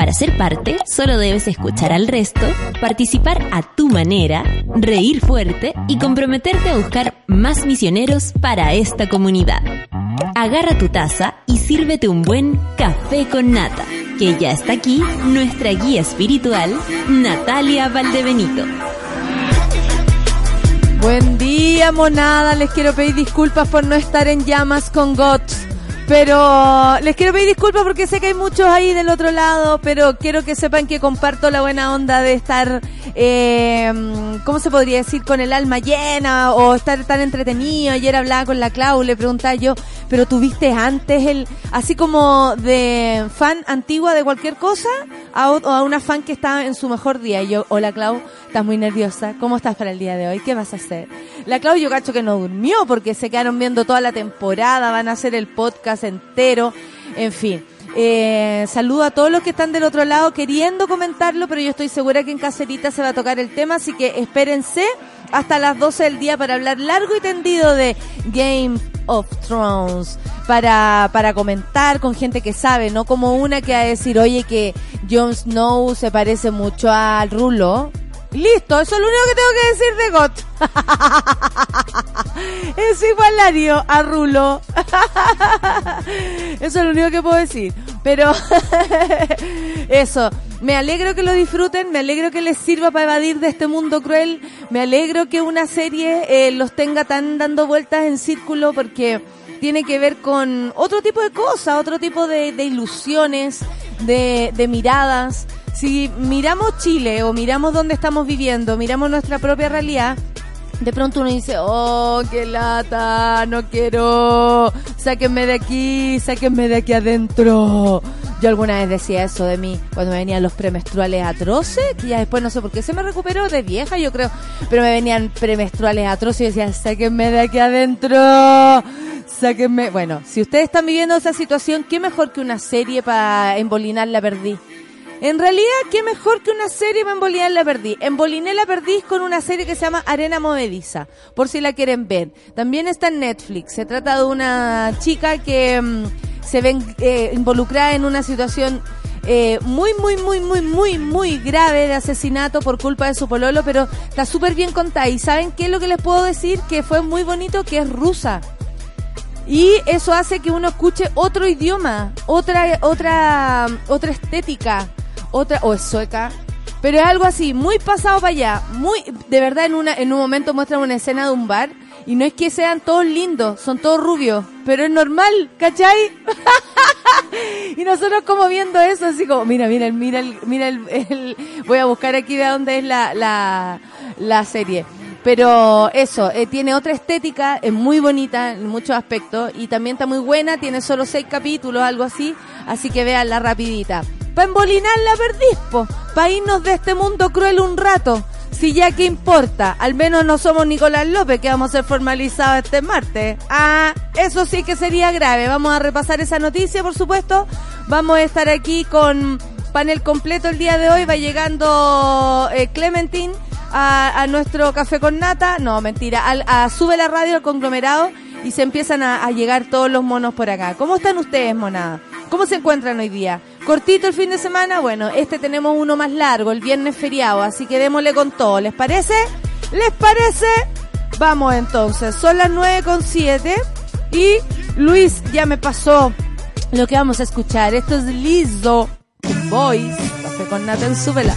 Para ser parte, solo debes escuchar al resto, participar a tu manera, reír fuerte y comprometerte a buscar más misioneros para esta comunidad. Agarra tu taza y sírvete un buen café con nata, que ya está aquí nuestra guía espiritual, Natalia Valdebenito. Buen día, monada. Les quiero pedir disculpas por no estar en llamas con GOTS. Pero les quiero pedir disculpas porque sé que hay muchos ahí del otro lado, pero quiero que sepan que comparto la buena onda de estar, eh, ¿cómo se podría decir? Con el alma llena o estar tan entretenido. Ayer hablaba con la Clau, le preguntaba yo, pero tuviste antes el, así como de fan antigua de cualquier cosa, a, a una fan que está en su mejor día. Y yo, hola Clau, estás muy nerviosa. ¿Cómo estás para el día de hoy? ¿Qué vas a hacer? La Clau yo cacho que no durmió porque se quedaron viendo toda la temporada, van a hacer el podcast entero, en fin. Eh, saludo a todos los que están del otro lado queriendo comentarlo, pero yo estoy segura que en Caserita se va a tocar el tema, así que espérense hasta las 12 del día para hablar largo y tendido de Game of Thrones, para, para comentar con gente que sabe, no como una que va a decir, oye, que Jon Snow se parece mucho al Rulo. Listo, eso es lo único que tengo que decir de GOT. es igualario a Rulo. eso es lo único que puedo decir. Pero eso, me alegro que lo disfruten, me alegro que les sirva para evadir de este mundo cruel, me alegro que una serie eh, los tenga tan dando vueltas en círculo porque tiene que ver con otro tipo de cosas, otro tipo de, ilusiones, de miradas si miramos Chile o miramos dónde estamos viviendo, miramos nuestra propia realidad, de pronto uno dice, oh, qué lata, no quiero, sáquenme de aquí, sáquenme de aquí adentro. Yo alguna vez decía eso de mí cuando me venían los premenstruales atroces, que ya después no sé por qué se me recuperó de vieja, yo creo, pero me venían premenstruales atroces y decía, sáquenme de aquí adentro, sáquenme. Bueno, si ustedes están viviendo esa situación, qué mejor que una serie para embolinar la perdí. En realidad, qué mejor que una serie para embolinar la perdiz. Emboliné la perdiz con una serie que se llama Arena Movediza, por si la quieren ver. También está en Netflix. Se trata de una chica que mm, se ve eh, involucrada en una situación eh, muy, muy, muy, muy, muy, muy grave de asesinato por culpa de su pololo, pero está súper bien contada. ¿Y saben qué es lo que les puedo decir? Que fue muy bonito, que es rusa. Y eso hace que uno escuche otro idioma, otra, otra, otra estética otra, o es sueca, pero es algo así, muy pasado para allá, muy, de verdad en una, en un momento muestran una escena de un bar, y no es que sean todos lindos, son todos rubios, pero es normal, ¿cachai? y nosotros como viendo eso, así como, mira, mira, mira, el, mira el, voy a buscar aquí de dónde es la, la, serie. Pero eso, eh, tiene otra estética, es muy bonita en muchos aspectos y también está muy buena, tiene solo seis capítulos, algo así, así que veanla rapidita para embolinar la perdispo, para irnos de este mundo cruel un rato. Si ya que importa, al menos no somos Nicolás López que vamos a ser formalizados este martes. Ah, eso sí que sería grave. Vamos a repasar esa noticia, por supuesto. Vamos a estar aquí con panel completo el día de hoy. Va llegando eh, Clementine a, nuestro café con nata. No, mentira. Sube la radio al conglomerado y se empiezan a, a llegar todos los monos por acá. ¿Cómo están ustedes, monada? ¿Cómo se encuentran hoy día? Cortito el fin de semana, bueno, este tenemos uno más largo, el viernes feriado, así que démosle con todo. ¿Les parece? ¿Les parece? Vamos entonces, son las nueve con siete y Luis ya me pasó lo que vamos a escuchar. Esto es Lizo Boys, café con Nathan Súbela.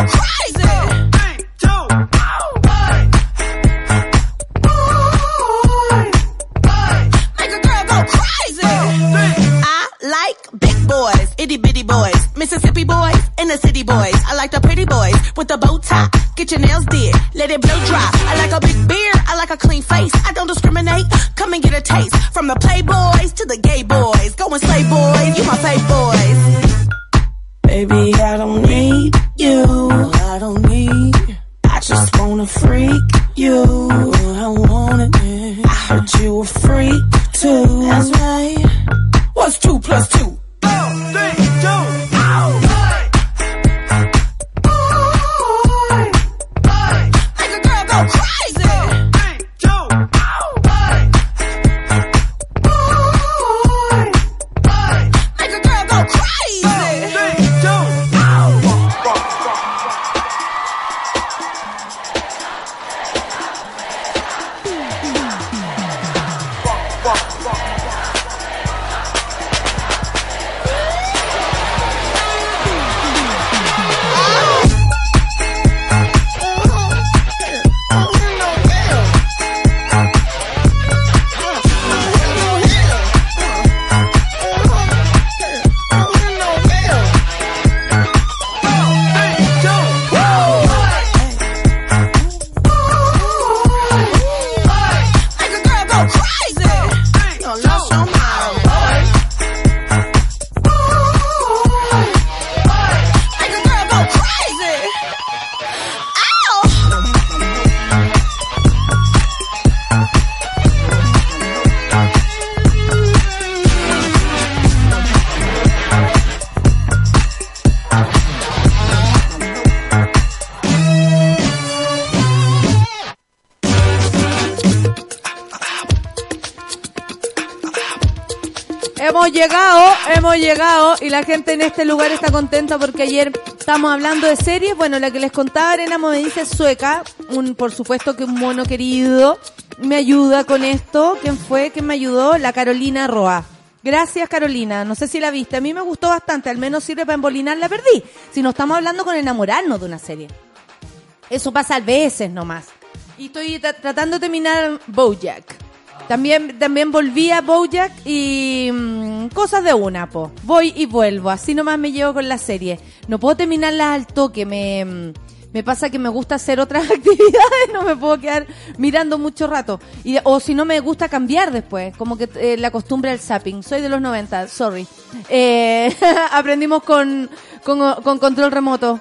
Oh, boys, itty bitty boys, Mississippi boys, and the city boys. I like the pretty boys with the bow tie. Get your nails did, let it blow dry. I like a big beard, I like a clean face. I don't discriminate. Come and get a taste from the playboys to the gay boys. Go and slay boys, you my fave boys. Baby, I don't need you. I don't need. I just wanna freak you. I want it. I heard you a freak too. That's right. What's two plus two? Hemos llegado, hemos llegado y la gente en este lugar está contenta porque ayer estamos hablando de series. Bueno, la que les contaba Arenamo me dice sueca, un, por supuesto que un mono querido me ayuda con esto. ¿Quién fue? ¿Quién me ayudó? La Carolina Roa. Gracias Carolina, no sé si la viste, a mí me gustó bastante, al menos sirve para embolinar, la perdí. Si no estamos hablando con enamorarnos de una serie. Eso pasa a veces nomás. Y estoy tra- tratando de terminar Bojack. También, también volví a Bojack y mm, cosas de una, po. Voy y vuelvo, así nomás me llevo con la serie. No puedo terminarlas al toque, me, mm, me pasa que me gusta hacer otras actividades, no me puedo quedar mirando mucho rato. Y, o si no me gusta cambiar después, como que eh, la costumbre al zapping. Soy de los 90, sorry. Eh, aprendimos con, con, con control remoto.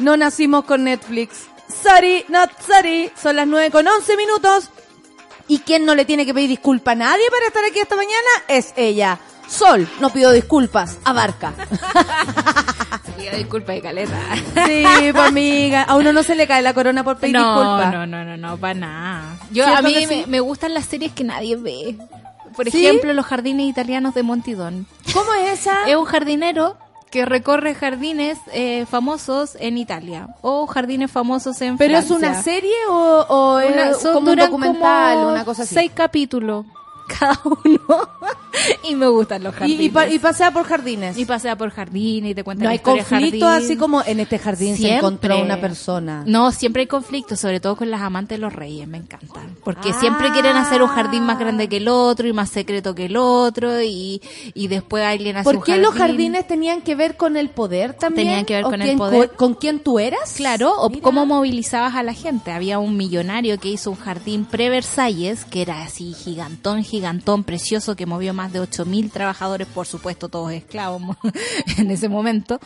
No nacimos con Netflix. Sorry, not sorry. Son las 9 con 11 minutos. ¿Y quién no le tiene que pedir disculpa a nadie para estar aquí esta mañana? Es ella. Sol, no pido disculpas, abarca. Pido disculpa de caleta. Sí, pues amiga, a uno no se le cae la corona por pedir no, disculpas. no, no, no, no, para nada. Yo, ¿Cierto a mí me, gustan las series que nadie ve. Por ¿Sí? ejemplo, Los Jardines Italianos de Montidón. ¿Cómo es esa? Es un jardinero que recorre jardines eh, famosos en Italia o jardines famosos en ¿Pero es Francia. una serie o, o Una- es son- como un documental, como una cosa así? Seis capítulos cada uno. y me gustan los jardines. y, pa- y pasea por jardines. Y pasea por jardines y te cuenta no hay conflicto jardín. así como en este jardín se Siempre. encontró una persona. No, siempre hay conflicto, sobre todo con las amantes de los reyes, me encantan. Porque Ah. siempre quieren hacer un jardín más grande que el otro y más secreto que el otro y, y después alguien hace ¿Por un qué jardín. los jardines tenían que ver con el poder también? Tenían que ver ¿O con el poder. co- ¿Con quién tú eras? Claro, o cómo movilizabas a la gente. Había un millonario que hizo un jardín pre-Versalles, que era así gigantón, gigantón, precioso, que movió más de 8.000 trabajadores, por supuesto, todos esclavos en ese momento.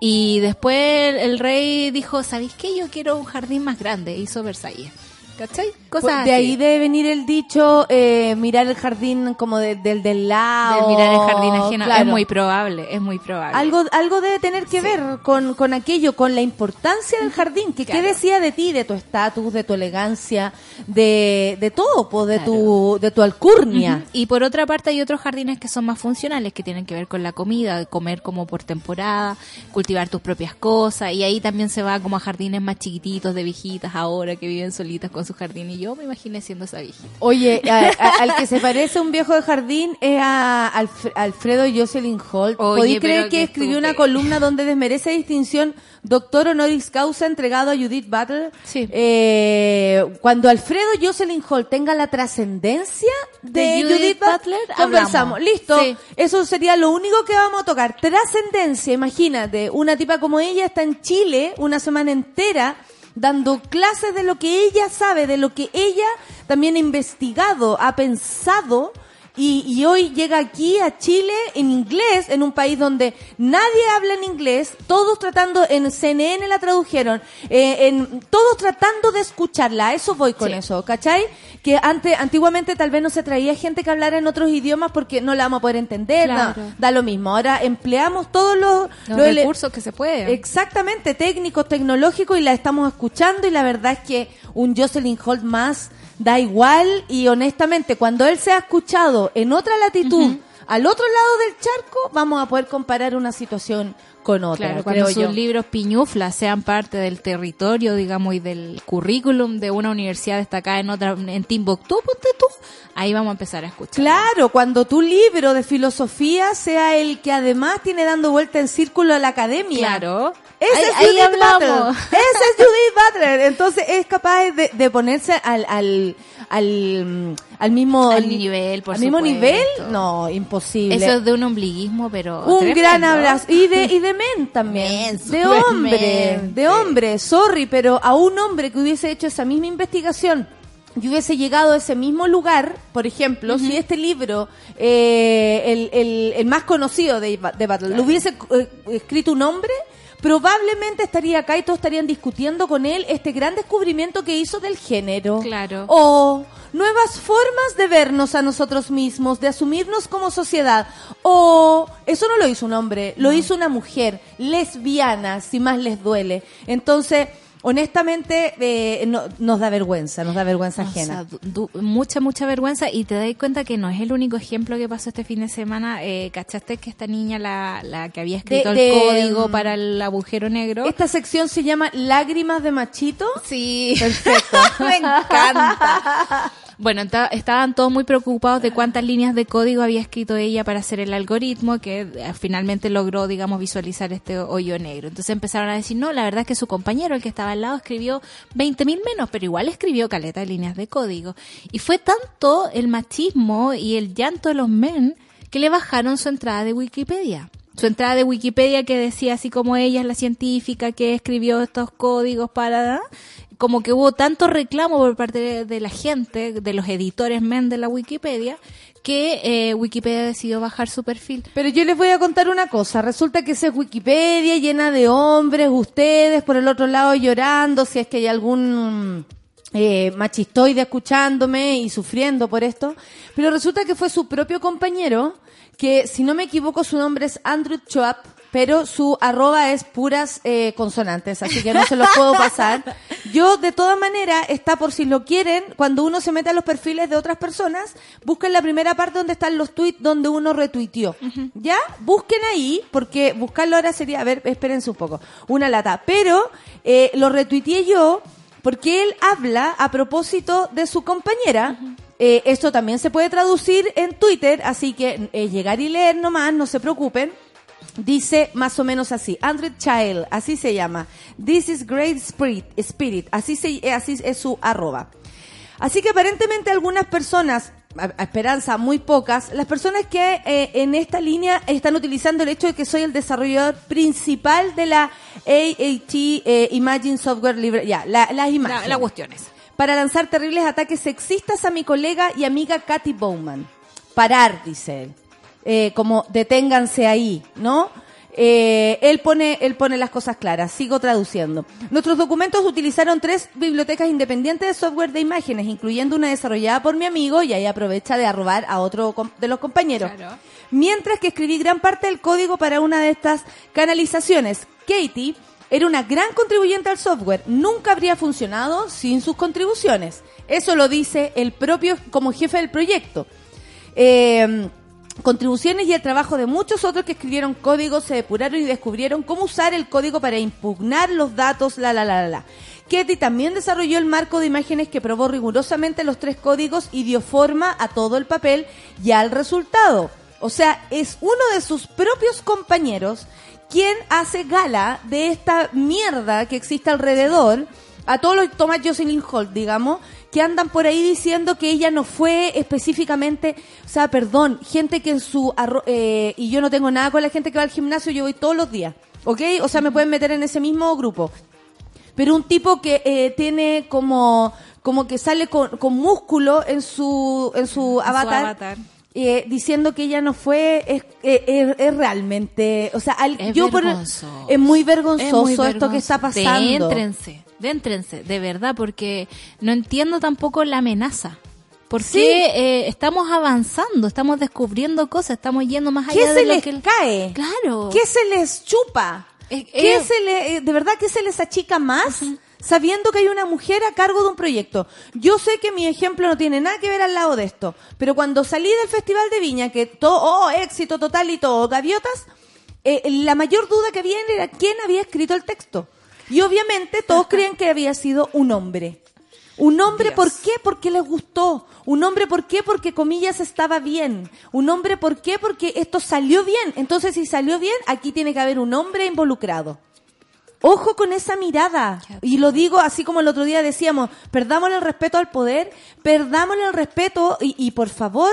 Y después el rey dijo, ¿sabéis qué? Yo quiero un jardín más grande. Hizo Versalles. ¿Cachai? Cosas Pues de así. ahí debe venir el dicho, eh, mirar el jardín como de- del del lado. De mirar el jardín ajeno. Claro. Es muy probable, es muy probable. Algo, algo debe tener que ver con, con aquello, con la importancia del jardín. Que, ¿Qué Claro. decía de ti, de tu estatus, de tu elegancia, de, de todo, po, de, tu, de tu alcurnia? Y por otra parte hay otros jardines que son más funcionales, que tienen que ver con la comida, comer como por temporada, cultivar tus propias cosas, y ahí también se va como a jardines más chiquititos de viejitas ahora que viven solitas con su jardín y yo me imaginé siendo esa viejita. Oye, a- a- al que se parece un viejo de jardín es a Alf- Alfredo Jocelyn Holt. Oye, ¿Podéis creer que escribió una columna donde desmerece distinción doctor honoris causa entregado a Judith Butler? Sí. Eh, cuando Alfredo Jocelyn Holt tenga la trascendencia de, De Judith, Judith Butler, Butler, conversamos. hablamos. Listo. Sí. Eso sería lo único que vamos a tocar. Trascendencia, imagínate, una tipa como ella está en Chile una semana entera dando clases de lo que ella sabe, de lo que ella también ha investigado, ha pensado. Y, y hoy llega aquí a Chile en inglés, en un país donde nadie habla en inglés, todos tratando, en CNN la tradujeron, eh, en, todos tratando de escucharla, eso voy con Sí. eso, ¿cachai? Que antes, antiguamente tal vez no se traía gente que hablara en otros idiomas porque no la vamos a poder entender, Claro. no, da lo mismo. Ahora empleamos todos los, Los recursos que se pueden. Exactamente, técnicos, tecnológicos y la estamos escuchando y la verdad es que un Jocelyn Holt más da igual. Y honestamente cuando él sea escuchado en otra latitud, al otro lado del charco, vamos a poder comparar una situación con otra, Claro, cuando creo sus yo. libros piñuflas sean parte del territorio, digamos, y del currículum de una universidad destacada en otra, en Timbuktu, ponte tú, ahí vamos a empezar a escuchar. Claro, cuando tu libro de filosofía sea el que además tiene dando vuelta en círculo a la academia. Claro. Ese Ahí- es ahí Judith. Butler. Ese es Judith Butler. Entonces es capaz de, de ponerse al, al, al, al mismo Al nivel, por al mismo supuesto. nivel. No, imposible. Eso es de un ombliguismo, pero. un tremendo. gran abrazo. Y de, y de men también. Men, de hombre. men, De hombre, sorry, pero a un hombre que hubiese hecho esa misma investigación y hubiese llegado a ese mismo lugar, por ejemplo, si este libro, eh, el, el, el más conocido de, de Butler, lo hubiese eh, escrito un hombre, probablemente estaría acá y todos estarían discutiendo con él este gran descubrimiento que hizo del género. Claro. O nuevas formas de vernos a nosotros mismos, de asumirnos como sociedad. O eso no lo hizo un hombre, lo hizo una mujer lesbiana, si más les duele. Entonces, honestamente, eh, no- nos da vergüenza, nos da vergüenza O ajena. sea, mucha, mucha vergüenza y te das cuenta que no es el único ejemplo que pasó este fin de semana. Eh, ¿Cachaste que esta niña, la, la que había escrito De- el de- código para el agujero negro? Esta sección se llama Lágrimas de Machito. Sí. Perfecto. Me encanta. Bueno, estaban todos muy preocupados de cuántas líneas de código había escrito ella para hacer el algoritmo que eh, finalmente logró, digamos, visualizar este hoyo negro. Entonces empezaron a decir, no, la verdad es que su compañero, el que estaba al lado, escribió 20.000 menos, pero igual escribió caleta de líneas de código. Y fue tanto el machismo y el llanto de los men que le bajaron su entrada de Wikipedia. Su entrada de Wikipedia que decía así como ella es la científica que escribió estos códigos para como que hubo tanto reclamo por parte de, la gente, de los editores men de la Wikipedia, que eh, Wikipedia decidió bajar su perfil. Pero yo les voy a contar una cosa. Resulta que esa es Wikipedia llena de hombres, ustedes por el otro lado llorando, si es que hay algún eh, machistoide escuchándome y sufriendo por esto. Pero resulta que fue su propio compañero, que si no me equivoco su nombre es Andrew Schwab, pero su arroba es puras eh, consonantes, así que no se los puedo pasar. Yo, de todas maneras, está por si lo quieren, cuando uno se mete a los perfiles de otras personas, busquen la primera parte donde están los tweets donde uno retuiteó. ¿Ya? Busquen ahí, porque buscarlo ahora sería, a ver, espérense un poco, una lata. Pero eh, lo retuiteé yo porque él habla a propósito de su compañera. Eh, esto también se puede traducir en Twitter, así que eh, llegar y leer nomás, no se preocupen. Dice más o menos así, Andrew Child, así se llama. This is great spirit, spirit así, se, así es su arroba. Así que aparentemente algunas personas, a, esperanza muy pocas, las personas que eh, en esta línea están utilizando el hecho de que soy el desarrollador principal de la AAT eh, Imagine Software Libre, ya, la- las La, imágenes la cuestión es. para lanzar terribles ataques sexistas a mi colega y amiga Katy Bowman. Parar, dice él. Eh, como deténganse ahí, ¿no? Eh, él pone, él pone las cosas claras. Sigo traduciendo. Nuestros documentos utilizaron tres bibliotecas independientes de software de imágenes, incluyendo una desarrollada por mi amigo, y ahí aprovecha de arrobar a otro de los compañeros. Claro. Mientras que escribí gran parte del código para una de estas canalizaciones. Katie era una gran contribuyente al software. Nunca habría funcionado sin sus contribuciones. Eso lo dice el propio como jefe del proyecto. Eh, contribuciones y el trabajo de muchos otros que escribieron código, se depuraron y descubrieron cómo usar el código para impugnar los datos, la, la, la, la. Ketty también desarrolló el marco de imágenes que probó rigurosamente los tres códigos y dio forma a todo el papel y al resultado. O sea, es uno de sus propios compañeros quien hace gala de esta mierda que existe alrededor a todos los Thomas Jocelyn Holt, digamos, que andan por ahí diciendo que ella no fue específicamente, o sea, perdón, gente que en su, arro- eh, y yo no tengo nada con la gente que va al gimnasio, yo voy todos los días, ¿ok? O sea, me pueden meter en ese mismo grupo. Pero un tipo que eh, tiene como, como que sale con, con músculo en su, en su avatar. avatar. Eh, diciendo que ella no fue es, eh, es- es realmente o sea al- Es yo por- es muy vergonzoso muy esto que está pasando Déntrense, déntrense, de verdad, porque no entiendo tampoco la amenaza. Porque Sí. eh, estamos avanzando, estamos descubriendo cosas, estamos yendo más allá ¿Qué de se lo les que el- cae? Claro. ¿Qué se les chupa? Eh, ¿Qué se le, eh, de verdad que se les achica más sabiendo que hay una mujer a cargo de un proyecto? Yo sé que mi ejemplo no tiene nada que ver al lado de esto, pero cuando salí del Festival de Viña, que todo, oh, éxito total y todo, gaviotas, eh, la mayor duda que había era quién había escrito el texto. Y obviamente todos creen que había sido un hombre. Un hombre, ¿por qué? Porque les gustó. Un hombre, ¿por qué? Porque comillas estaba bien. Un hombre, ¿por qué? Porque esto salió bien. Entonces, si salió bien, aquí tiene que haber un hombre involucrado. Ojo con esa mirada. Y lo digo así como el otro día decíamos, perdámosle el respeto al poder, perdámosle el respeto y, y por favor,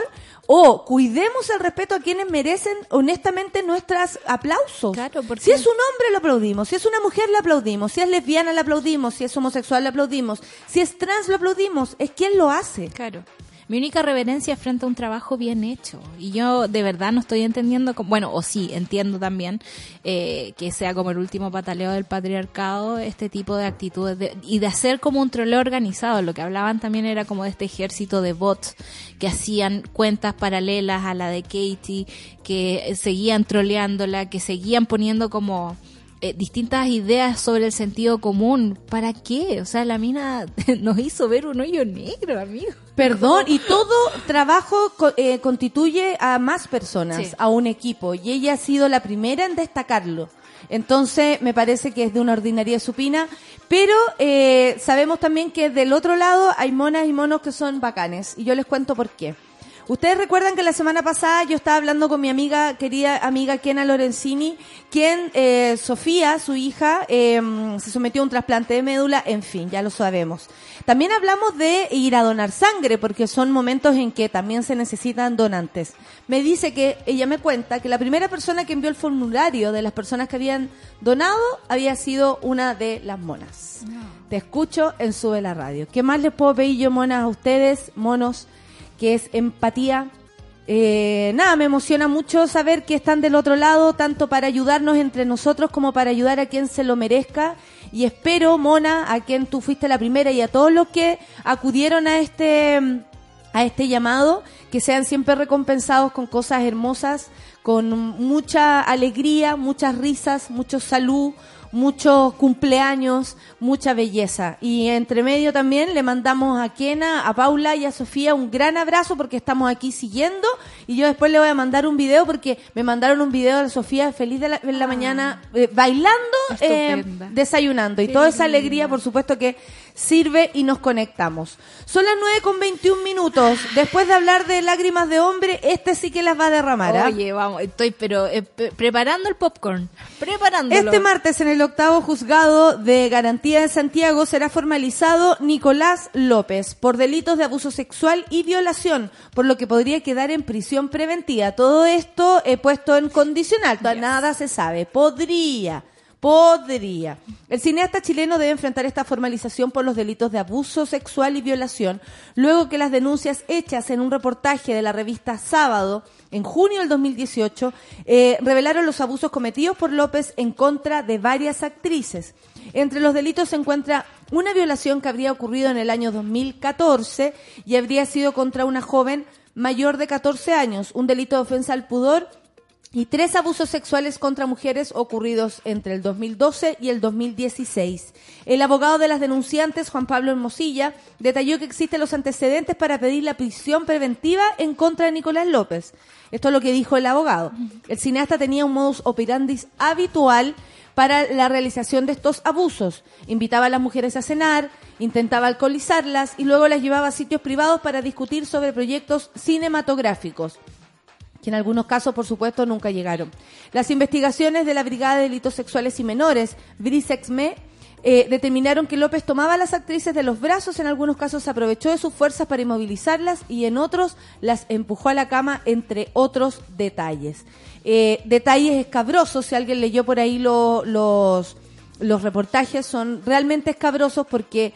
o cuidemos el respeto a quienes merecen honestamente nuestros aplausos. Claro, porque- Si es un hombre lo aplaudimos, si es una mujer lo aplaudimos, si es lesbiana lo aplaudimos, si es homosexual lo aplaudimos, si es trans lo aplaudimos, es quien lo hace. Claro. Mi única reverencia es frente a un trabajo bien hecho. Y yo de verdad no estoy entendiendo, cómo- bueno, o sí, entiendo también eh, que sea como el último pataleo del patriarcado, este tipo de actitudes de- y de hacer como un troleo organizado. Lo que hablaban también era como de este ejército de bots que hacían cuentas paralelas a la de Katie, que seguían troleándola, que seguían poniendo como eh, distintas ideas sobre el sentido común. ¿Para qué? O sea, la mina nos hizo ver un hoyo negro, amigo. Perdón, y todo trabajo eh, constituye a más personas, Sí. a un equipo, y ella ha sido la primera en destacarlo. Entonces, me parece que es de una ordinaria supina, pero eh, sabemos también que del otro lado hay monas y monos que son bacanes, y yo les cuento por qué. Ustedes recuerdan que la semana pasada yo estaba hablando con mi amiga, querida amiga Kena Lorenzini, quien, eh, Sofía, su hija, eh, se sometió a un trasplante de médula, en fin, ya lo sabemos. También hablamos de ir a donar sangre, porque son momentos en que también se necesitan donantes. Me dice que, ella me cuenta, que la primera persona que envió el formulario de las personas que habían donado había sido una de las monas. Te escucho en Sube la Radio. ¿Qué más les puedo pedir yo, monas, a ustedes, monos? Que es empatía. Eh, nada, me emociona mucho saber que están del otro lado, tanto para ayudarnos entre nosotros como para ayudar a quien se lo merezca. Y espero, Mona, a quien tú fuiste la primera y a todos los que acudieron a este, a este llamado, que sean siempre recompensados con cosas hermosas, con mucha alegría, muchas risas, mucho salud, muchos cumpleaños, mucha belleza. Y entre medio también le mandamos a Kena, a Paula y a Sofía un gran abrazo porque estamos aquí siguiendo. Y yo después le voy a mandar un video porque me mandaron un video de Sofía feliz de la, en la mañana, eh, bailando, eh, desayunando. Y toda esa alegría, por supuesto, que sirve y nos conectamos. Son las 9 con 21 minutos. Después de hablar de lágrimas de hombre, este sí que las va a derramar. ¿ah? Oye, vamos, estoy pero eh, pre- preparando el popcorn, preparándolo. Este martes en el octavo juzgado de garantía de Santiago será formalizado Nicolás López por delitos de abuso sexual y violación, por lo que podría quedar en prisión preventiva. Todo esto he puesto en condicional, todavía nada se sabe. Podría. Podría. El cineasta chileno debe enfrentar esta formalización por los delitos de abuso sexual y violación, luego que las denuncias hechas en un reportaje de la revista Sábado en junio del 2018 eh, revelaron los abusos cometidos por López en contra de varias actrices. Entre los delitos se encuentra una violación que habría ocurrido en el año 2014 y habría sido contra una joven mayor de 14 años, un delito de ofensa al pudor y tres abusos sexuales contra mujeres ocurridos entre el 2012 y el 2016. El abogado de las denunciantes, Juan Pablo Hermosilla, detalló que existen los antecedentes para pedir la prisión preventiva en contra de Nicolás López. Esto es lo que dijo el abogado. El cineasta tenía un modus operandi habitual para la realización de estos abusos. Invitaba a las mujeres a cenar, intentaba alcoholizarlas y luego las llevaba a sitios privados para discutir sobre proyectos cinematográficos que en algunos casos, por supuesto, nunca llegaron. Las investigaciones de la Brigada de Delitos Sexuales y Menores, BRISEXME, eh, determinaron que López tomaba a las actrices de los brazos, en algunos casos se aprovechó de sus fuerzas para inmovilizarlas y en otros las empujó a la cama, entre otros detalles. Eh, detalles escabrosos, si alguien leyó por ahí los, los reportajes, son realmente escabrosos porque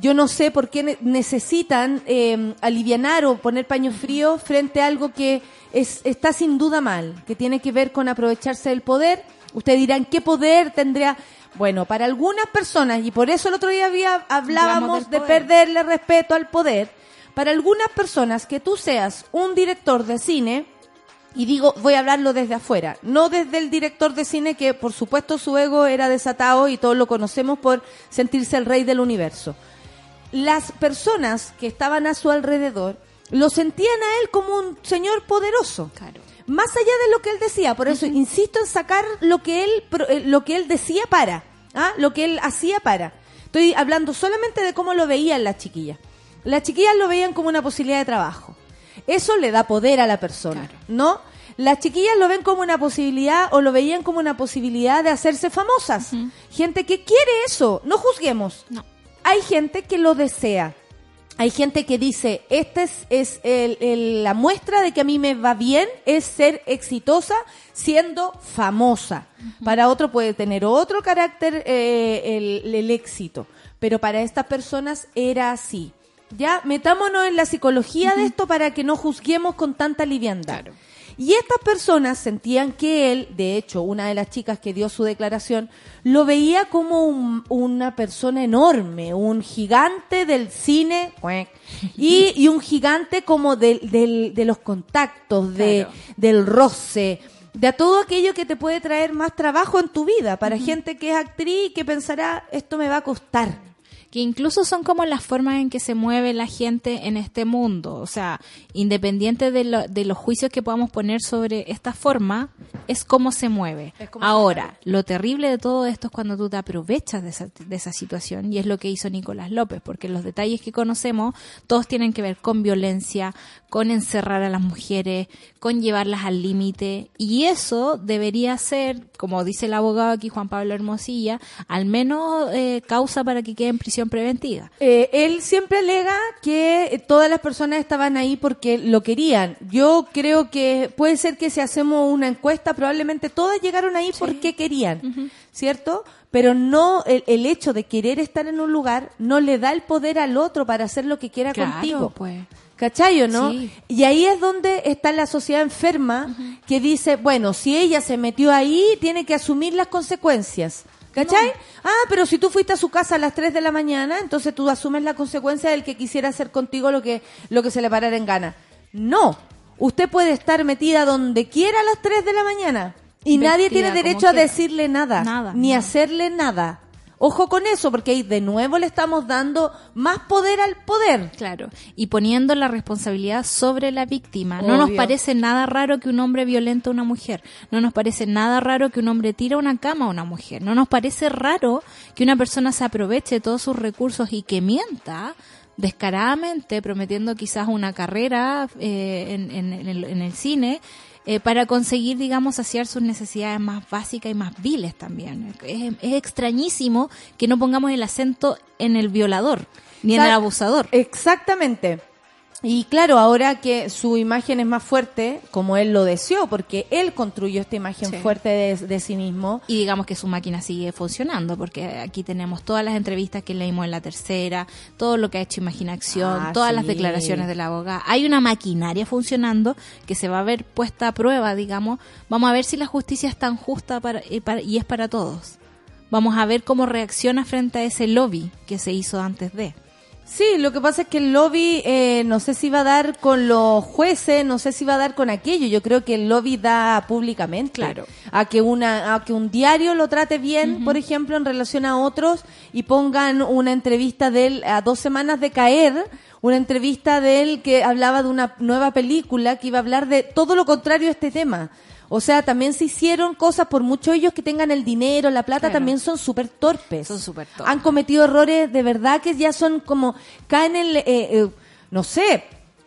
yo no sé por qué necesitan eh, alivianar o poner paño frío frente a algo que es, está sin duda mal, que tiene que ver con aprovecharse del poder. Ustedes dirán, ¿qué poder tendría? Bueno, para algunas personas, y por eso el otro día había, hablábamos de perderle respeto al poder, para algunas personas que tú seas un director de cine, y digo, voy a hablarlo desde afuera, no desde el director de cine que por supuesto su ego era desatado y todos lo conocemos por sentirse el rey del universo. Las personas que estaban a su alrededor lo sentían a él como un señor poderoso. Claro. Más allá de lo que él decía, por eso insisto en sacar lo que él eh, lo que él decía para, ¿ah? lo que él hacía para. Estoy hablando solamente de cómo lo veían las chiquillas. Las chiquillas lo veían como una posibilidad de trabajo. Eso le da poder a la persona, ¿no? Las chiquillas lo ven como una posibilidad o lo veían como una posibilidad de hacerse famosas. Gente que quiere eso, no juzguemos. No. Hay gente que lo desea. Hay gente que dice, esta es, es el, la muestra de que a mí me va bien, es ser exitosa siendo famosa. Para otro puede tener otro carácter eh, el, el éxito, pero para estas personas era así. Ya, metámonos en la psicología de esto para que no juzguemos con tanta liviandad. Y estas personas sentían que él, de hecho, una de las chicas que dio su declaración, lo veía como un- una persona enorme, un gigante del cine y, y un gigante como del- de los contactos, de, Claro. del roce, de todo aquello que te puede traer más trabajo en tu vida, para gente que es actriz y que pensará, esto me va a costar. Que incluso son como las formas en que se mueve la gente en este mundo. O sea, independiente de, lo- de los juicios que podamos poner sobre esta forma, es cómo se mueve. Ahora, lo terrible de todo esto es cuando tú te aprovechas de esa, de esa situación y es lo que hizo Nicolás López, porque los detalles que conocemos, todos tienen que ver con violencia, con encerrar a las mujeres, con llevarlas al límite y eso debería ser, como dice el abogado aquí Juan Pablo Hermosilla, al menos eh, causa para que quede en prisión preventiva. Eh, él siempre alega que todas las personas estaban ahí porque lo querían. Yo creo que puede ser que si hacemos una encuesta, probablemente todas llegaron ahí porque querían, ¿cierto? Pero no el, el hecho de querer estar en un lugar no le da el poder al otro para hacer lo que quiera Claro, contigo. pues. ¿Cachai o no? Sí. Y ahí es donde está la sociedad enferma que dice, bueno, si ella se metió ahí, tiene que asumir las consecuencias. ¿Cachai? Ah, pero si tú fuiste a su casa a las 3 de la mañana, entonces tú asumes la consecuencia del que quisiera hacer contigo lo que, lo que se le parara en gana. No. Usted puede estar metida donde quiera a las 3 de la mañana y Vestida nadie tiene derecho a quiera. decirle nada, Nada, ni nada. hacerle nada. Ojo con eso, porque ahí de nuevo le estamos dando más poder al poder. Claro, y poniendo la responsabilidad sobre la víctima. No nos parece nada raro que un hombre violente a una mujer. No nos parece nada raro que un hombre tire a una cama a una mujer. No nos parece raro que una persona se aproveche de todos sus recursos y que mienta descaradamente, prometiendo quizás una carrera eh, en, en- en el, en el cine. Eh, para conseguir, digamos, saciar sus necesidades más básicas y más viles también. Es, es extrañísimo que no pongamos el acento en el violador, ni en el abusador. Exactamente. Y claro, ahora que su imagen es más fuerte, como él lo deseó, porque él construyó esta imagen Sí. fuerte de, de sí mismo. Y digamos que su máquina sigue funcionando, porque aquí tenemos todas las entrevistas que leímos en la tercera, todo lo que ha hecho Imaginación, Ah, todas sí. las declaraciones de la abogada. Hay una maquinaria funcionando que se va a ver puesta a prueba, digamos. Vamos a ver si la justicia es tan justa para, y, para- y es para todos. Vamos a ver cómo reacciona frente a ese lobby que se hizo antes de. Sí, lo que pasa es que el lobby, eh, no sé si va a dar con los jueces, no sé si va a dar con aquello. Yo creo que el lobby da públicamente. Claro. A que una, a que un diario lo trate bien, por ejemplo, en relación a otros y pongan una entrevista de él a dos semanas de caer, una entrevista de él que hablaba de una nueva película que iba a hablar de todo lo contrario a este tema. O sea, también se hicieron cosas, por mucho ellos que tengan el dinero, la plata, Claro. también son súper torpes. Son súper torpes. Han cometido errores de verdad que ya son como, caen en, el, eh, eh, no sé,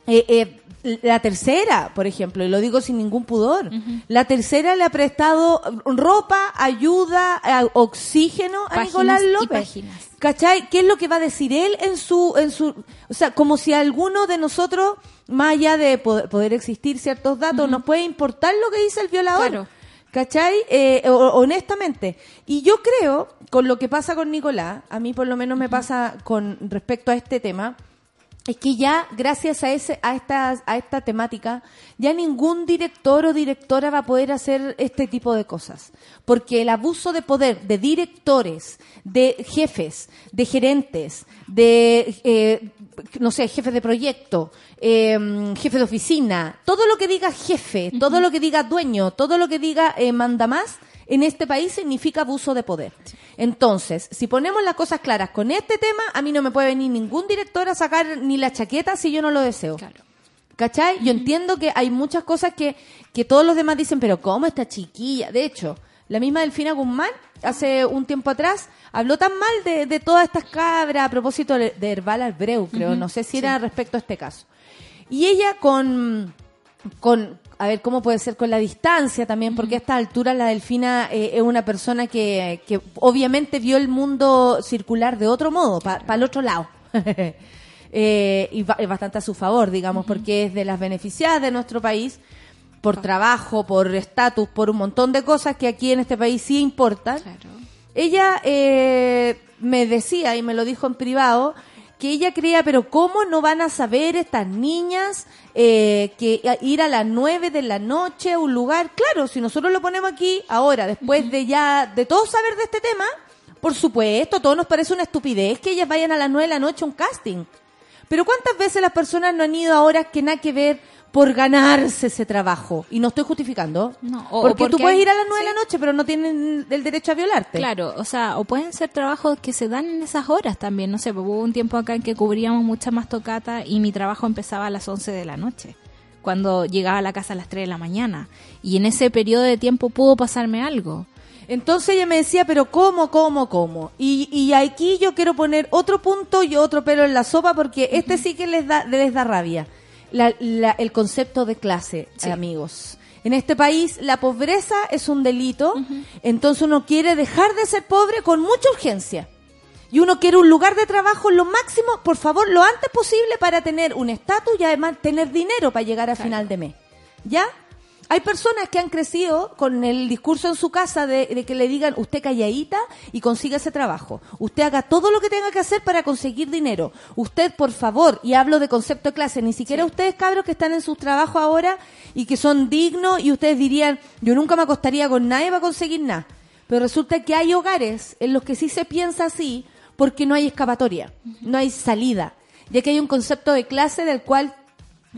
eh, eh, la tercera, por ejemplo, y lo digo sin ningún pudor, la tercera le ha prestado ropa, ayuda, oxígeno a Páginas Nicolás y López. páginas. ¿Cachai? ¿Qué es lo que va a decir él en su, en su, o sea, como si alguno de nosotros, más allá de poder, existir ciertos datos, nos puede importar lo que dice el violador? Claro. ¿Cachai? Eh, honestamente. Y yo creo, con lo que pasa con Nicolás, a mí por lo menos me pasa con respecto a este tema, es que ya gracias a ese a esta a esta temática ya ningún director o directora va a poder hacer este tipo de cosas. Porque el abuso de poder de directores de jefes de gerentes de eh, no sé jefes de proyecto eh, jefe de oficina todo lo que diga jefe todo lo que diga dueño todo lo que diga eh, manda más en este país significa abuso de poder. Entonces, si ponemos las cosas claras con este tema, a mí no me puede venir ningún director a sacar ni la chaqueta si yo no lo deseo. Claro. ¿Cachai? Yo entiendo que hay muchas cosas que, que todos los demás dicen, pero ¿cómo esta chiquilla? De hecho, la misma Delfina Guzmán, hace un tiempo atrás, habló tan mal de, de todas estas cabras a propósito de Herbal Albreu, creo. No sé si era respecto a este caso. Y ella con, con, a ver, ¿cómo puede ser? Con la distancia también, porque a esta altura la Delfina eh, es una persona que, que obviamente vio el mundo circular de otro modo, para el otro lado. Eh, y es bastante a su favor, digamos, porque es de las beneficiadas de nuestro país por trabajo, por estatus, por un montón de cosas que aquí en este país sí importan. Claro. Ella eh, me decía, y me lo dijo en privado, que ella creía, pero ¿cómo no van a saber estas niñas eh, que ir a las nueve de la noche a un lugar? Claro, si nosotros lo ponemos aquí, ahora, después de ya, de todos saber de este tema, por supuesto, todo nos parece una estupidez que ellas vayan a las nueve de la noche a un casting. Pero ¿cuántas veces las personas no han ido a horas que nada que ver por ganarse ese trabajo? Y no estoy justificando. No, o- porque, o tú puedes ir a las nueve de la noche, pero no tienen el derecho a violarte. Claro, o sea, o pueden ser trabajos que se dan en esas horas también. No sé, pues hubo un tiempo acá en que cubríamos mucha más tocata y mi trabajo empezaba a las 11 de la noche, cuando llegaba a la casa a las 3 de la mañana. Y en ese periodo de tiempo pudo pasarme algo. Entonces ella me decía, pero ¿cómo, cómo, cómo? Y, y aquí yo quiero poner otro punto y otro pelo en la sopa porque este sí que les da, les da rabia. La- la- el concepto de clase, Sí. amigos. En este país la pobreza es un delito, entonces uno quiere dejar de ser pobre con mucha urgencia. Y uno quiere un lugar de trabajo lo máximo, por favor, lo antes posible para tener un estatus y además tener dinero para llegar a final de mes. ¿Ya? Hay personas que han crecido con el discurso en su casa de, de que le digan, usted calladita y consiga ese trabajo. Usted haga todo lo que tenga que hacer para conseguir dinero. Usted, por favor, y hablo de concepto de clase, ni siquiera ustedes cabros que están en sus trabajos ahora y que son dignos y ustedes dirían, yo nunca me acostaría con nadie para conseguir nada. Pero resulta que hay hogares en los que sí se piensa así porque no hay escapatoria, no hay salida, ya que hay un concepto de clase del cual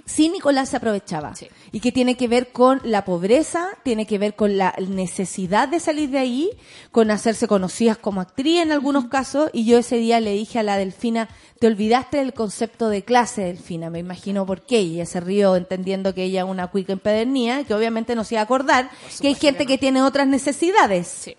sí Nicolás se aprovechaba Sí. y que tiene que ver con la pobreza, tiene que ver con la necesidad de salir de ahí, con hacerse conocidas como actriz en algunos casos y yo ese día le dije a la Delfina, te olvidaste del concepto de clase, Delfina, me imagino por qué, y ella se rió entendiendo que ella es una cuica empedernida, que obviamente no se iba a acordar que hay gente que, tiene otras necesidades. Sí.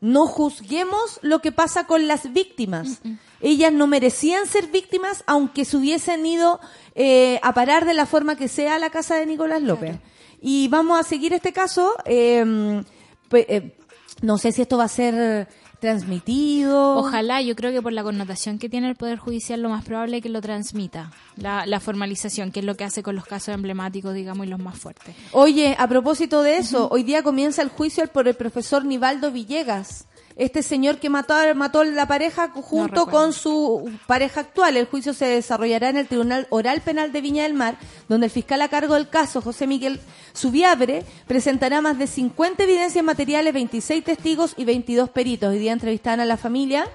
No juzguemos lo que pasa con las víctimas. Ellas no merecían ser víctimas aunque se hubiesen ido eh, a parar de la forma que sea la casa de Nicolás López. Y vamos a seguir este caso. eh, pe- eh, no sé si esto va a ser transmitido. Ojalá, yo creo que por la connotación que tiene el Poder Judicial, lo más probable es que lo transmita. La, la formalización, que es lo que hace con los casos emblemáticos, digamos, y los más fuertes. Oye, a propósito de eso, hoy día comienza el juicio por el profesor Nivaldo Villegas. Este señor que mató, a- mató a la pareja junto con su pareja actual. El juicio se desarrollará en el Tribunal Oral Penal de Viña del Mar, donde el fiscal a cargo del caso, José Miguel Subiabre, presentará más de 50 evidencias materiales, 26 testigos y 22 peritos. Hoy día entrevistarán a la familia,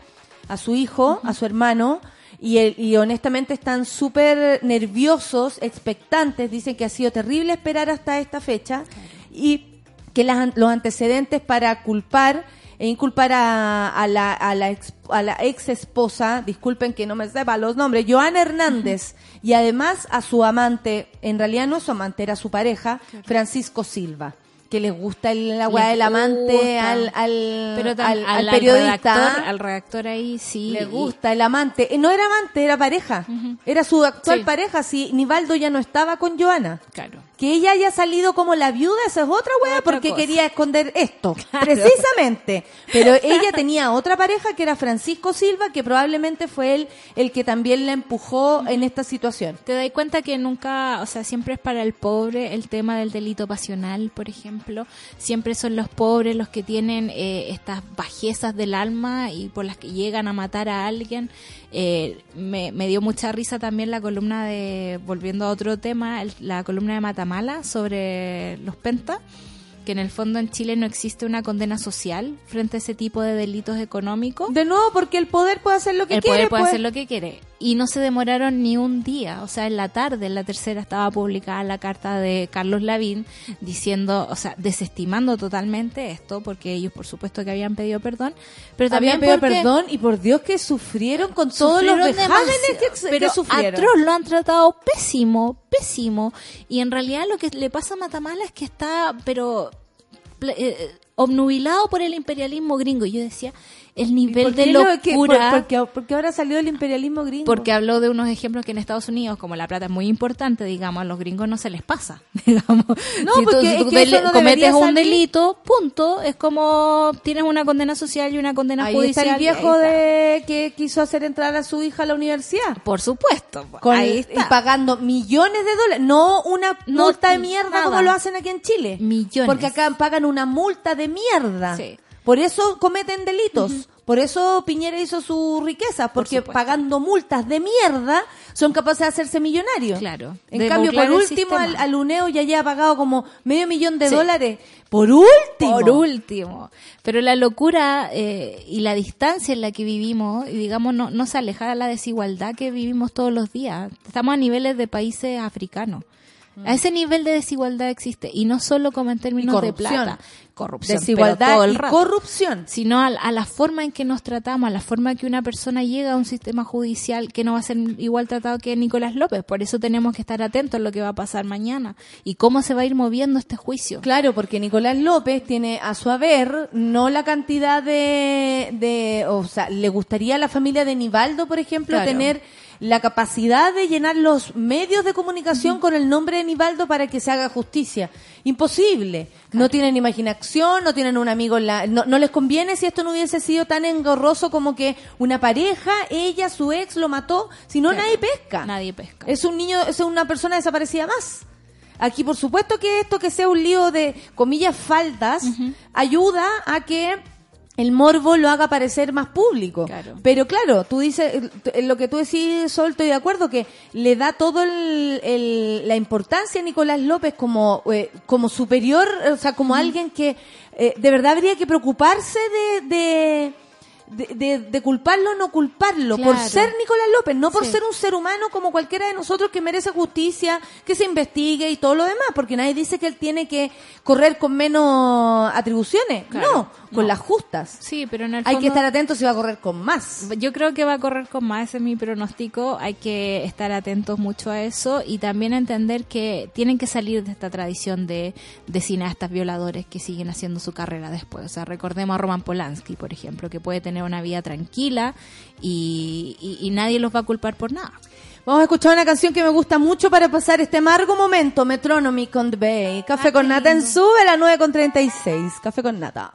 a su hijo, a su hermano, y, el- y honestamente están súper nerviosos, expectantes. Dicen que ha sido terrible esperar hasta esta fecha y que las- los antecedentes para culpar e inculpar a, a la, a, la ex, a la ex esposa, disculpen que no me sepa los nombres, Joana Hernández, y además a su amante, en realidad no su amante, era su pareja, Francisco Silva. que les gusta el- Les del amante al, al, Pero al, al al periodista. redactor, al redactor ahí sí. le gusta el amante. Eh, No era amante, era pareja. Era su actual Sí. pareja. Si Nivaldo ya no estaba con Joana. Claro. Que ella haya salido como la viuda, esa es otra wea, porque cosa. quería esconder esto. Claro. Precisamente. Pero ella tenía otra pareja que era Francisco Silva, que probablemente fue él el que también la empujó en esta situación. Te das cuenta que nunca, o sea, siempre es para el pobre el tema del delito pasional, por ejemplo. Siempre son los pobres los que tienen eh, estas bajezas del alma y por las que llegan a matar a alguien. Eh, me, me dio mucha risa también la columna de, volviendo a otro tema, el- la columna de Matamala sobre los pentas que en el fondo en Chile no existe una condena social frente a ese tipo de delitos económicos De nuevo, porque el poder puede hacer lo que el quiere. poder puede pues. hacer lo que quiere. Y no se demoraron ni un día. O sea, en la tarde, en la tercera, estaba publicada la carta de Carlos Lavín diciendo, o sea, desestimando totalmente esto, porque ellos, por supuesto, que habían pedido perdón. Pero también Habían pedido perdón y por Dios que sufrieron con todos los vejámenes que, pero que sufrieron. atroz lo han tratado pésimo, pésimo. Y en realidad lo que le pasa a Matamala es que está, pero eh, obnubilado por el imperialismo gringo. Y yo decía, el nivel ¿Por de qué lo que- por- locura... porque, porque ahora salió el imperialismo gringo. Porque habló de unos ejemplos que en Estados Unidos, como la plata es muy importante, digamos, a los gringos no se les pasa, digamos. No, si tú, porque es que no cometes un delito, punto, es como tienes una condena social y una condena Ahí judicial. está el y viejo está. de que quiso hacer entrar a su hija a la universidad. Por supuesto, Con- ahí y está. pagando millones de dólares, no una No, multa de mierda nada. como lo hacen aquí en Chile. Millones. Porque acá pagan una multa de mierda. Sí. Por eso cometen delitos. Por eso Piñera hizo su riqueza, porque pagando multas de mierda son capaces de hacerse millonarios. Claro. En De cambio, por último, al, UNEO ya haya pagado como medio millón de Sí. dólares. Por último. Por último. Pero la locura eh, y la distancia en la que vivimos, y digamos, no, no se aleja de la desigualdad que vivimos todos los días. Estamos a niveles de países africanos. A ese nivel de desigualdad existe. Y no solo como en términos de plata. Corrupción. Desigualdad todo el y rato. corrupción. sino a, a la forma en que nos tratamos, a la forma que una persona llega a un sistema judicial que no va a ser igual tratado que Nicolás López. Por eso tenemos que estar atentos a lo que va a pasar mañana y cómo se va a ir moviendo este juicio. Claro, porque Nicolás López tiene a su haber no la cantidad de, de o sea, le gustaría a la familia de Nivaldo, por ejemplo, Claro. tener la capacidad de llenar los medios de comunicación con el nombre de Nivaldo para que se haga justicia. Imposible. No tienen imaginación, no tienen un amigo en la... No, no les conviene si esto no hubiese sido tan engorroso como que una pareja, ella, su ex, lo mató, si no Claro. nadie pesca. Nadie pesca. Es un niño, es una persona desaparecida más. Aquí, por supuesto que esto que sea un lío de, comillas, faltas, ayuda a que el morbo lo haga parecer más público. Claro. Pero claro, tú dices, eh, lo que tú decís, Sol, estoy de acuerdo, que le da todo el, el- la importancia a Nicolás López como, eh, como superior, o sea, como alguien que eh, de verdad habría que preocuparse de... de de, de- de culparlo o no culparlo, por ser Nicolás López, no por Sí. ser un ser humano como cualquiera de nosotros que merece justicia, que se investigue y todo lo demás, porque nadie dice que él tiene que correr con menos atribuciones, Claro, no, con no. las justas. Sí, pero en el Hay fondo- que estar atento si va a correr con más. Yo creo que va a correr con más, ese es mi pronóstico. Hay que estar atentos mucho a eso y también entender que tienen que salir de esta tradición de, de cineastas violadores que siguen haciendo su carrera después. O sea, recordemos a Roman Polanski, por ejemplo, que puede tener una vida tranquila y, y- y nadie los va a culpar por nada. Vamos a escuchar una canción que me gusta mucho para pasar este amargo momento, Metronomy con The Bay. Café Ah, con Nata en. Sube, la 9 con 36. Café con Nata.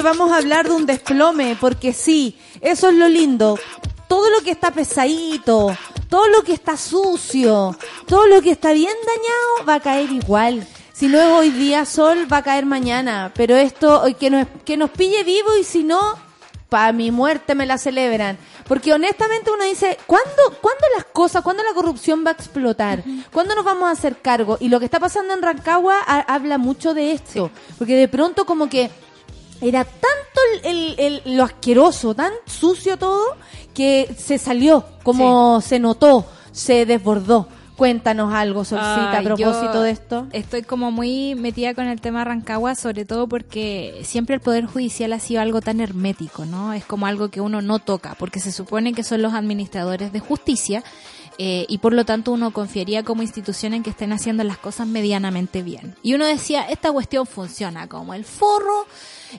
41. Oye, vamos a hablar de un desplome, porque sí, eso es lo lindo. Todo lo que está pesadito, todo lo que está sucio, todo lo que está bien dañado va a caer igual. Si no es hoy día sol, va a caer mañana. Pero esto, que nos, que nos pille vivo y si no, para mi muerte me la celebran. Porque honestamente uno dice, ¿cuándo, ¿cuándo las cosas, cuándo la corrupción va a explotar? ¿Cuándo nos vamos a hacer cargo? Y lo que está pasando en Rancagua ha- habla mucho de esto. Porque de pronto como que era tanto el, el- el- lo asqueroso, tan sucio todo, que se salió, como se notó, se desbordó. Cuéntanos algo, Solcita, a propósito de esto. Estoy como muy metida con el tema Rancagua, sobre todo porque siempre el Poder Judicial ha sido algo tan hermético, ¿no? Es como algo que uno no toca, porque se supone que son los administradores de justicia eh, y por lo tanto uno confiaría como institución en que estén haciendo las cosas medianamente bien. Y uno decía, esta cuestión funciona como el forro,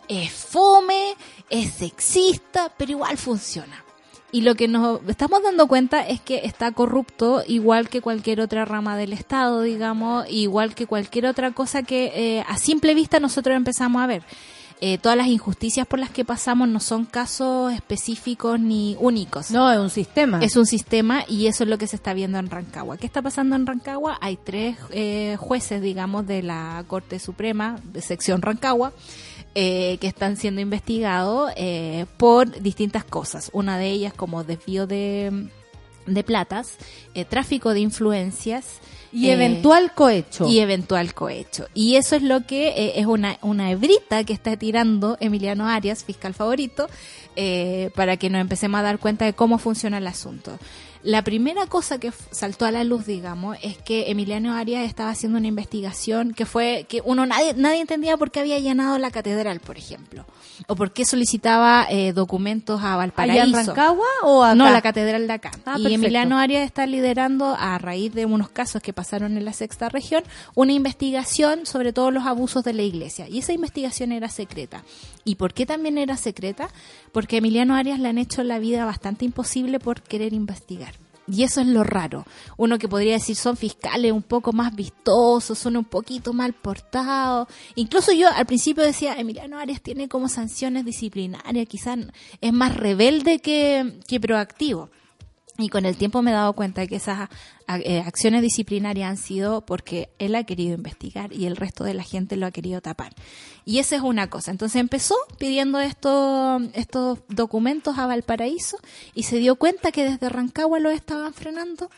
es fome, es sexista, pero igual funciona. Y lo que nos estamos dando cuenta es que está corrupto igual que cualquier otra rama del Estado, digamos, igual que cualquier otra cosa que eh, a simple vista nosotros empezamos a ver. Eh, todas las injusticias por las que pasamos no son casos específicos ni únicos. No, es un sistema. Es un sistema y eso es lo que se está viendo en Rancagua. ¿Qué está pasando en Rancagua? Hay tres eh, jueces, digamos, de la Corte Suprema, de sección Rancagua, eh, que están siendo investigados eh, por distintas cosas. Una de ellas como desvío de, de platas, eh, tráfico de influencias. y eh, eventual cohecho. y eventual cohecho. Y eso es lo que eh, es una, una hebrita que está tirando Emiliano Arias, fiscal favorito, eh, para que nos empecemos a dar cuenta de cómo funciona el asunto. La primera cosa que saltó a la luz, digamos, es que Emiliano Arias estaba haciendo una investigación que fue que uno nadie nadie entendía por qué había allanado la catedral, por ejemplo, o por qué solicitaba eh, documentos a Valparaíso. ¿Allá en Rancagua o acá? No, la catedral de acá. Ah, y perfecto. Emiliano Arias está liderando, a raíz de unos casos que pasaron en la sexta región, una investigación sobre todos los abusos de la iglesia. Y esa investigación era secreta. ¿Y por qué también era secreta? Porque a Emiliano Arias le han hecho la vida bastante imposible por querer investigar. Y eso es lo raro. Uno que podría decir son fiscales un poco más vistosos, son un poquito mal portados. Incluso yo al principio decía, Emiliano Arias tiene como sanciones disciplinarias, quizás es más rebelde que, que proactivo. Y con el tiempo me he dado cuenta de que esas eh, acciones disciplinarias han sido porque él ha querido investigar y el resto de la gente lo ha querido tapar. Y esa es una cosa. Entonces empezó pidiendo estos, estos documentos a Valparaíso y se dio cuenta que desde Rancagua lo estaban frenando.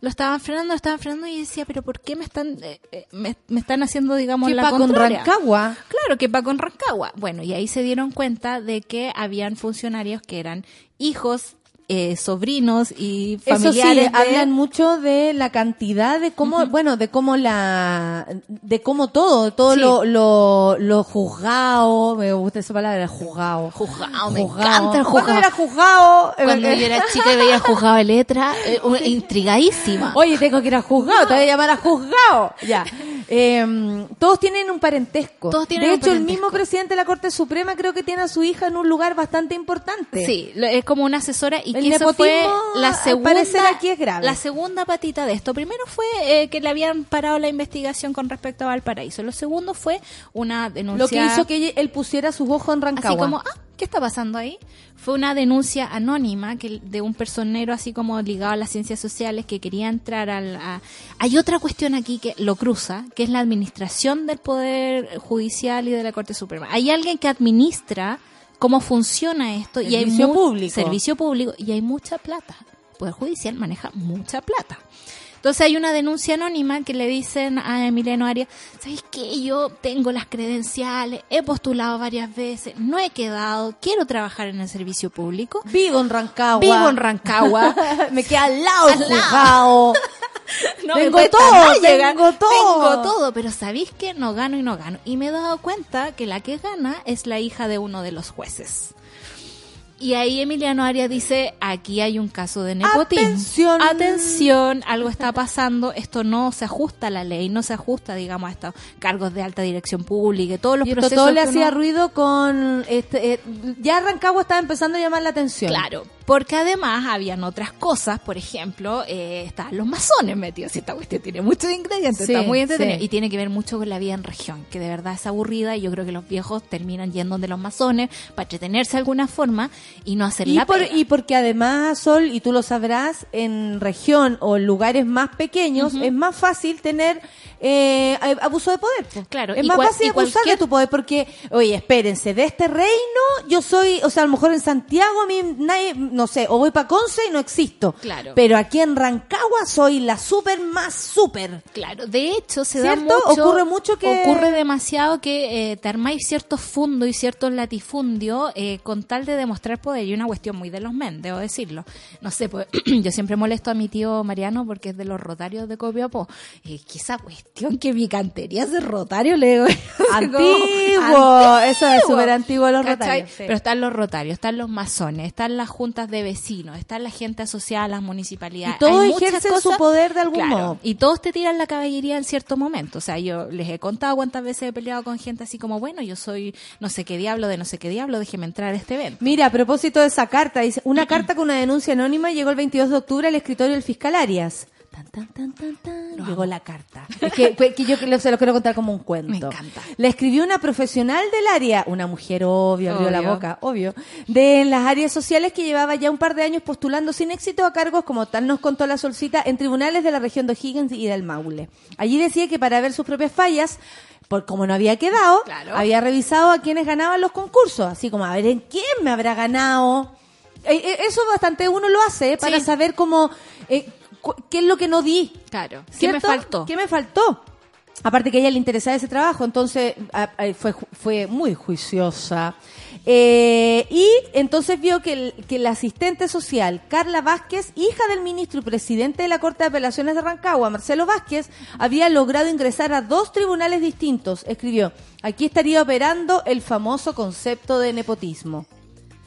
Lo estaban frenando, lo estaban frenando y decía, pero ¿por qué me están, eh, eh, me, me están haciendo, digamos, ¿Qué la con? Rancagua? Claro, que va con Rancagua. Bueno, y ahí se dieron cuenta de que habían funcionarios que eran hijos, eh, sobrinos y Eso sí, familiares. de- hablan mucho de la cantidad de cómo, bueno, de cómo la, de cómo todo, todo Sí. lo, lo, lo juzgado, me gusta esa palabra, juzgado. Juzgado, me encanta el Cuando juzgado. era juzgado, eh, Cuando yo era chica y veía juzgado de letra, eh, intrigadísima. Oye, tengo que ir a juzgado, te voy a llamar a juzgado. Ya. Eh, todos tienen un parentesco. Todos tienen de hecho, el mismo presidente de la Corte Suprema creo que tiene a su hija en un lugar bastante importante. Sí, es como una asesora y El que eso fue la segunda, parecer, aquí es grave. la segunda patita de esto. Primero fue eh, que le habían parado la investigación con respecto a Valparaíso. Lo segundo fue una denuncia. Lo que hizo que él pusiera sus ojos en Rancagua. Así como, ah, ¿qué está pasando ahí? Fue una denuncia anónima que de un personero así como ligado a las ciencias sociales que quería entrar al... a- Hay otra cuestión aquí que lo cruza, que es la administración del Poder Judicial y de la Corte Suprema. Hay alguien que administra cómo funciona esto y hay Servicio público. servicio público y hay mucha plata. El Poder Judicial maneja mucha plata. Entonces hay una denuncia anónima que le dicen a Emiliano Arias, ¿sabéis qué? Yo tengo las credenciales, he postulado varias veces, no he quedado, quiero trabajar en el servicio público. Vivo en Rancagua. Vivo en Rancagua. Me queda al lado Al juzgado. No Tengo todo, llegar. tengo todo. Tengo todo, pero ¿sabéis qué? No gano y no gano. Y me he dado cuenta que la que gana es la hija de uno de los jueces. Y ahí Emiliano Arias dice, aquí hay un caso de nepotismo. Atención. Atención, algo está pasando, esto no se ajusta a la ley, no se ajusta, digamos, a estos cargos de alta dirección pública y todos los Y esto procesos todo le hacía uno- ruido con... Este, eh, ya Rancagua estaba empezando a llamar la atención. Claro, porque además habían otras cosas, por ejemplo, eh, estaban los masones metidos. Y esta cuestión tiene muchos ingredientes, Sí, está muy entretenido. sí. Y tiene que ver mucho con la vida en región, que de verdad es aburrida. Y yo creo que los viejos terminan yendo de los masones para entretenerse de alguna forma y no hacer Y, la por- pega. y porque además, Sol, y tú lo sabrás, en región o lugares más pequeños es más fácil tener eh, abuso de poder. po. Claro, es más cual- fácil abusar cualquier- de tu poder porque, oye, espérense, de este reino yo soy, o sea, a lo mejor en Santiago a mí nadie, no sé, o voy para Conce y no existo. Claro. Pero aquí en Rancagua soy la súper más súper. Claro, de hecho se da ¿Cierto? mucho, Ocurre mucho que- ocurre demasiado que eh, te armáis ciertos fundos y ciertos latifundios eh, con tal de demostrar poder y una cuestión muy de los men, debo decirlo. No sé, pues yo siempre molesto a mi tío Mariano porque es de los rotarios de Copiapó. Esa cuestión que mi cantería es de rotario, le digo. Antiguo, eso es súper antiguo los ¿Cachai? rotarios. sí. Pero están los rotarios, están los masones, están las juntas de vecinos, están la gente asociada a las municipalidades. Y todos Hay ejercen su poder de algún Claro, modo. Y todos te tiran la caballería en cierto momento. O sea, yo les he contado cuántas veces he peleado con gente así como, bueno, yo soy no sé qué diablo de no sé qué diablo, déjeme entrar a este evento. Mira, a propósito de esa carta, dice, una carta con una denuncia anónima llegó el 22 de octubre al escritorio del fiscal Arias. Tan, tan, tan, tan, tan. Llegó la carta. Es que, que- que yo se lo quiero contar como un cuento. Me encanta. La escribió una profesional del área, una mujer obvio, abrió la boca, obvio, de las áreas sociales que llevaba ya un par de años postulando sin éxito a cargos, como tal nos contó la solcita, en tribunales de la región de O'Higgins y del Maule. Allí decía que para ver sus propias fallas, por como no había quedado, Claro. había revisado a quienes ganaban los concursos, así como a ver en quién me habrá ganado. Eh, eh, Eso bastante uno lo hace eh, para Sí. saber cómo eh, qué es lo que no di. Claro. ¿Qué me faltó? ¿Qué me faltó? Aparte que a ella le interesaba ese trabajo, entonces fue, fue muy juiciosa. Eh, y entonces vio que, el, que la asistente social, Carla Vázquez, hija del ministro y presidente de la Corte de Apelaciones de Rancagua, Marcelo Vázquez, había logrado ingresar a dos tribunales distintos. Escribió, aquí estaría operando el famoso concepto de nepotismo.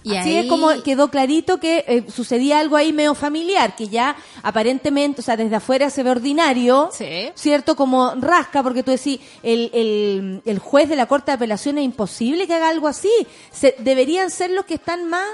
Y Así ahí- es como quedó clarito que eh, sucedía algo ahí medio familiar, que ya aparentemente, o sea, desde afuera se ve ordinario, Sí. ¿cierto? Como rasca, porque tú decís, el, el, el juez de la Corte de Apelación es imposible que haga algo así. Se, deberían ser los que están más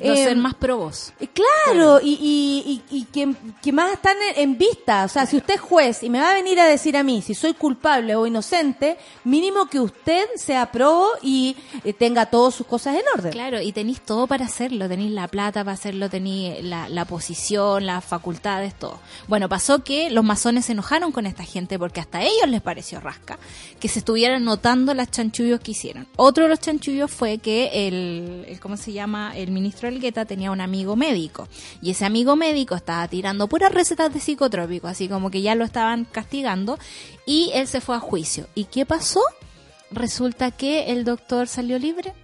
Eh, ser más probos. Claro, y, y, y, y que, que más están en, en vista. O sea, si usted es juez y me va a venir a decir a mí si soy culpable o inocente, mínimo que usted sea pro y eh, tenga todas sus cosas en orden. Claro, y tenéis todo para hacerlo, tenéis la plata para hacerlo, tenéis la, la posición, las facultades, todo. Bueno, pasó que los masones se enojaron con esta gente porque hasta a ellos les pareció rasca que se estuvieran notando las chanchullos que hicieron. Otro de los chanchullos fue que el, el ¿cómo se llama? El ministro Elgueta tenía un amigo médico y ese amigo médico estaba tirando puras recetas de psicotrópicos, así como que ya lo estaban castigando y él se fue a juicio. ¿Y qué pasó? Resulta que el doctor salió libre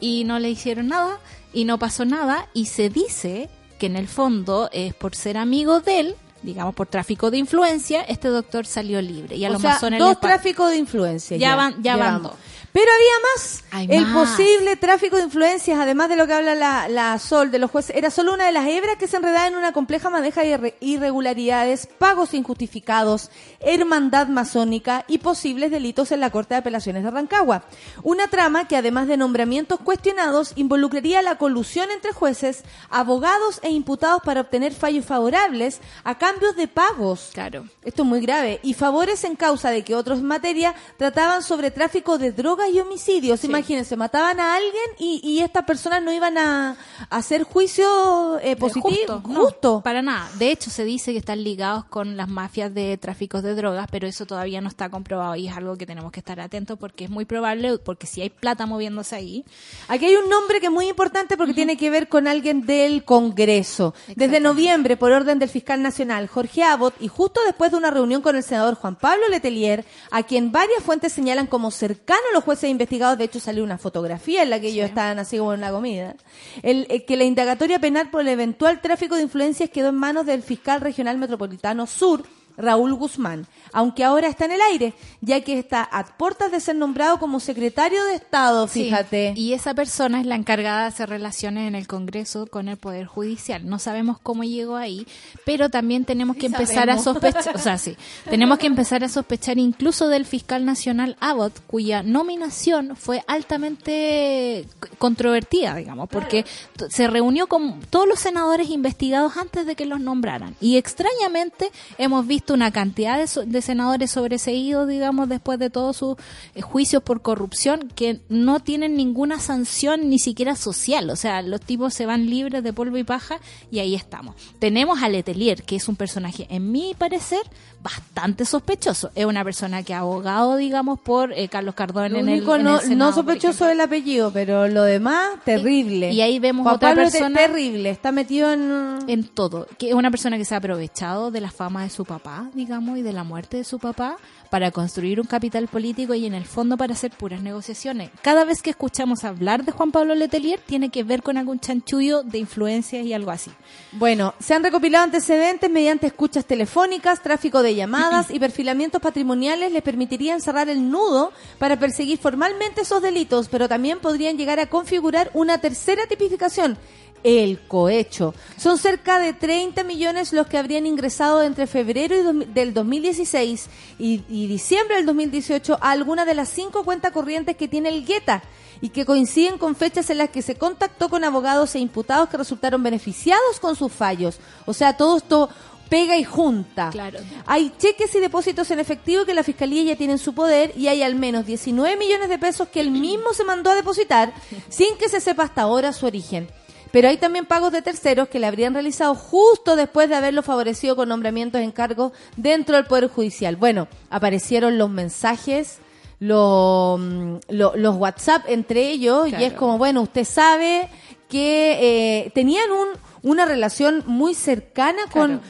y no le hicieron nada y no pasó nada y se dice que en el fondo es por ser amigo de él, digamos por tráfico de influencia, este doctor salió libre y a o los sea, masones dos les tráficos de influencia. Ya van- ya van vamos. dos. Pero había más. Hay el más. posible tráfico de influencias, además de lo que habla la, la Sol de los jueces, era solo una de las hebras que se enredaba en una compleja madeja de irre- irregularidades, pagos injustificados, hermandad masónica y posibles delitos en la Corte de Apelaciones de Rancagua. Una trama que, además de nombramientos cuestionados, involucraría la colusión entre jueces, abogados e imputados para obtener fallos favorables a cambios de pagos. Claro. Esto es muy grave. Y favores en causa de que otros en materia trataban sobre tráfico de drogas y homicidios. Imagínense, mataban a alguien y, y estas personas no iban a, a hacer juicio eh, positivo. Justo, no, justo. para nada. De hecho, se dice que están ligados con las mafias de tráficos de drogas, pero eso todavía no está comprobado y es algo que tenemos que estar atentos porque es muy probable, porque si hay plata moviéndose ahí, Aquí hay un nombre que es muy importante porque tiene que ver con alguien del Congreso. Desde noviembre, por orden del fiscal nacional Jorge Abbott, y justo después de una reunión con el senador Juan Pablo Letelier, a quien varias fuentes señalan como cercano a los jueces investigados, de hecho salió una fotografía en la que ellos estaban así como en la comida, el, eh, que la indagatoria penal por el eventual tráfico de influencias quedó en manos del fiscal regional metropolitano sur, Raúl Guzmán, aunque ahora está en el aire, ya que está a puertas de ser nombrado como secretario de Estado, Sí, fíjate. Y esa persona es la encargada de hacer relaciones en el Congreso con el Poder Judicial. No sabemos cómo llegó ahí, pero también tenemos que empezar a sospechar, o sea, sí, tenemos que empezar a sospechar incluso del fiscal nacional Abbott, cuya nominación fue altamente controvertida, digamos, porque se reunió con todos los senadores investigados antes de que los nombraran. Y extrañamente hemos visto una cantidad de, so- de senadores sobreseídos, digamos, después de todos sus eh, juicios por corrupción que no tienen ninguna sanción ni siquiera social. O sea, los tipos se van libres de polvo y paja y ahí estamos. Tenemos a Letelier, que es un personaje, en mi parecer, bastante sospechoso. Es una persona que ha abogado, digamos, por eh, Carlos Cardón Lo en el, en no, el Senado, no por sospechoso ejemplo. el apellido, pero lo demás, terrible. y ahí vemos Juan otra Pablo persona- terrible, está metido en... en todo, que es una persona que se ha aprovechado de la fama de su papá, digamos, y de la muerte de su papá para construir un capital político y en el fondo para hacer puras negociaciones. Cada vez que escuchamos hablar de Juan Pablo Letelier tiene que ver con algún chanchullo de influencias y algo así. Bueno, se han recopilado antecedentes mediante escuchas telefónicas, tráfico de llamadas y perfilamientos patrimoniales les permitirían cerrar el nudo para perseguir formalmente esos delitos, pero también podrían llegar a configurar una tercera tipificación, el cohecho. Son cerca de 30 millones los que habrían ingresado entre febrero y dos- del 2016 y, y diciembre del 2018 a alguna de las cinco cuentas corrientes que tiene el Guetta y que coinciden con fechas en las que se contactó con abogados e imputados que resultaron beneficiados con sus fallos. O sea, todo esto pega y junta. Claro. Hay cheques y depósitos en efectivo que la Fiscalía ya tiene en su poder y hay al menos 19 millones de pesos que él mismo se mandó a depositar sin que se sepa hasta ahora su origen. Pero hay también pagos de terceros que le habrían realizado justo después de haberlo favorecido con nombramientos en cargos dentro del Poder Judicial. Bueno, aparecieron los mensajes, mm, lo- los WhatsApp entre ellos, y es como, bueno, usted sabe que eh, tenían un, una relación muy cercana con,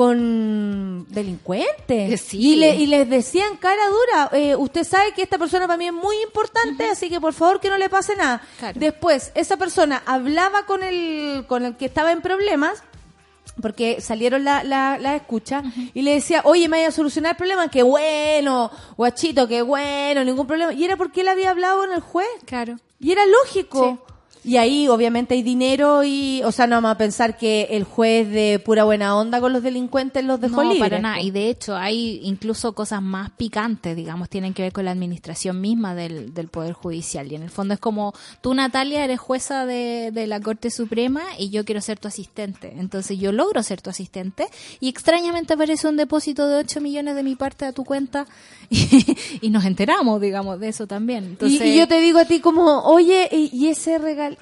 con delincuentes. Sí. Y, le- y les decían cara dura, eh, usted sabe que esta persona para mí es muy importante, así que por favor que no le pase nada. Claro. Después, esa persona hablaba con el, con el que estaba en problemas, porque salieron la, la, la escucha, y le decía, oye, me vaya a solucionar el problema, qué bueno, guachito, qué bueno, ningún problema. Y era porque él había hablado con el juez. Claro. Y era lógico. Y ahí obviamente hay dinero y, o sea, no vamos a pensar que el juez de pura buena onda con los delincuentes los dejó no, libres. para nada. Y de hecho hay incluso cosas más picantes, digamos, tienen que ver con la administración misma del, del Poder Judicial. Y en el fondo es como, tú Natalia eres jueza de, de la Corte Suprema y yo quiero ser tu asistente. Entonces yo logro ser tu asistente y extrañamente aparece un depósito de 8 millones de mi parte a tu cuenta y, y nos enteramos, digamos, de eso también. Y- Entonces, y, yo te digo a ti como, oye, y, ese regalo,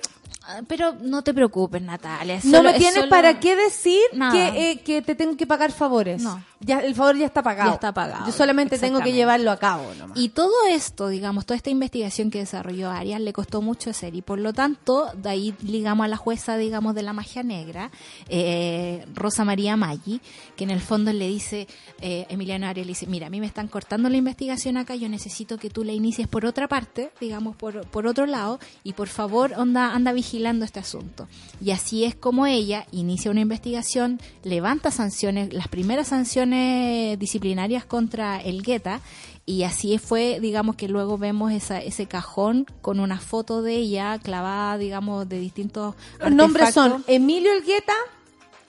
Pero no te preocupes, Natalia. no me es tienes solo- para qué decir que, eh, que te tengo que pagar favores. No. Ya, el favor ya está pagado. Ya está pagado, Yo solamente tengo que llevarlo a cabo nomás. Y todo esto, digamos, toda esta investigación que desarrolló Arias le costó mucho hacer y por lo tanto, de ahí ligamos a la jueza, digamos, de la magia negra, eh, Rosa María Maggi, que en el fondo le dice, eh, Emiliano Arias le dice, mira, a mí me están cortando la investigación acá, yo necesito que tú la inicies por otra parte, digamos, por, por otro lado, y por favor, onda, anda vigilando este asunto. Y así es como ella inicia una investigación, levanta sanciones, las primeras sanciones disciplinarias contra el Guetta, y así fue, digamos, que luego vemos esa, ese cajón con una foto de ella clavada, digamos, de distintos Los nombres son. Emilio Elgueta,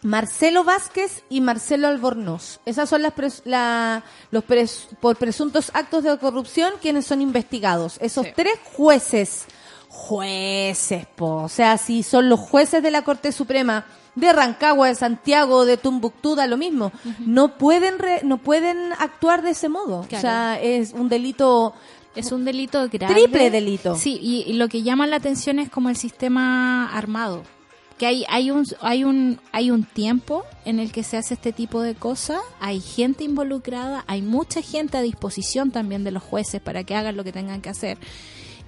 Marcelo Vázquez y Marcelo Albornoz. Esas son las pres- la- los pres- por presuntos actos de corrupción quienes son investigados. Esos Sí. tres jueces, jueces, po. o sea, si son los jueces de la Corte Suprema de Rancagua, de Santiago, de Tumbuctú, da lo mismo. No pueden re- no pueden actuar de ese modo. O sea, es un delito Es un delito grave. Triple delito. Sí, y, y lo que llama la atención es como el sistema armado. Que hay, hay un, hay un, hay un tiempo en el que se hace este tipo de cosas, hay gente involucrada, hay mucha gente a disposición también de los jueces para que hagan lo que tengan que hacer.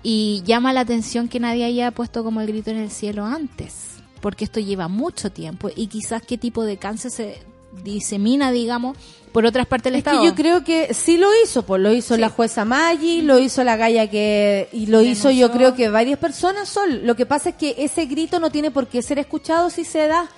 Y llama la atención que nadie haya puesto como el grito en el cielo antes, porque esto lleva mucho tiempo y quizás qué tipo de cáncer se disemina, digamos, por otras partes del Es Estado. que yo creo que sí lo hizo, pues lo hizo Sí. la jueza Maggi, lo hizo la Gaya que y lo hizo yo creo que varias personas son. Lo que pasa es que ese grito no tiene por qué ser escuchado si se da.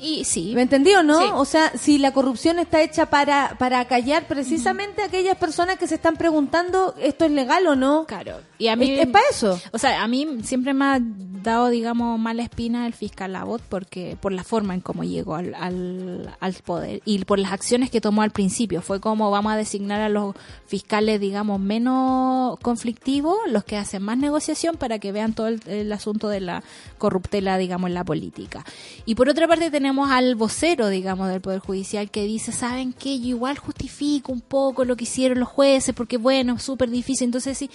Y sí, ¿Me entendió, no? Sí. O sea, si la corrupción está hecha para para callar precisamente a aquellas personas que se están preguntando esto es legal o no. Claro. Y a mí Es- es pa' eso. O sea, a mí siempre me ha dado, digamos, mala espina el fiscal Abbott porque por la forma en cómo llegó al, al, al poder y por las acciones que tomó al principio. Fue como vamos a designar a los fiscales, digamos, menos conflictivos, los que hacen más negociación para que vean todo el, el asunto de la corruptela, digamos, en la política. Y por otra parte tenemos al vocero, digamos, del Poder Judicial que dice, ¿saben qué? Yo igual justifico un poco lo que hicieron los jueces porque, bueno, es súper difícil. Entonces, sí,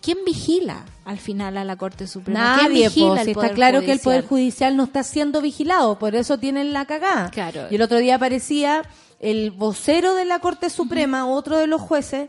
¿quién vigila al final a la Corte Suprema? ¿Quién Nadie, vigila po, el si está claro que el Poder Judicial? Judicial no está siendo vigilado, por eso tienen la cagada. Claro. Y el otro día aparecía el vocero de la Corte Suprema, otro de los jueces,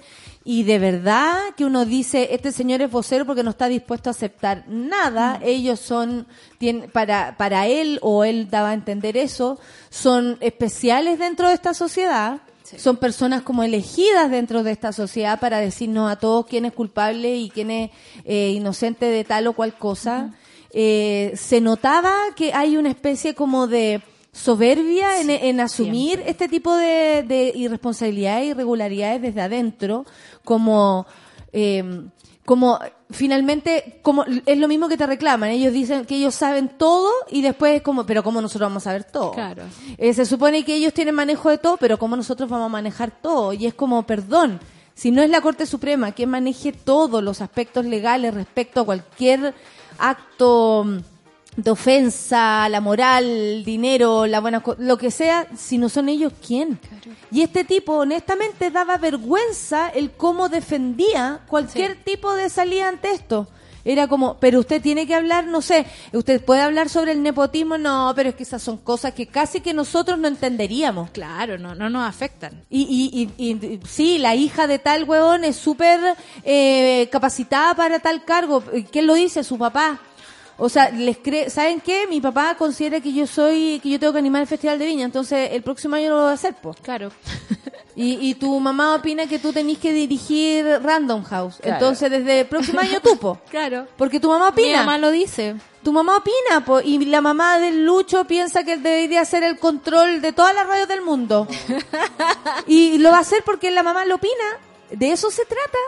y de verdad que uno dice, este señor es vocero porque no está dispuesto a aceptar nada, ellos son, tienen, para, para él, o él daba a entender eso, son especiales dentro de esta sociedad, son personas como elegidas dentro de esta sociedad para decirnos a todos quién es culpable y quién es eh, inocente de tal o cual cosa. Eh, se notaba que hay una especie como de soberbia en, en asumir este tipo de, de irresponsabilidades e irregularidades desde adentro, como, eh, como finalmente, como es lo mismo que te reclaman. Ellos dicen que ellos saben todo y después es como, pero ¿cómo nosotros vamos a saber todo? Claro. Eh, se supone que ellos tienen manejo de todo, pero ¿cómo nosotros vamos a manejar todo? Y es como, perdón, si no es la Corte Suprema quien maneje todos los aspectos legales respecto a cualquier acto de ofensa, la moral, el dinero, la buena, lo que sea, si no son ellos, ¿quién? Y este tipo, honestamente, daba vergüenza el cómo defendía cualquier tipo de salida ante esto. Era como, pero usted tiene que hablar, no sé, usted puede hablar sobre el nepotismo, no, pero es que esas son cosas que casi que nosotros no entenderíamos. Claro, no, no nos afectan. Y, y, y, y- sí, la hija de tal huevón es súper eh, capacitada para tal cargo. ¿Quién lo dice? Su papá. O sea, les cree, ¿saben qué? Mi papá considera que yo soy, que yo tengo que animar el Festival de Viña, entonces el próximo año lo voy a hacer, pues. Claro. Y, y tu mamá opina que tú tenés que dirigir Random House. Claro. Entonces, desde el próximo año tú, po. Claro. Porque tu mamá Mi opina. mamá lo dice. Tu mamá opina, po, y la mamá del Lucho piensa que él debería hacer el control de todas las radios del mundo. y lo va a hacer porque la mamá lo opina. De eso se trata.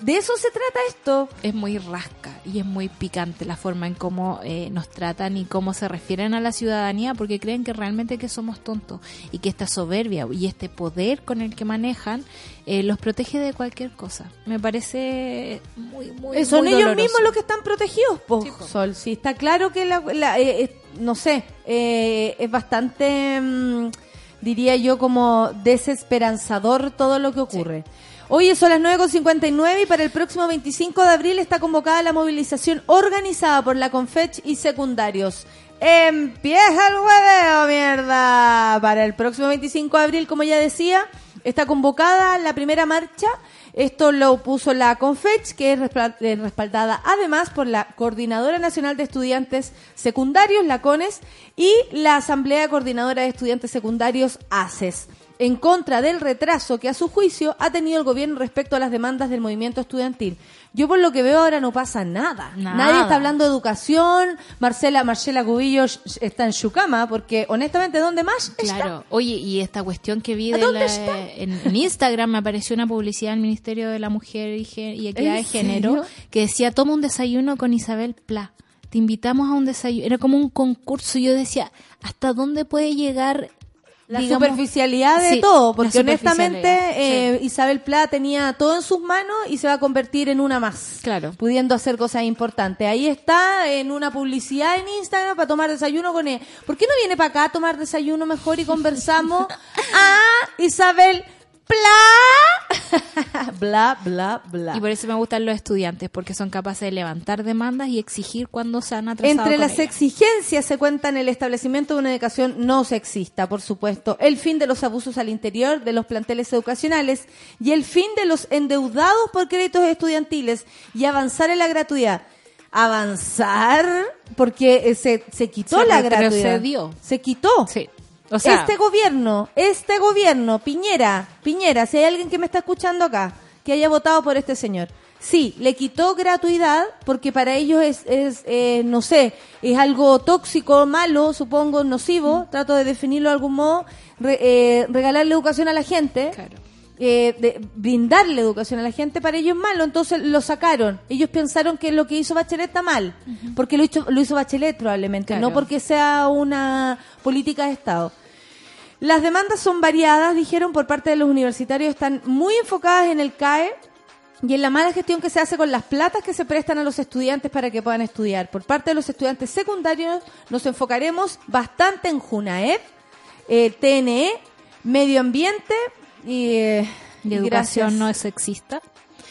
De eso se trata esto. Es muy rasca. y es muy picante la forma en cómo eh, nos tratan y cómo se refieren a la ciudadanía porque creen que realmente que somos tontos y que esta soberbia y este poder con el que manejan eh, los protege de cualquier cosa. Me parece muy, muy Eh, Son muy ellos doloroso. mismos los que están protegidos, po, Sí, po. Sol. Sí, está claro que la, la- eh, eh, no sé, eh, es bastante, mm, diría yo, como desesperanzador todo lo que ocurre. Hoy son las 9.59 y para el próximo 25 de abril está convocada la movilización organizada por la Confech y secundarios. Empieza el hueveo, mierda. Para el próximo 25 de abril, como ya decía, está convocada la primera marcha. Esto lo puso la Confech, que es eh, respaldada además por la Coordinadora Nacional de Estudiantes Secundarios, la CONES, y la Asamblea Coordinadora de Estudiantes Secundarios, ACES, en contra del retraso que a su juicio ha tenido el gobierno respecto a las demandas del movimiento estudiantil. Yo por lo que veo ahora no pasa nada. Nada. Nadie está hablando de educación. Marcela, Marcela Cubillo está en su cama porque honestamente, ¿dónde más está? Claro, oye, y esta cuestión que vi ¿A de dónde la- en, en Instagram me apareció una publicidad del Ministerio de la Mujer y, y Equidad de ¿En Género serio? que decía, toma un desayuno con Isabel Pla. Te invitamos a un desayuno. Era como un concurso. Yo decía, ¿hasta dónde puede llegar La digamos, superficialidad de sí, todo, porque honestamente eh, Isabel Pla tenía todo en sus manos y se va a convertir en una más. Claro. Pudiendo hacer cosas importantes. Ahí está en una publicidad en Instagram para tomar desayuno con él. ¿Por qué no viene para acá a tomar desayuno mejor y conversamos? ah, Isabel Pla. bla, bla, bla. Y por eso me gustan los estudiantes, porque son capaces de levantar demandas y exigir cuando se han atrasado. Entre con las exigencias se cuentan el establecimiento de una educación no sexista, por supuesto, el fin de los abusos al interior de los planteles educacionales y el fin de los endeudados por créditos estudiantiles y avanzar en la gratuidad. Avanzar porque eh, se, se quitó Se la gratuidad. Se quitó. Sí. O sea, este gobierno, este gobierno, Piñera, Piñera, si hay alguien que me está escuchando acá, que haya votado por este señor. Sí, le quitó gratuidad porque para ellos es, es eh, no sé, es algo tóxico, malo, supongo, nocivo, trato de definirlo de algún modo, re- eh, regalarle educación a la gente, Claro. Eh, de brindarle educación a la gente, para ellos es malo, entonces lo sacaron. Ellos pensaron que lo que hizo Bachelet está mal, porque lo hizo, lo hizo Bachelet probablemente, Claro. no porque sea una política de Estado. Las demandas son variadas, dijeron, por parte de los universitarios, están muy enfocadas en el CAE y en la mala gestión que se hace con las platas que se prestan a los estudiantes para que puedan estudiar. Por parte de los estudiantes secundarios nos enfocaremos bastante en JUNAEP, eh, TNE, medio ambiente y... eh, educación gracias. no es sexista,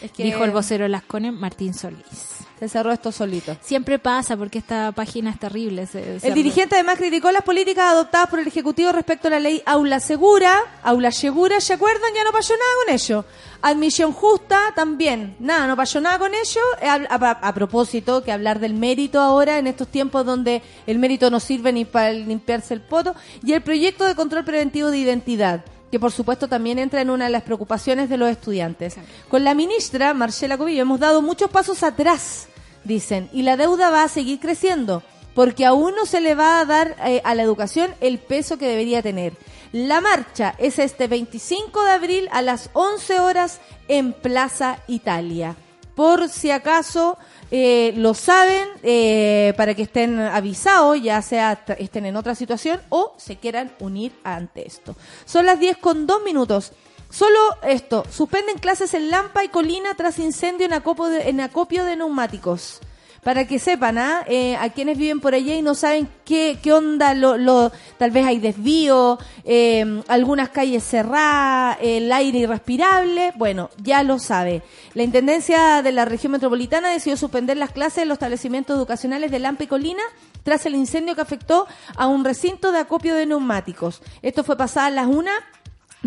Es que dijo el vocero de las Martín Solís. Se cerró esto solito. Siempre pasa porque esta página es terrible. se- se- El dirigente además criticó las políticas adoptadas por el Ejecutivo respecto a la ley Aula Segura. Aula Segura, ¿se acuerdan? Ya no pasó nada con ello. Admisión justa, también. Nada, no pasó nada con ello. Eh, A, a- a propósito, que hablar del mérito ahora, en estos tiempos donde el mérito no sirve ni para limpiarse el poto. Y el proyecto de control preventivo de identidad que por supuesto también entra en una de las preocupaciones de los estudiantes. Con la ministra Marcela Cobillo hemos dado muchos pasos atrás, dicen, y la deuda va a seguir creciendo, porque aún no se le va a dar eh, a la educación el peso que debería tener. La marcha es este 25 de abril a las 11 horas en Plaza Italia. Por si acaso eh, lo saben, eh, para que estén avisados, ya sea estén en otra situación o se quieran unir ante esto. Son las 10 con 2 minutos. Solo esto, suspenden clases en Lampa y Colina tras incendio en de, en acopio de neumáticos. Para que sepan, ¿ah? Eh, a quienes viven por allá y no saben qué, qué onda, lo, lo, tal vez hay desvío, eh, algunas calles cerradas, el aire irrespirable, bueno, ya lo sabe. La Intendencia de la Región Metropolitana decidió suspender las clases en los establecimientos educacionales de Lampa y Colina tras el incendio que afectó a un recinto de acopio de neumáticos. Esto fue pasada a las una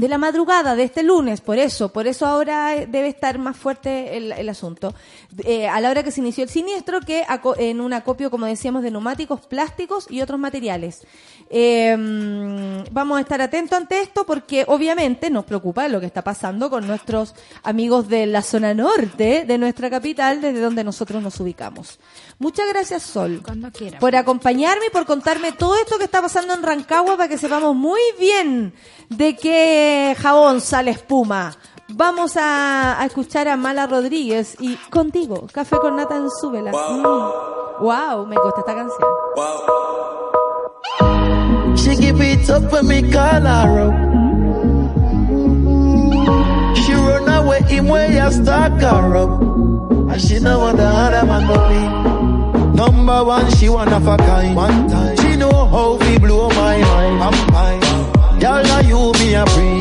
de la madrugada de este lunes, por eso, por eso ahora eh, debe estar más fuerte el, asunto. Eh, a la hora que se inició el siniestro, que en un acopio, como decíamos, de neumáticos, plásticos y otros materiales. Mm, vamos a estar atentos ante esto porque obviamente nos preocupa lo que está pasando con nuestros amigos de la zona norte de nuestra capital, desde donde nosotros nos ubicamos. Muchas gracias, Sol Cuando quiera. por acompañarme y por contarme todo esto que está pasando en Rancagua para que sepamos muy bien de qué jabón sale espuma. Vamos a, a escuchar a Mala Rodríguez y contigo, Café con Nata en Súbela. Mm. Wow, me gusta esta canción. She give it up when me call her up. She run away him way I stalk her up. And she know what the other man be. Number one, she one of. One time. She know how we blow my mind. I'm fine. Y'all know you me a free.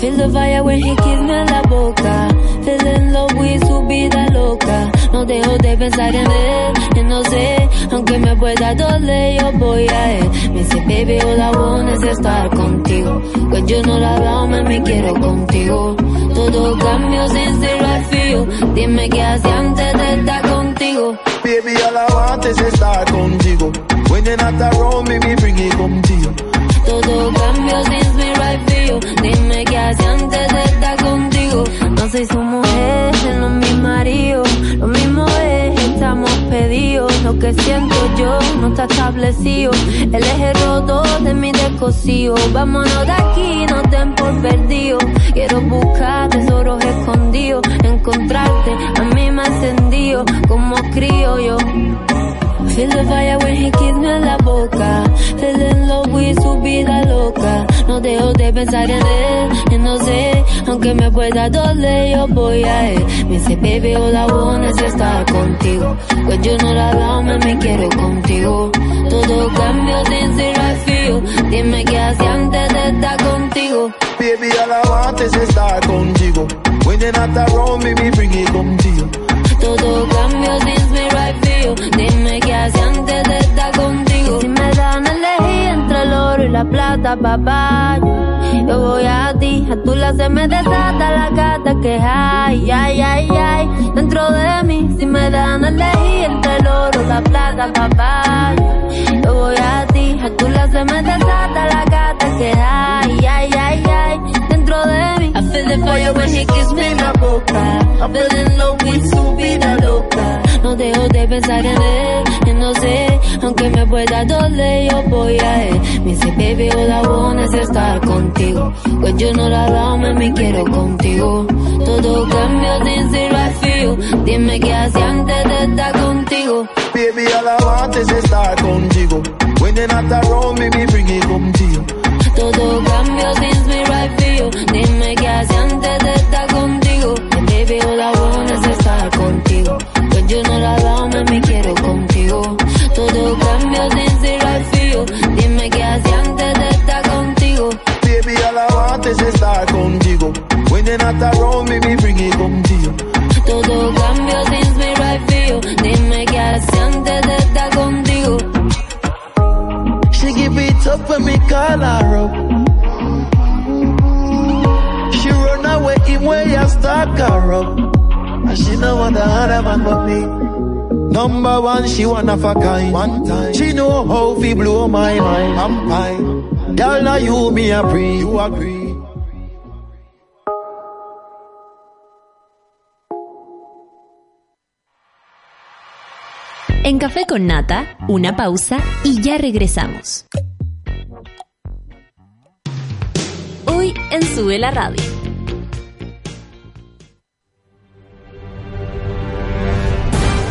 Feel the fire when he kiss me la boca. Feel in love with su vida loca. No dejo de pensar en él, y no sé, aunque me pueda doler, yo voy a él. Me dice, baby, all I want is estar contigo. When you know la dama, me quiero contigo. Todo cambio sin ser feel. Dime qué hacía antes de estar contigo. Baby, all I want is estar contigo. When you're not around me, me bring it you. Todo cambio sin mi right feel. Dime qué hacía antes de estar contigo. No soy su mujer, él no es mi marido. Lo mismo es, estamos pedidos. Lo que siento yo no está establecido. El roto de mi descosido. Vámonos de aquí, no den por perdido. Quiero buscar tesoros escondidos. Encontrarte, a mí me ha encendido. Como crío yo. Feel the fire when he kiss me en la boca. Feel in love with su vida loca. No dejo de pensar en él, y no sé, aunque me pueda doler, yo voy a él. Me dice, baby, all I want es estar contigo. Pues yo no la dama, me quiero contigo. Todo cambio sin ser feel. Dime qué hacía antes de estar contigo. Baby, all I want is estar contigo. When you're not around me bring it come to you. Todo cambio sin Dime qué hacía antes de estar contigo. Si me dan a elegir entre el oro y la plata, papá, yo, voy a ti. A tu la se me desata la gata que hay, ay, ay, ay. Dentro de mí, si me dan a elegir entre el oro y la plata, papá, yo, yo voy a ti. A tu la se me desata la gata que hay, ay, ay, ay. Dentro de mí, I feel the fire when he kiss me en la boca. I feel in love with su vida loca. No dejo de pensar en él, y no sé, aunque me pueda doler, yo voy a él. Me dice, baby, all I want es estar contigo. Pues yo no la dama, me quiero contigo. Todo cambio sin ser right feel. Dime qué hacía antes de estar contigo. Baby, all I want is estar contigo. When you're not around me, me bring it come to you. Todo cambio sin mi right feel. Dime qué hacía antes yo no la dama, me quiero contigo. Todo cambio sin mi right feel. Dime qué hacía antes de estar contigo. Baby, all I want is estar contigo. When you're not around me, me bring it come to you. Todo cambio sin mi right feel. Dime qué hacía antes de estar contigo. She give it up when me call her up. She run away him way I stalk her up. And she know what the other man but me. Number one, she one of a kind. One time. She know how we blow my mind. I'm fine. Girl, now you me a free. You agree. En Café con Nata, una pausa y ya regresamos. Hoy en Sube la Radio.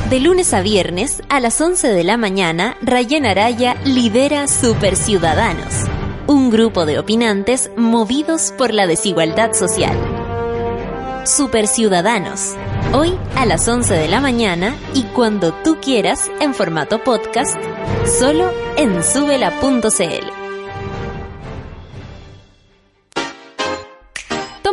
De lunes a viernes, a las 11 de la mañana, Rayen Araya lidera Super Ciudadanos, un grupo de opinantes movidos por la desigualdad social. Super Ciudadanos, hoy a las 11 de la mañana y cuando tú quieras en formato podcast, solo en subela.cl.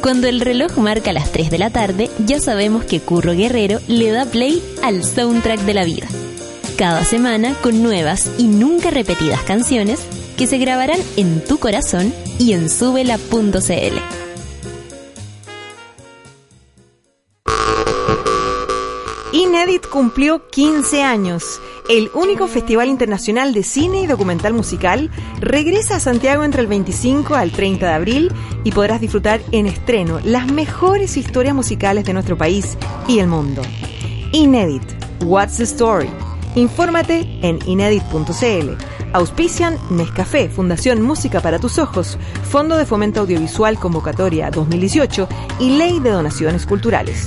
Cuando el reloj marca las 3 de la tarde, ya sabemos que Curro Guerrero le da play al soundtrack de la vida. Cada semana con nuevas y nunca repetidas canciones que se grabarán en tu corazón y en subela.cl. Inédit cumplió 15 años. El único festival internacional de cine y documental musical regresa a Santiago entre el 25 al 30 de abril y podrás disfrutar en estreno las mejores historias musicales de nuestro país y el mundo. Inédit, What's the Story? Infórmate en inédit.cl. Auspician Nescafé, Fundación Música para tus Ojos, Fondo de Fomento Audiovisual Convocatoria 2018 y Ley de Donaciones Culturales.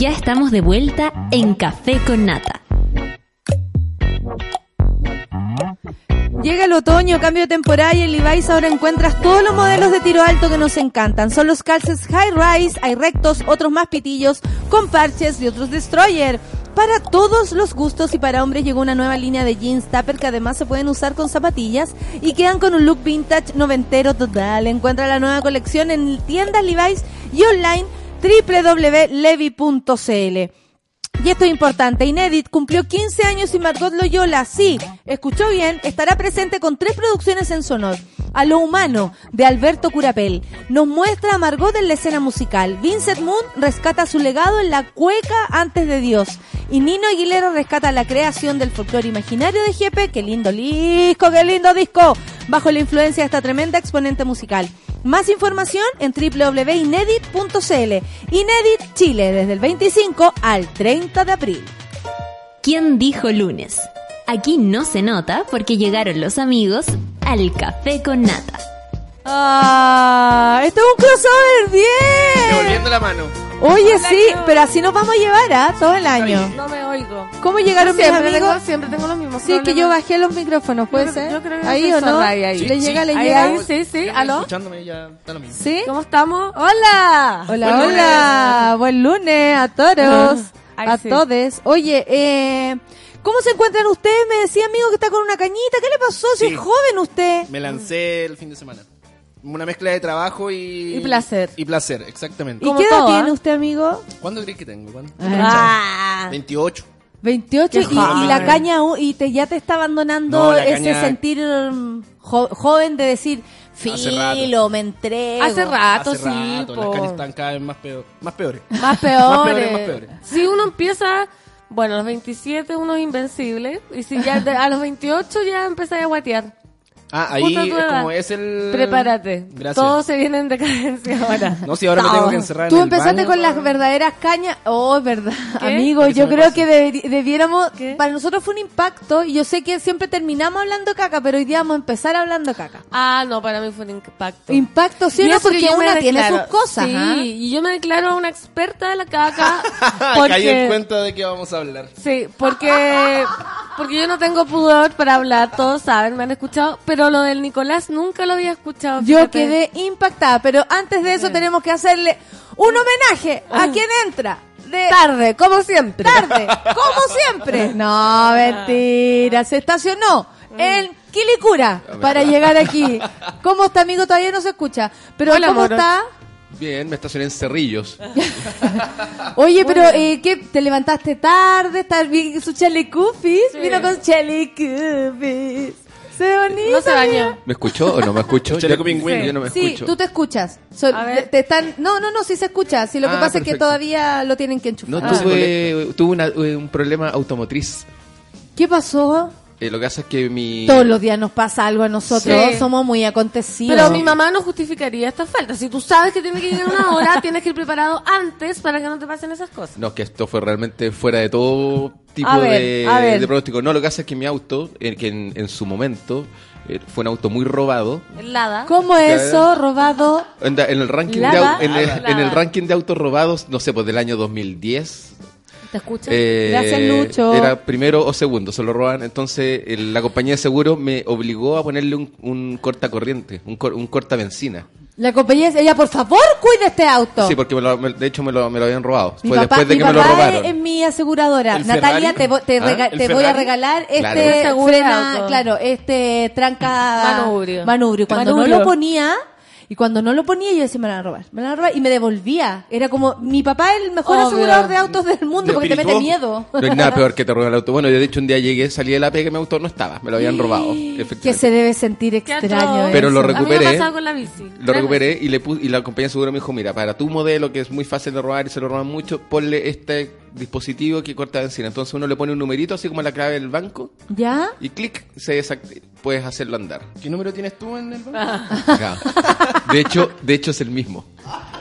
Ya estamos de vuelta en Café con Nata. Llega el otoño, cambio de y en Levi's ahora encuentras todos los modelos de tiro alto que nos encantan. Son los calces high rise, hay rectos, otros más pitillos, con parches y otros destroyer. Para todos los gustos y para hombres llegó una nueva línea de jeans tupper que además se pueden usar con zapatillas y quedan con un look vintage noventero total. Encuentra la nueva colección en tiendas Levi's y online www.levi.cl. Y esto es importante, Inédit cumplió 15 años y Margot Loyola, sí, escuchó bien, estará presente con tres producciones en su honor. A lo humano, de Alberto Curapel, nos muestra a Margot en la escena musical. Vincent Moon rescata su legado en la cueca antes de Dios. Y Nino Aguilera rescata la creación del folclore imaginario de Jepe. ¡Qué lindo disco, qué lindo disco! Bajo la influencia de esta tremenda exponente musical. Más información en www.inedit.cl. Inedit Chile, desde el 25 al 30 de abril. ¿Quién dijo lunes? Aquí no se nota porque llegaron los amigos al café con nata. ¡Ah! ¡Esto es un crossover! ¡Bien! Devolviendo la mano. Oye, sí, pero así nos vamos a llevar, ¿ah? Todo el año. No me oigo. ¿Cómo llegaron mis siempre amigos? Tengo, siempre tengo los mismos Sí, que yo bajé los micrófonos, ¿puede Yo ser? yo creo que ahí o no? ahí, ahí. ¿Le Sí, llega, sí. le Ahí, llega? ahí, sí, sí. ¿Aló? Escuchándome ya está lo mismo. ¿Sí? ¿Cómo estamos? ¡Hola! Hola, Buen lunes. hola. Buen lunes a todos. Ay, a sí. todes. Oye, eh, ¿cómo se encuentran ustedes? Me decía amigo que está con una cañita. ¿Qué le pasó? Si Sí. es joven usted. Me lancé el fin de semana. Una mezcla de trabajo y... Y placer. Y placer, exactamente. ¿Y qué edad todo, tiene ¿ah? usted, amigo? ¿Cuándo crees que tengo? ¿Cuándo? Ah. 28. 28 Qué y, y la caña y te ya te está abandonando No, ese caña- sentir mm, jo- joven de decir filo, me entrego. Hace rato, Hace sí, rato, las calles están cada vez más, peor, más peores. Más Más peores. peores, más peores. Si uno empieza, bueno, a los 27 uno es invencible. Y si ya de- a los 28 ya empezáis a guatear. Ah, ahí es como es el... Prepárate. Gracias. Todo se viene en decadencia ahora. No, si ahora me tengo que encerrar Tú en el empezaste baño con las verdaderas cañas. Oh, es verdad. ¿Qué? Amigo, yo creo pasa. que debi- debiéramos. ¿Qué? Para nosotros fue un impacto. Y yo sé que siempre terminamos hablando caca, pero hoy día vamos a empezar hablando caca. Ah, no, para mí fue un impacto. Impacto, sí, no, porque una tiene sus cosas. Sí, ¿ah? y yo me declaro una experta de la caca. Caí en porque, cuenta de qué vamos a hablar. sí, porque, porque yo no tengo pudor para hablar, todos saben, me han escuchado, pero lo del Nicolás nunca lo había escuchado. Yo fíjate. quedé impactada, pero antes de eso tenemos que hacerle un homenaje a quien entra. De Tarde, como siempre. tarde, como siempre. No, mentira, se estacionó en Quilicura para llegar aquí. ¿Cómo está, amigo? Todavía no se escucha. Pero Hola, ¿cómo está? Bien, me estacioné en Cerrillos. Oye, pero eh, ¿qué? ¿Te levantaste tarde? ¿Estás bien su chalecufis? Sí. Vino con chalecufis. Se. No se bañó. ¿Me escuchó o no me escuchó? Yo- pingüino. Yo no me Sí, escucho. tú te escuchas. So- A ver. te están, no, no, no, sí se escucha. Sí, lo que Ah, pasa es que perfecto. todavía lo tienen que enchufar. No, Ah. tuve, tuve una- un problema automotriz. ¿Qué pasó? Eh, lo que pasa es que mi... Todos los días nos pasa algo a nosotros. Sí. Somos muy acontecidos. Pero mi mamá no justificaría esta falta. Si tú sabes que tiene que llegar una hora, tienes que ir preparado antes para que no te pasen esas cosas. No, que esto fue realmente fuera de todo tipo ver, de, pronóstico. No, lo que pasa es que mi auto, eh, que en, en su momento eh, fue un auto muy robado. Helada. ¿Cómo es eso? Robado. En, el ranking de, en, el, en el ranking de autos robados, no sé, pues del año 2010. ¿Te escuchas? eh, Gracias, Lucho. Era primero o segundo, se lo roban. Entonces el- la compañía de seguro me obligó a ponerle un, un cortacorriente, un, cor- un corta benzina. La compañía dice, ella, por favor, cuide este auto. Sí, porque me lo- me- de hecho me lo, me lo habían robado. Mi Fue papá, después de mi que me lo papá robaron. es, es mi aseguradora. ¿El Natalia, Ferrari? te, vo- te, ¿Ah? rega- ¿El te voy a regalar este Claro. Frena, auto. claro, este tranca Manubrio. manubrio. Cuando Manubrio. no lo ponía, y cuando no lo ponía, yo decía, me la van a robar, me la van a robar, y me devolvía. Era como, mi papá es el mejor Obvio. asegurador de autos del mundo porque te mete miedo. No hay nada peor que te roben el auto. Bueno, yo de hecho un día llegué, salí de la pega y mi auto no estaba. Me lo habían robado. Que se debe sentir extraño. Pero lo recuperé. A mí me ha pasado con la bici. Lo recuperé y le puse, y la compañía de seguro me dijo, mira, para tu modelo que es muy fácil de robar y se lo roban mucho, ponle este dispositivo que corta benzina. Entonces uno le pone un numerito así como la clave del banco ¿Ya? y clic, se desactiva. Puedes hacerlo andar. ¿Qué número tienes tú en el banco? Claro. De hecho, de hecho es el mismo.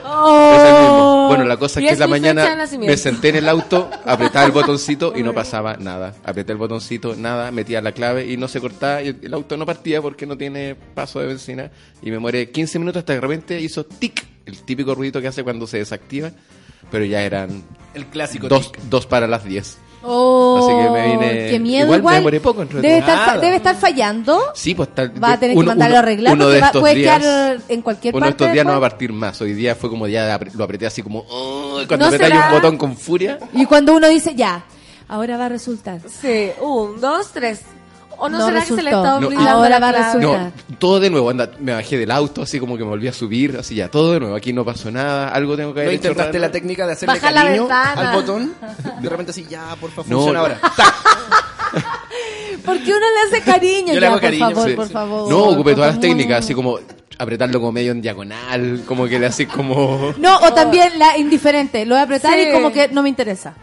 Oh. Es el mismo. Bueno, la cosa es que en la mañana me senté en el auto, apretaba el botoncito y no pasaba nada. Apreté el botoncito, nada, metía la clave y no se cortaba y el, auto no partía porque no tiene paso de benzina. Y me muere 15 minutos hasta que de repente hizo tic, el típico ruidito que hace cuando se desactiva. Pero ya eran El clásico dos, dos para las 10. Oh, Así que me vine- Qué miedo, igual igual. me poco debe, estar, debe estar fallando. Sí, pues tal, Va a tener que uno- mandarlo uno- a arreglar uno porque de va- estos puede días- quedar en cualquier Uno de parte. estos días no va a partir más. Hoy día fue como ya lo apreté así como "Oh", cuando ¿No apretáis será? un botón con furia. Y cuando uno dice, ya, ahora va a resultar. Sí, un, dos, tres. ¿O no, No será que se le resultó. está No, olvidando ahora la va a resultar. No, todo de nuevo, anda, me bajé del auto, así como que me volví a subir, así ya, todo de nuevo, aquí no pasó nada, algo tengo que ¿No haber hecho intentaste raro. la técnica de hacerle Baja cariño al botón? De repente así, ya, porfa, No, funciona no. ahora. Porque uno le hace cariño. Yo le ya, hago por cariño, favor, Sí. por favor. No, ocupé todas las técnicas, así como apretarlo como medio en diagonal, como que le así como... No, o también la indiferente. Lo voy a apretar Sí. y como que no me interesa.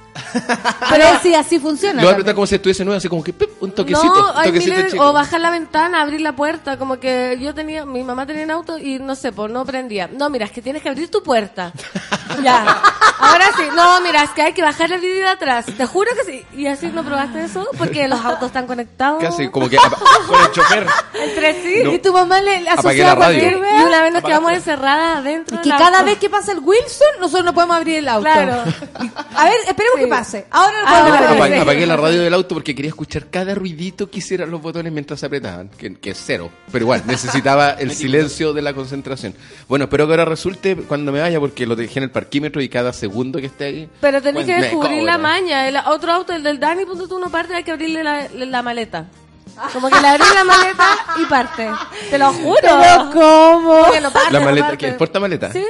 Pero sí, así funciona. Lo voy a apretar también. como si estuviese nuevo, así como que pip, un toquecito, No, un hay toquecito miles- chico. o bajar la ventana, abrir la puerta, como que yo tenía, mi mamá tenía un auto y no sé, pues no prendía. No, mira, es que tienes que abrir tu puerta. ya. Ahora sí, no, mira, es que hay que bajar el vidrio de atrás. Te juro que sí. ¿Y así no probaste eso? Porque los autos están conectados. Casi como que Con el chofer. Entre sí. No. Y tu mamá le le Apagué asocia la a cualquier radio. vez. Y una vez nos quedamos encerradas adentro. Y que del cada auto. vez que pasa el Wilson, nosotros no podemos abrir el auto. Claro. A ver, esperemos Sí. que pase. Ahora no Ah, podemos bueno, abrir. Apa- sí. Apagué la radio del auto porque quería escuchar cada ruidito que hicieran los botones mientras se apretaban, que, que es cero. Pero igual, necesitaba el silencio de la concentración. Bueno, espero que ahora resulte cuando me vaya porque lo dejé en el parquímetro y cada segundo que esté ahí... Pero tenés pues, que descubrir la maña. El otro auto, el del Dani, punto tú no parte, hay que abrirle la, la maleta. Como que le abrí la maleta y parte. Te lo juro. Pero ¿cómo? Como que no parte, La maleta, parte. ¿qué? ¿El portamaleta? Sí.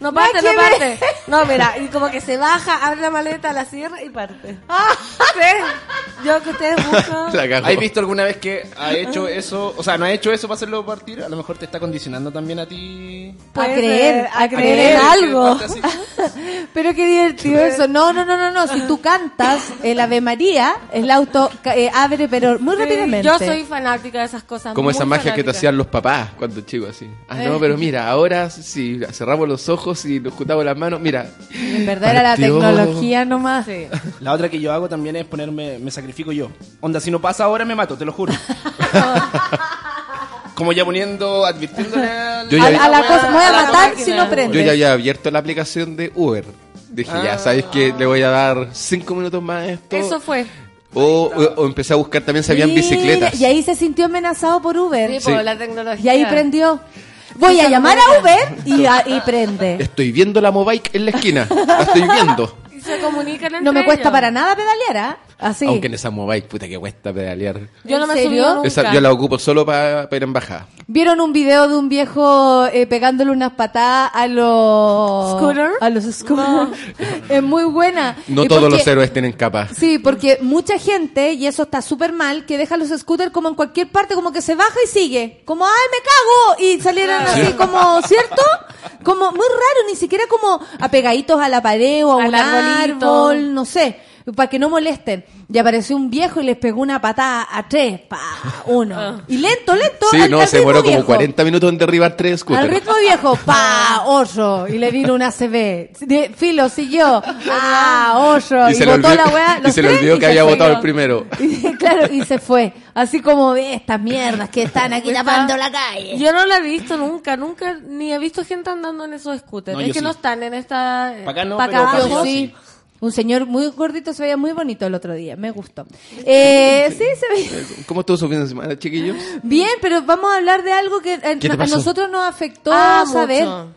No parte, no parte. No, mira, y como que se baja, abre la maleta, la cierra y parte. Sí. Yo que ustedes buscan. ¿Has visto alguna vez que ha hecho eso? O sea, no ha hecho eso para hacerlo partir. A lo mejor te está condicionando también a ti. A creer, a creer en algo. Pero qué divertido eso. No, no, no, no, no. Si tú cantas el Ave María, el auto eh, abre, pero muy Sí, rápidamente. Yo soy fanática de esas cosas. Como esa magia que te hacían los papás cuando chico así. Ah, no, pero mira, ahora si cerramos los ojos y nos juntamos las manos, mira. En verdad era la tecnología nomás. Sí. La otra que yo hago también es ponerme, me sacrifico yo. Onda, si no pasa ahora me mato, te lo juro. Como ya poniendo, advirtiéndole al- Yo ya- A, a la cosa, me voy a la matar máquina. si no prende. Yo ya había abierto la aplicación de Uber. Dije, ya, Ah. ¿sabes que Le voy a dar cinco minutos más a esto. Eso fue. O, o- o empecé a buscar también si habían Mira, bicicletas. Y ahí se sintió amenazado por Uber. Sí, Sí. por la tecnología. Y ahí prendió. Voy a llamar a. Uber y, a- y prende. Estoy viendo la Mobike en la esquina. La estoy viendo. Y se comunican entre No me cuesta ellos. para nada pedalear, ¿ah? Así. Aunque en esa Mobike, puta que cuesta pedalear. Yo no ¿En me nunca. Esa, yo la ocupo solo para ir en bajada. ¿Vieron un video de un viejo eh, pegándole unas patadas a los... ¿Scooter? A los scooters. Es muy buena. No Y todos porque- los héroes tienen capas. Sí, porque mucha gente, y eso está súper mal, que deja los scooters como en cualquier parte, como que se baja y sigue. Como, ¡ay, me cago! Y salieran así como, ¿cierto? Como muy raro, ni siquiera como apegaditos a la pared o a Al un arbolito. árbol, no sé, para que no molesten. Y apareció un viejo y les pegó una patada a tres, pa, uno. Y lento, lento. Sí, al- no, al se demoró como viejo. 40 minutos en derribar tres Al scooters. ritmo viejo, pa, hoyo, y le vino una CB. De- Filo, siguió, ah, hoyo, y, Y se botó olvidó, la weá. y los se le tres, olvidó que había votado el primero. Y, claro, y se fue. Así como "Ve estas mierdas que están aquí tapando la calle. Yo no la he visto nunca, nunca, ni he visto gente andando en esos scooters. No, es que sí. no están en esta... Pa' acá no, pa' pero acá sí. Un señor muy gordito se veía muy bonito el otro día, me gustó. Eh, sí, se veía. ¿Cómo estuvo su fin de semana, chiquillos? Bien, pero vamos a hablar de algo que eh, ¿Qué te a nosotros nos afectó Ah, saber. mucho.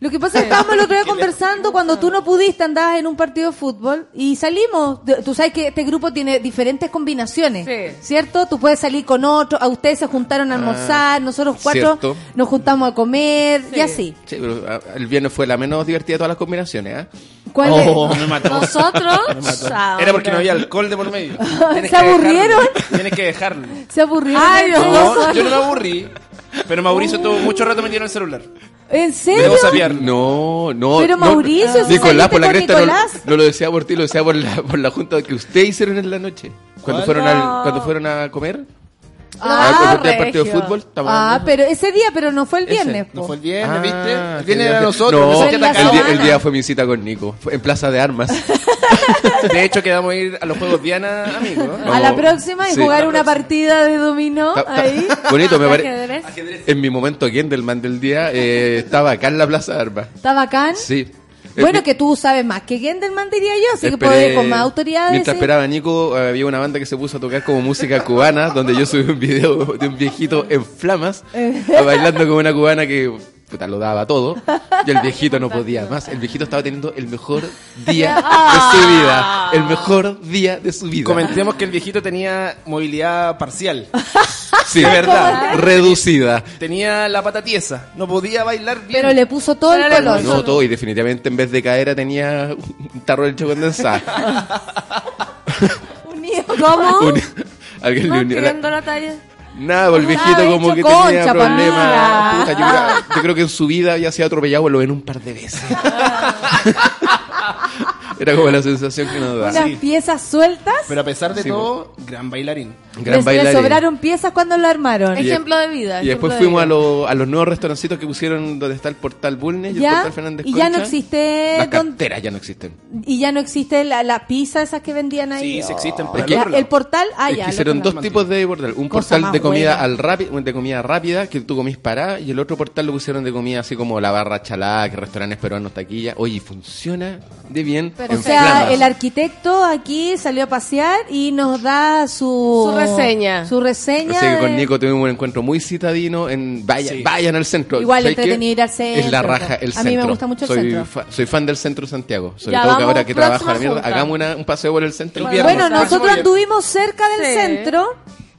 Lo que pasa es que estábamos el otro día conversando cuando tú no pudiste, andabas en un partido de fútbol y salimos. Tú sabes que este grupo tiene diferentes combinaciones, Sí. ¿cierto? Tú puedes salir con otro, a ustedes se juntaron a almorzar, nosotros cuatro cierto. nos juntamos a comer y así. Sí, pero ah, el viernes fue la menos divertida de todas las combinaciones, ¿ah? ¿Cuál Oh, me mató. Nosotros. Me mató. Ah, Era porque no había alcohol de por medio. Tienes ¿Se que dejarlo. aburrieron? Tienes que dejarlo. Se aburrieron. Ay, Dios. No, yo no me aburrí. Pero Mauricio estuvo mucho rato metido en el celular. ¿En serio? No, no. Pero no, Mauricio, si Nicolás, por la cresta, no, Nicolás. no lo decía por ti, lo decía por la, por la junta que ustedes hicieron en la noche. Cuando fueron, No. al, cuando fueron a comer. Ah, al partido de fútbol. Ah, hablando. pero ese día, pero no fue el Ese, viernes. No fue el viernes, Ah, ¿viste? El viernes era día- nosotros. No, el, día, el semana. día fue mi cita con Nico. Fue en Plaza de Armas. De hecho, quedamos a ir a los Juegos Diana, amigos. A la próxima y Sí. jugar una partida de dominó Ta- ta- ahí. bonito, me parece. En mi momento Gendelman del día eh, estaba acá en la Plaza de Armas. ¿Está bacán? Sí. Bueno, Eh, que tú sabes más que Gendelman diría yo, así que Esperé- puedes con más autoridad Mientras esperaba Nico, había una banda que se puso a tocar como música cubana, donde yo subí un video de un viejito en flamas, Eh. bailando con una cubana que puta, lo daba todo, y el viejito no podía más. El viejito estaba teniendo el mejor día de su vida. El mejor día de su vida. Comentemos que el viejito tenía movilidad parcial. Sí, de verdad. Reducida. Tenía la pata tiesa. No podía bailar bien. Pero le puso todo el color. No, todo, y definitivamente en vez de cadera tenía un tarro de leche condensada. Unido. ¿Cómo? Un- Alguien No le unió la talla. Nada, el viejito como que concha, tenía problemas. Puta, yo, creo, yo creo que en su vida había sido atropellado lo ven un par de veces. Era como la sensación que nos da. Unas piezas sueltas. Pero a pesar de Sí, todo, gran bailarín. Gran les, bailarín. sobraron piezas cuando lo armaron. Y- Ejemplo de vida. Y después de fuimos a, los- a los nuevos restaurancitos que pusieron donde está el portal Bulnes y el ¿Ya? portal Fernández Y ya Concha. no existe Las carteras ya no existen. y ya no existe la, la pizza esas que vendían ahí. Sí, sí existen, pero el portal, ah, ya. hicieron dos tipos de portal. Un portal de comida al rápido, de comida rápida, que tú comís parada, y el otro portal lo pusieron de comida así como la barra chalá, que restaurantes peruanos, taquilla. Oye, funciona de bien. O en sea, flamas. el arquitecto aquí salió a pasear y nos da su... Su reseña. Su reseña. Así que con Nico tuvimos un encuentro muy citadino en vaya, Sí. vayan al centro. Igual entretenido ir al centro, Es la raja el a centro. mí me gusta mucho el soy centro. fa- soy fan del centro de Santiago. Sobre Ya, todo que ahora que trabajo a la mierda, hagamos una- un paseo por el centro. El viernes. Bueno, nosotros anduvimos cerca del Sí. centro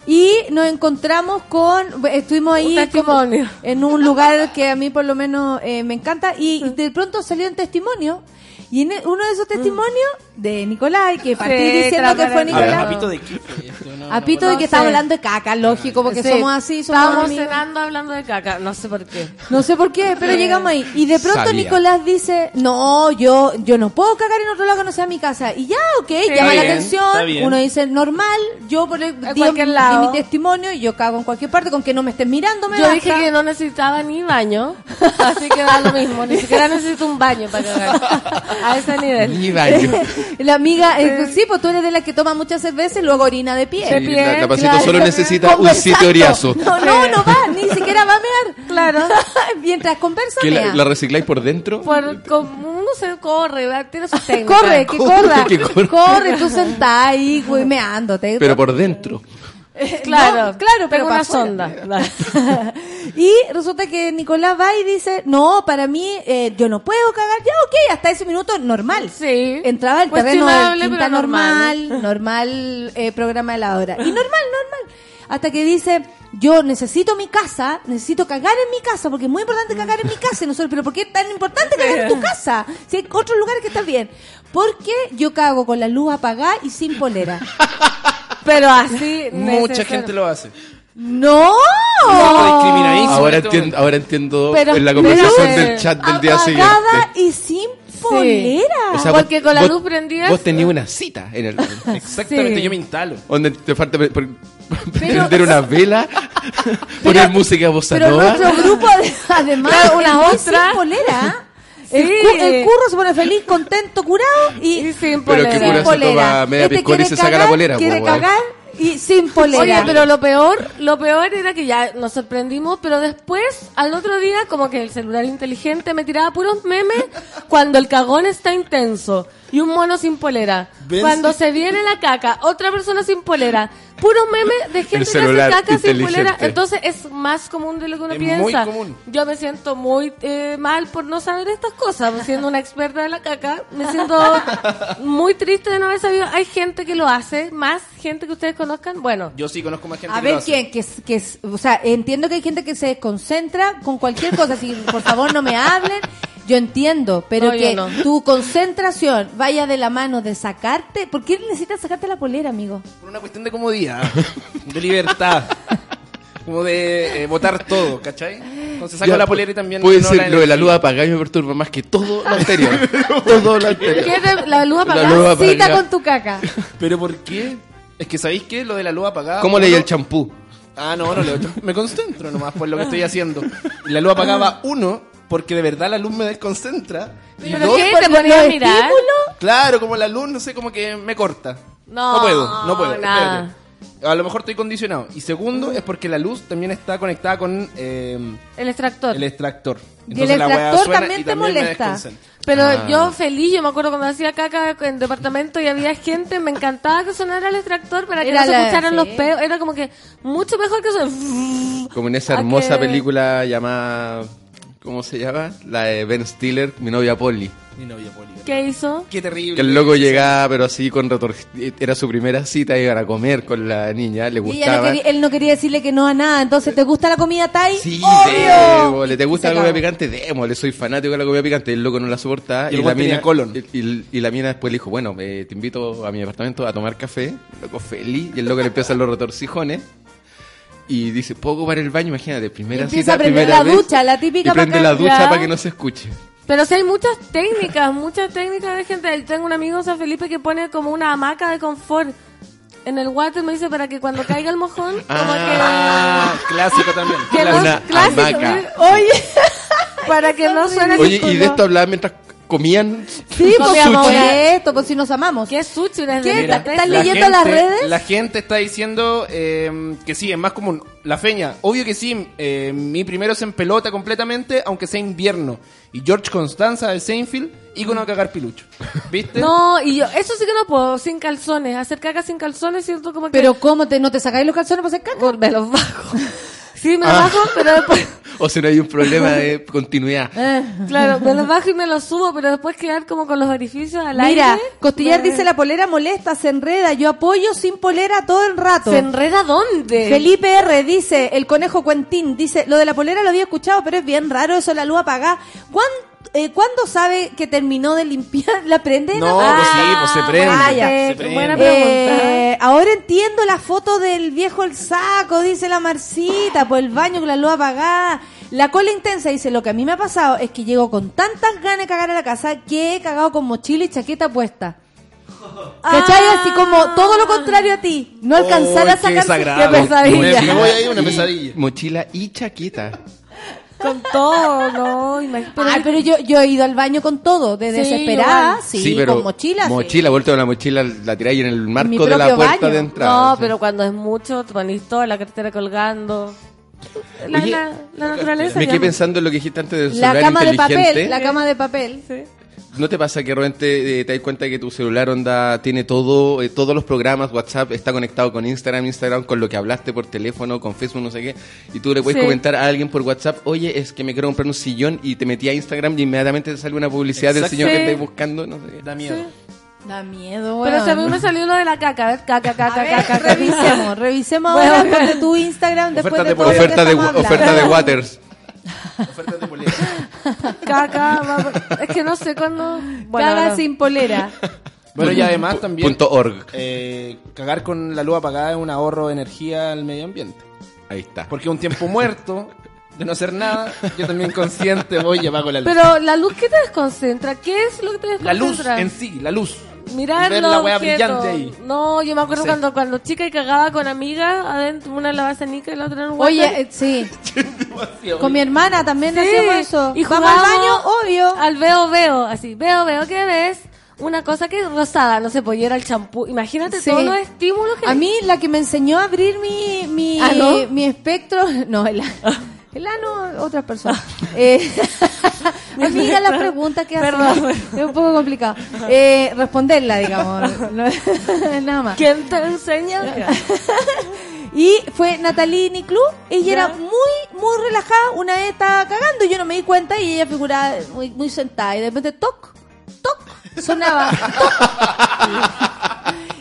y nos encontramos con, estuvimos ahí como en un lugar que a mí por lo menos eh, me encanta y de pronto salió un testimonio y en uno de esos testimonios de Nicolás, que partí Sí, diciendo que fue transparente. A ver, Nicolás, apito de qué fue esto? No, a Pito no de que estaba hablando de caca, lógico, porque Sí, somos así, somos Estábamos amigos. cenando hablando de caca. No sé por qué. No sé por qué, pero llegamos ahí. Y de pronto Sabía. Nicolás dice, no, yo yo no puedo cagar en otro lado que no sea mi casa. Y ya, ok, llama la bien, atención. Uno dice, normal, yo por el, di, cualquier di lado. mi testimonio y yo cago en cualquier parte con que no me estés mirando. Me Yo basta. dije que no necesitaba ni baño, así que da lo mismo. Ni siquiera necesito un baño para cagar. A ese nivel. Ni baño. La amiga, eh, sí, pues tú eres de las que toma mucha cerveza y luego orina de pie. Sí, la, la pasito Claro. solo necesita un sitio oriazo. No, no, no va, ni siquiera va a mear. Claro. Mientras conversa, Que la, la recicláis por dentro. Por, como uno se corre, tiene sus técnicas. Corre, que Corre, corra. que corra. Corre, tú sentás ahí, güey, meándote. Pero por dentro. Claro, No, claro, pero una sonda. y resulta que Nicolás va y dice, no, para mí, eh, yo no puedo cagar. Ya, ok, hasta ese minuto normal. Sí. Entraba el terreno del normal. normal, normal eh, programa de la hora. Y normal, normal. Hasta que dice, yo necesito mi casa, necesito cagar en mi casa, porque es muy importante cagar en mi casa. Y nosotros, pero ¿por qué es tan importante cagar en tu casa? Si hay otros lugares que están bien. Porque yo cago con la luz apagada y sin polera. Pero así. Mucha necesario. gente lo hace. ¡No! discriminadísimo. Ahora este entiendo, ahora entiendo Pero- en la pero- conversación del chat del día siguiente. Y sin polera. O sea, Porque vos- con la vos- luz prendida- Vos tenías una cita en el. Exactamente, Sí. yo me instalo. donde te falta pre- pre- prender una vela, poner música bossa Pero nuestro grupo, ade- además, una otra. sin polera. El, Sí. cu- el curro se pone feliz, contento, curado y, Y sin Pero polera. que cura se toma media Este piscola y se saca la polera, Quiere po, weón. cagar y sin polera. Oye, pero lo peor, lo peor era que ya nos sorprendimos, pero después, al otro día, como que el celular inteligente me tiraba puros memes cuando el cagón está intenso y un mono sin polera. ¿Ves? Cuando se viene la caca, otra persona sin polera. Puros memes de gente que hace caca sin polera. Entonces es más común de lo que uno Es piensa. muy común. Yo me siento muy eh, mal por no saber estas cosas. Siendo una experta de la caca, me siento muy triste de no haber sabido. Hay gente que lo hace, más gente que ustedes conozcan. Bueno, Yo sí conozco más gente A que lo ver hace. quién, que, es- que es- o sea, entiendo que hay gente que se concentra con cualquier cosa, si por favor no me hablen, yo entiendo, pero No, yo que no. tu concentración vaya de la mano de sacarte, ¿por qué necesitas sacarte la polera, amigo? Por una cuestión de comodidad, de libertad. Como de eh, botar todo, ¿cachai? Entonces saco Ya, la polera y también... Puede no ser la lo de la energía. luz apagada y me perturba más que todo lo anterior. todo lo anterior. ¿qué de la luz La apagada? luz apagada. Cita con tu caca. ¿Pero por qué? Es que ¿sabéis qué? Lo de la luz apagada... ¿Cómo leí uno- el champú? Ah, no, no leo. Me concentro nomás por lo que estoy haciendo. Y la luz apagaba uno, porque de verdad la luz me desconcentra. Y ¿Pero dos, qué? ¿Te ponías a mirar? Claro, como la luz, no sé, como que me corta. No, No puedo, no puedo. nada. espérate. A lo mejor estoy condicionado. Y segundo, es porque la luz también está conectada con eh, El extractor. el extractor. Y el la extractor suena también y te me molesta. desconcentra. Pero Ah. yo feliz, yo me acuerdo cuando hacía caca en departamento y había gente, me encantaba que sonara el extractor para que Era no se escucharan sí. los peos. Era como que mucho mejor que eso. Como en esa ¿A hermosa película llamada... ¿Cómo se llama? La de Ben Stiller, Mi novia Polly. Mi novia Poli. ¿Qué hizo? Qué terrible. Que el loco llegaba, pero así con retor... Era su primera cita, iban a comer con la niña, le Y no gustaba. quería- él no quería decirle que no a nada, entonces, ¿te gusta la comida Thai? Sí, ¡Obvio! démosle, ¿te gusta la comida picante? Démosle, soy fanático de la comida picante. El loco no la soportaba. Y la mina, colon. Y, y- y la mina después le dijo, bueno, eh, te invito a mi departamento a tomar café. El loco feliz. Y el loco le empieza los retorcijones. Y dice, ¿puedo ocupar el baño? Imagínate, primera Empieza cita, a prender primera la vez, ducha, la típica Y prende la ducha para que no se escuche. Pero sí hay muchas técnicas, muchas técnicas de gente. Tengo un amigo, San Felipe, que pone como una hamaca de confort en el water, me dice, para que cuando caiga el mojón, como Ah, clásico también. que... que Una clásico, hamaca. ¿eh? para que no suene Oye, y de esto hablaba mientras comían. Sí, pues Comíamos por una- esto, pues si nos amamos. ¿Qué es sushi? Una ¿Qué? de- ¿Estás La leyendo las redes? La gente está diciendo eh, que sí, es más común. La feña, obvio que sí. eh, mi primero es en pelota completamente, aunque sea invierno. Y George Constanza de Seinfeld, ícono de cagar pilucho. ¿Viste? No, y yo, eso sí que no puedo, sin calzones. Hacer caca sin calzones, siento como que... Pero ¿cómo te, no te sacáis los calzones para hacer caca? me los bajo. Sí, me los Ah. bajo, pero después... O si no hay un problema de continuidad. Eh. Claro, me los bajo y me los subo, pero después quedar como con los orificios al Mira, aire. Costillar me- dice la polera molesta, se enreda. Yo apoyo sin polera todo el rato. ¿Se enreda dónde? Felipe R dice, el conejo Cuentín dice, lo de la polera lo había escuchado, pero es bien raro eso, la luz apagada. ¿Cuán- eh, ¿Cuándo sabe que terminó de limpiar? ¿La prende? No, pues sí, pues se prende. vaya. se Eh, prende. buena pregunta. Eh, ahora entiendo la foto del viejo el saco, dice la Marcita, por el baño con la luz apagada. La cola intensa dice, lo que a mí me ha pasado es que llego con tantas ganas de cagar a la casa que he cagado con mochila y chaqueta puesta. ¿Cachai? Así como todo lo contrario a ti. No alcanzar Oh, a sacar qué pesadilla. Me, me voy a ir una Y- pesadilla. Mochila y chaqueta. Con todo, no, imag- pero- Ay, pero yo, yo he ido al baño con todo, de Sí, desesperada, igual. sí, con mochila. sí. Mochila, vuelta con la mochila, la tiráis en el marco mi de la puerta baño. de entrada. No, pero cuando es mucho, te pones toda la cartera colgando. La, Oye, la, la naturaleza. Me quedé pensando en lo que dijiste antes del La cama de inteligente. papel, la cama de papel. ¿No te pasa que de repente eh, te das cuenta que tu celular onda tiene todo, eh, todos los programas, WhatsApp está conectado con Instagram, Instagram con lo que hablaste por teléfono, con Facebook, no sé qué, y tú le puedes Sí. comentar a alguien por WhatsApp, oye, es que me quiero comprar un sillón y te metí a Instagram y inmediatamente te sale una publicidad del sillón que Sí. estáis buscando, no sé. Da miedo. Da miedo, Pero weón. si a mí me salió lo de la caca, a ver, caca, caca, A ver, caca, caca. revisemos, revisemos Bueno, ahora bueno. de tu Instagram después de de todo lo que Oferta de, estamos oferta de Waters. Ofertas de. Caca, va- es que no sé cuándo. Bueno, Caga no. sin polera. Bueno, y además también Punto org. eh, cagar con la luz apagada es un ahorro de energía al medio ambiente. Ahí está. Porque un tiempo muerto de no hacer nada, yo también consciente voy y apago la luz. Pero la luz, ¿qué te desconcentra? ¿Qué es lo que te la desconcentra? luz en sí, la luz. Mirar Ver los la wea objetos. brillante ahí. No, yo me acuerdo No sé. cuando, cuando chica y cagaba con amigas adentro, una en la basenica y la otra en un Oye, eh, sí. Con mi hermana también Sí, hacíamos eso. y Vamos al jugábamos baño, obvio. Al veo, veo, así, veo, veo, ¿qué ves? una cosa que es rosada, no sé, pues era el champú. Imagínate Sí. todos los estímulos que A mí la que me enseñó a abrir mi, mi, ¿Ah, no? mi espectro, no, el, el ano, otras personas. Eh, amiga, la pregunta que hace Perdón. es un poco complicado. Eh, responderla, digamos, no, nada más. ¿Quién te enseña? Y fue Natalie Niclú, ella era muy, muy relajada, una vez estaba cagando y yo no me di cuenta y ella figuraba muy, muy sentada y de repente toc, toc, sonaba toc.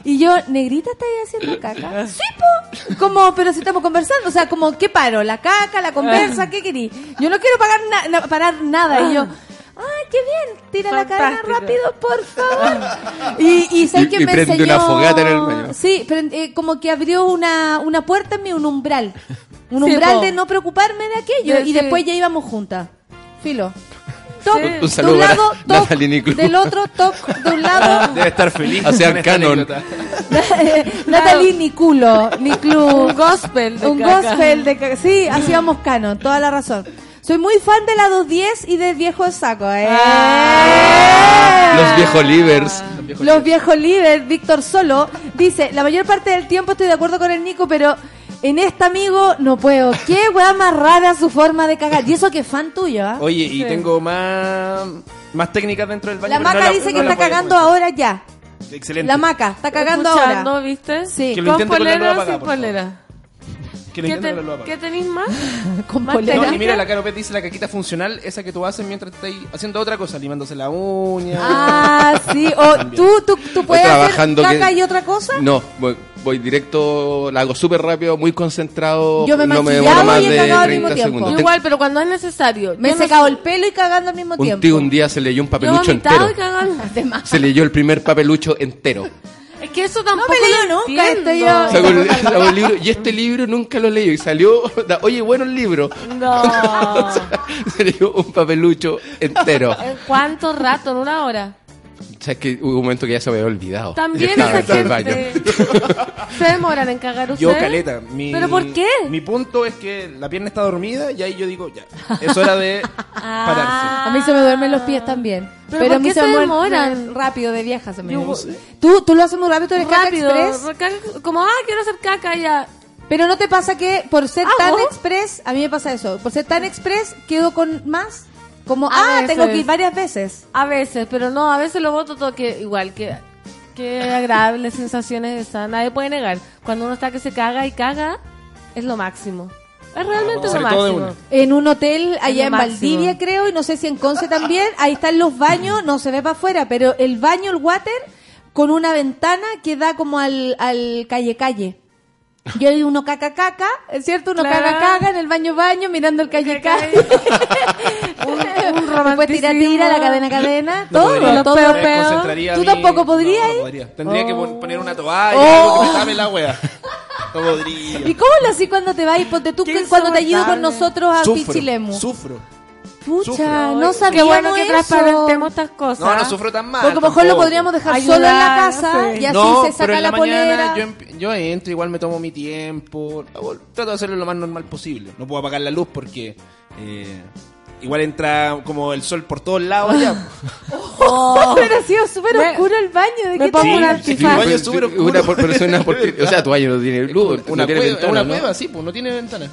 Y yo, negrita, ¿estás haciendo caca? Sí, po. Como, pero si estamos conversando, o sea, como, ¿qué paro? ¿La caca, la conversa? ¿Qué querí? Yo no quiero pagar na- na- parar nada. Y yo, ay, qué bien, tira la cadena rápido, por favor. Y, y ¿sabes Y- quién y me prende enseñó? una fogata en el baño. Sí, prend- eh, como que abrió una, una puerta en mí, un umbral. Un Sí, umbral po. de no preocuparme de aquello. Y sí. después ya íbamos juntas. Filo. Toc, Sí. Un saludo de un para lado, toc, Niclú. del otro, toc, de un lado, Debe estar feliz. O sea, con esta canon. Natalie Niculo, Niclu. Un gospel de Un caca. gospel de caca. Sí, así vamos canon, toda la razón. Soy muy fan de la 210 y del viejo de saco. ¿eh? Los viejos livers. Los viejos líderes, Víctor Solo, dice, la mayor parte del tiempo estoy de acuerdo con el Nico, pero en este amigo no puedo. Qué weá más rara su forma de cagar. Y eso que es fan tuyo, ¿ah? Oye, y tengo más, más técnicas dentro del baño. La pero no maca dice no que la está cagando comentar. ahora ya. Excelente. La maca, está cagando Escuchando, ahora. ¿viste? Sí. Que lo ¿Con intente con la luz polera o sin por polera? Que lo ¿Qué, te-. ¿Qué tenéis más? Con ¿Más polera. No, y mira, la Caro Pet dice la caquita funcional, esa que tú haces mientras estás haciendo otra cosa, limándose la uña. Ah, sí. O tú, tú, tú puedes hacer trabajando caca que- y otra cosa. No, voy, voy directo, la hago súper rápido, muy concentrado. Yo me he no me maquillado demoro más y he de cagado al 30 mismo tiempo. segundos. Igual, pero cuando es necesario. Me he Yo no secado sé- el pelo y cagando al mismo Un tiempo. tío un día se leyó un Yo he papelucho vomitado y entero. Se leyó el primer papelucho entero. Es que eso tampoco me leo lo nunca entiendo. esto yo. Sacó el- sacó el libro, y este libro nunca lo leí. Y salió, da- oye, bueno el libro. No. Se leyó un papelucho entero. ¿En cuánto rato? ¿En una hora? O sea, es que hubo un momento que ya se me había olvidado. También Estaba esa gente. ¿Se demoran en cagar Yo, ustedes? caleta. Mi, ¿Pero por qué? Mi punto es que la pierna está dormida y ahí yo digo, ya, es hora de pararse. A mí se me duermen los pies también. ¿Pero Pero, por a mí qué se, demoran? duermen rápido de vieja se me Yo-. ¿Tú, tú lo haces muy rápido, tú eres caca Rápido. express. caca- Como, ah, quiero hacer caca ya. Pero no te pasa que por ser ¿Hago? tan express, a mí me pasa eso, por ser tan express quedo con más, como, A ah, veces. tengo que ir varias veces. A veces, pero no, a veces lo voto todo que igual que que agradables sensaciones esa, nadie puede negar. Cuando uno está que se caga y caga, es lo máximo. Es realmente lo máximo. En un hotel allá en máximo. Valdivia, creo, y no sé si en Conce también, ahí están los baños, no se ve para afuera, pero el baño, el water, con una ventana que da como al, al calle calle. Y hay uno caca caca, ¿es cierto? Uno Claro. caga caga en el baño baño mirando el calle calle. un, un Después tira tira, la cadena cadena, No todo, podría, todo. me desconcentraría ¿Tú tampoco podrías No, no podría. Tendría que Oh. pon- poner una toalla, Oh. algo que me tape la wea. No podría. ¿Y cómo lo así cuando te vas? Ponte tú Qué que cuando te has ido con nosotros a Pichilemu. sufro. Pucha, sufro. no Qué sabíamos bueno que eso. transparentemos estas cosas. No, no sufro tan mal. Porque a lo mejor lo podríamos dejar Ayudar, solo en la casa sí. y así no, se pero saca en la, la, mañana polera. yo, entro, igual me tomo mi tiempo. Trato de hacerlo lo más normal posible. No puedo apagar la luz porque eh, igual entra como el sol por todos lados allá. Pero ha sido súper oscuro el baño. ¿De me qué pongo un Sí, antifaz. el baño súper oscuro. Una por- persona porque, o sea, tu baño no tiene luz, una no tiene cueva, ventana, una ¿no? cueva, sí, pues no tiene ventana.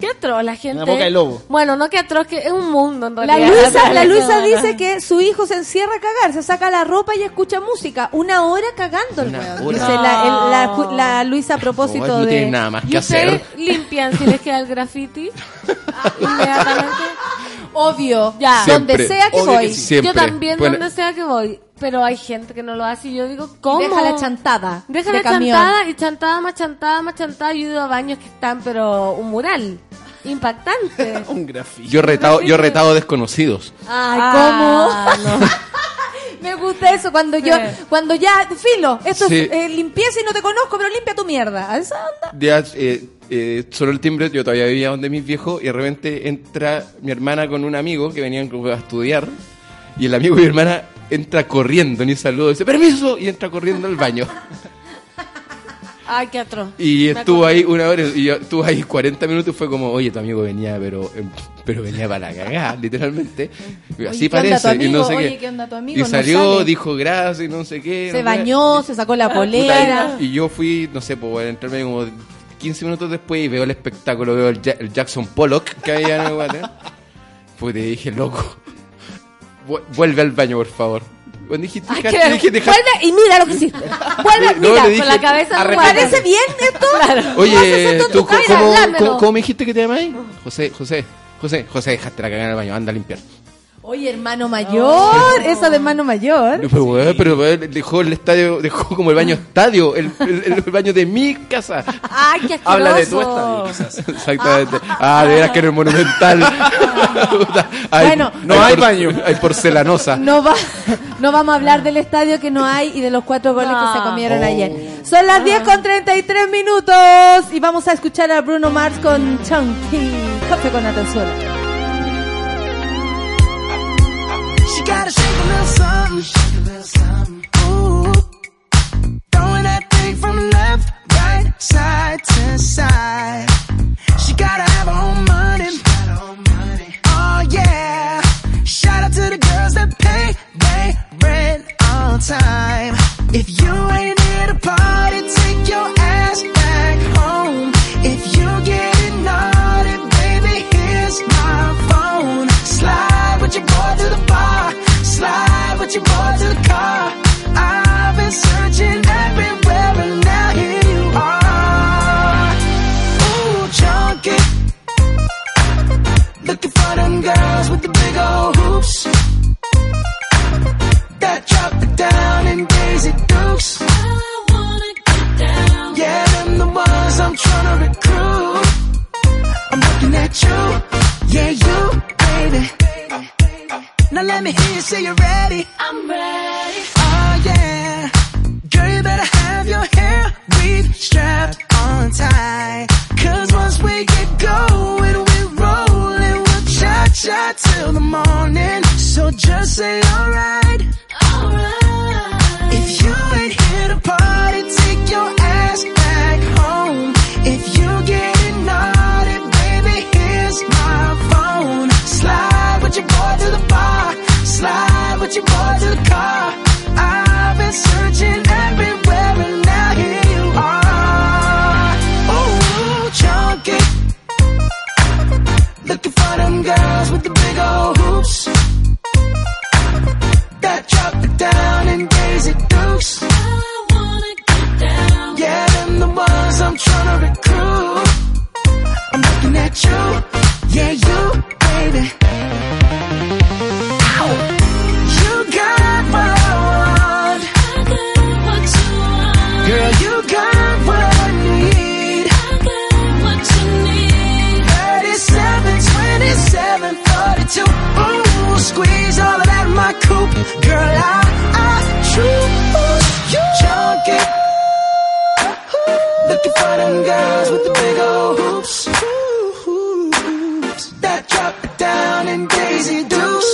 Qué atroz la gente. boca de lobo. Bueno, no que atroz, que es un mundo en La realidad. Luisa, la Luisa dice que su hijo se encierra a cagar, se saca la ropa y escucha música. Una hora cagando el Una weón. Dice la, el- la la Luisa a No, propósito no de... tiene nada más ¿Y que hacer. ustedes limpian si les queda el graffiti? Inmediatamente. Obvio, Ya. donde Siempre. sea que Obvio voy. que sí. Siempre. Yo también Bueno, donde sea que voy. Pero hay gente que no lo hace y yo digo, ¿cómo? Deja la chantada Deja de la camión. chantada y chantada más chantada más chantada. Yo he ido a baños que están, pero un mural. Impactante. Un grafito. Yo he retado, yo he retado desconocidos. Ay, Ah, ¿cómo? Me gusta eso cuando yo, cuando ya, filo, esto Sí. es eh, limpieza y no te conozco, pero limpia tu mierda. ¿A esa onda? Ya, eh, eh, sonó el timbre, yo todavía vivía donde mis viejos, y de repente entra mi hermana con un amigo que venían a estudiar, y el amigo de mi hermana entra corriendo, ni saludo, dice, permiso, y entra corriendo al baño. Ay, qué atroz. Y Me estuvo ahí una hora y yo estuvo ahí 40 minutos y fue como, oye, tu amigo venía, pero em, pero venía para la cagada, literalmente. Y Así ¿qué onda tu parece, y no amigo? sé Oye, qué. ¿qué onda tu amigo? Y No salió, dijo gracias y no sé qué. Se no bañó, se sacó la polera. y, yo fui, no sé, pues bueno, entrarme como 15 minutos después y veo el espectáculo, veo el, Ja- el Jackson Pollock que había en el. Pues te dije, loco, vu- vuelve al baño, por favor. Deja- que- dije, deja- vuelve y mira lo que hiciste. Vuelve, No, mira, dije, con la cabeza. ¿Parece bien esto? Claro. Oye, ¿tú cómo, cómo, cómo me dijiste que te llamáis? José, José, José, José, dejaste la cagada en el baño, anda a limpiar. Oye, hermano mayor, eso de hermano mayor. No, Pero, weón, pero dejó el estadio, dejó como el baño estadio, el, el- el baño de mi casa. Ay, qué asqueroso. Habla de tu estadio, quizás. Exactamente. Ah, de veras que era el monumental. Hay- Bueno. No hay por- baño. Hay porcelanosa. No, va, no vamos a hablar del estadio que no hay y de los cuatro goles No. que se comieron Oh. ayer. Son las 10 con 33 minutos y vamos a escuchar a Bruno Mars con Chunky. Café con atención. She gotta shake a little something. A. Ooh. Throwing that thing from left, right, side to side. She gotta have her own money. Oh yeah. Shout out to the girls that pay they rent on time. If you ain't here to party, them girls with the big old hoops. That drop it down in Daisy Dukes. I wanna get down. Yeah, them the ones I'm trying to recruit. I'm looking at you. Yeah, you, baby. Now let me hear you say you're ready. I'm ready. Oh yeah. Girl, you better have your hair weave strapped on tight. We'll till the morning. So just say alright. Alright. If you ain't here to party, take your ass back home. If you getting naughty, baby, here's my phone. Slide with your boy to the bar. Slide with your boy to the car. I've been searching Them girls with the big old hoops. That drop it down in Daisy Dukes. Yeah, them the ones I'm trying to recruit. I'm looking at you, yeah, you, baby. Squeeze all of that in my coupe. Girl, I, I choose you. Junkie. Looking for them girls with the big old hoops. That drop it down in Daisy Dukes.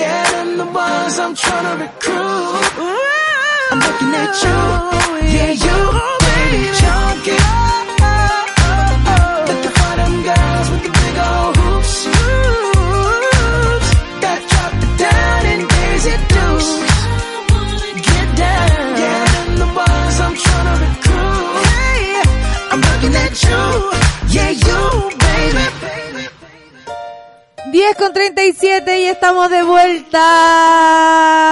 Yeah, them the ones I'm trying to recruit. I'm looking at you. Yeah, you, baby, junkie. 10 con 37 y estamos de vuelta.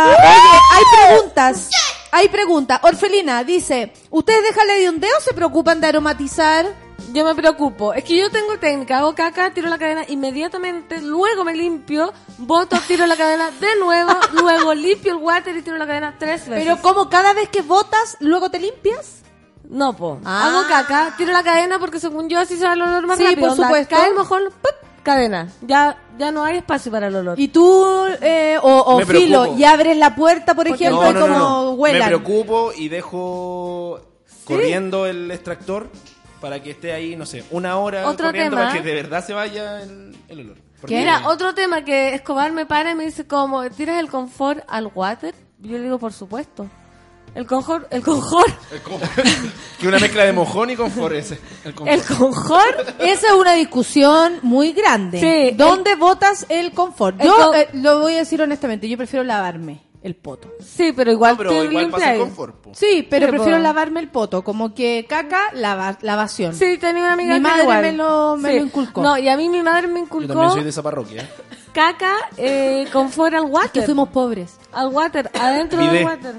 Oye, hay preguntas. Hay preguntas. Orfelina dice, ¿ustedes dejan de un dedo o se preocupan de aromatizar? Yo me preocupo. Es que yo tengo técnica, hago caca, tiro la cadena inmediatamente, luego me limpio, boto, tiro la cadena de nuevo, luego limpio el water y tiro la cadena tres veces. Pero como cada vez que botas, luego te limpias? No, po. Ah. Hago caca, tiro la cadena porque según yo así se va el olor más Sí, rápido. por supuesto. Cae el mojón, ¡pup! Cadena. Ya, ya no hay espacio para el olor. Y tú, eh, o, o Me filo, preocupo. y abres la puerta, por ejemplo, No, y no, como no, no. Me huelan. preocupo y dejo corriendo el extractor para que esté ahí, no sé, una hora Otro corriendo tema. para que de verdad se vaya el, el olor. Porque- Mira, otro tema que Escobar me para y me dice como, ¿tiras el confort al water? Yo le digo, por supuesto. El confort, el confort, Que una mezcla de mojón y confort ese. El confort. el confort. Esa es una discusión muy grande. Sí, ¿Dónde votas el confort? el Yo co- eh, lo voy a decir honestamente, yo prefiero lavarme el poto. Sí, pero igual No, pero te igual pasa limpias. confort. po. Sí, pero Sí, prefiero po. lavarme el poto, como que caca, lava, lavación. Sí, tenía una amiga Mi que madre igual. me lo- me Sí. lo inculcó. No, y a mí mi madre me Yo inculcó también soy de esa parroquia. ¿eh? caca eh, confort al que water. fuimos pobres. Al water, adentro del water.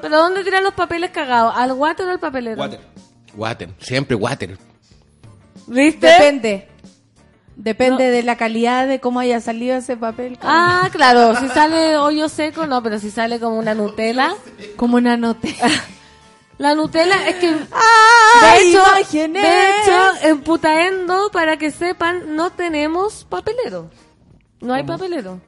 Pero ¿dónde tiran los papeles cagados? ¿Al water o al papelero? Water. Water, siempre water. ¿Viste? Depende. Depende No. de la calidad de cómo haya salido ese papel. Ah, claro, si sale hoyo seco, no, pero si sale como una Nutella. como una nota. La Nutella es que, de ¡Ay, hecho, imaginé! de hecho, en Putaendo, para que sepan, no tenemos papelero. No hay papelero.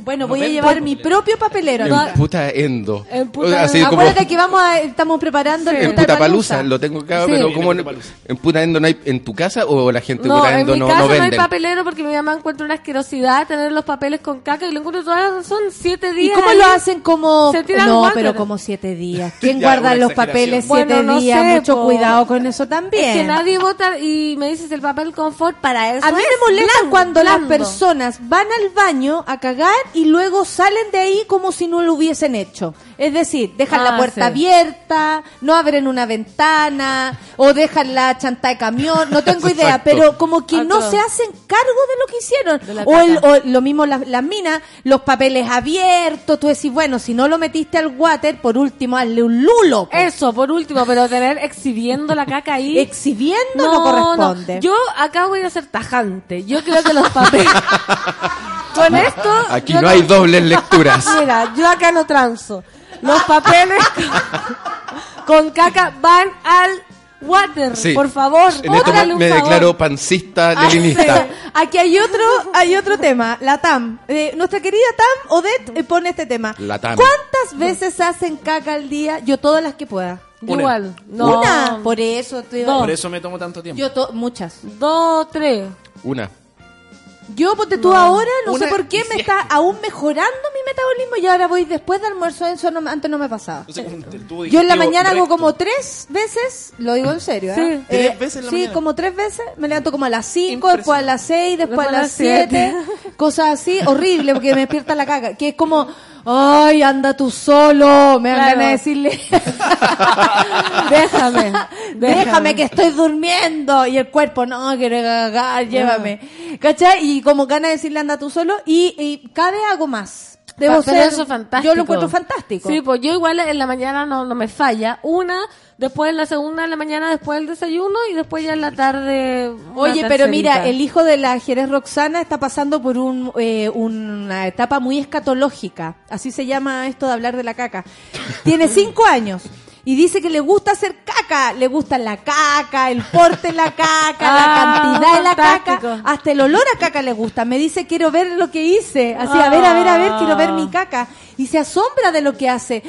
Bueno, No voy a llevar papelero. mi propio papelero. En puta endo. En puta- Así como Acuérdate que vamos a, estamos preparando el en Puta Palusa. lo tengo acá, Sí. pero como en, en puta endo no hay en tu casa o la gente No, puta en endo mi no, casa no no, hay papelero porque mi mamá encuentra una asquerosidad tener los papeles con caca y lo encuentro toda la razón. Siete ¿Y días. cómo ahí. lo hacen como no, pero como siete días? ¿Quién Ya, guarda los papeles Bueno, siete no días? sé, Mucho po. cuidado con eso también. Es que nadie vota y me dices el papel confort para eso. A mí me molesta cuando las personas van al baño a cagar y luego salen de ahí como si no lo hubiesen hecho. Es decir, dejan Ah, la puerta sí. abierta, no abren una ventana o dejan la chanta de camión, no tengo idea, Exacto. pero como que no Exacto. se hacen cargo de lo que hicieron. O, el- o lo mismo las, las minas, los papeles abiertos, tú decís, bueno, si no lo metiste al water, por último hazle un lulo. po. Eso, por último, pero tener exhibiendo la caca ahí. Exhibiendo no, corresponde. Yo acá voy a ser tajante. Yo creo que los papeles. Con esto. Aquí no hay dobles lecturas. Mira, yo acá no transo. Los papeles con caca van al water. Sí. Por favor, En esto me, me declaro pancista Ah, leninista. sí. Aquí hay otro, hay otro tema, la TAM. Eh, nuestra querida TAM, Odette, eh, pone este tema. La TAM. ¿Cuántas veces hacen caca al día? Yo todas las que pueda. Una. Igual. No. Una, por eso. te- Dos. Por eso me tomo tanto tiempo. Yo to- muchas. Dos, tres. Una. Yo, ponte tú ahora, no Una sé por qué, me si es está aún mejorando mi metabolismo y ahora voy después de almuerzo, eso no, antes no me pasaba. Yo en la mañana hago como tres veces, lo digo en serio, ¿eh? Sí. ¿Tres Eh, veces en la Sí, mañana? como tres veces. Me levanto como a las cinco, después a las seis, después a Después a las las siete. siete. Cosas así, horrible, porque me despierta la caca. Que es como, ay, anda tú solo. Me dan Claro. ganas de decirle, Déjame. déjame que estoy durmiendo. Y el cuerpo, no, quiero cagar, llévame. ¿Cachai? Y como ganas de decirle, anda tú solo. Y, y cada vez hago más. Debo Pero ser, eso es fantástico. Yo lo encuentro fantástico. Sí, pues yo igual en la mañana no, no me falla. Una, después en la segunda en la mañana, después del desayuno y después ya en la tarde. Oye, pero mira, el hijo de la Jerez Roxana está pasando por un, eh, una etapa muy escatológica. Así se llama esto de hablar de la caca. Tiene cinco años. Y dice que le gusta hacer caca, le gusta la caca, el porte de la caca, la Ah, cantidad de la fantástico. caca, hasta el olor a caca le gusta. Me dice, quiero ver lo que hice. Así, a ver, a ver, a ver, quiero ver mi caca. Y se asombra de lo que hace.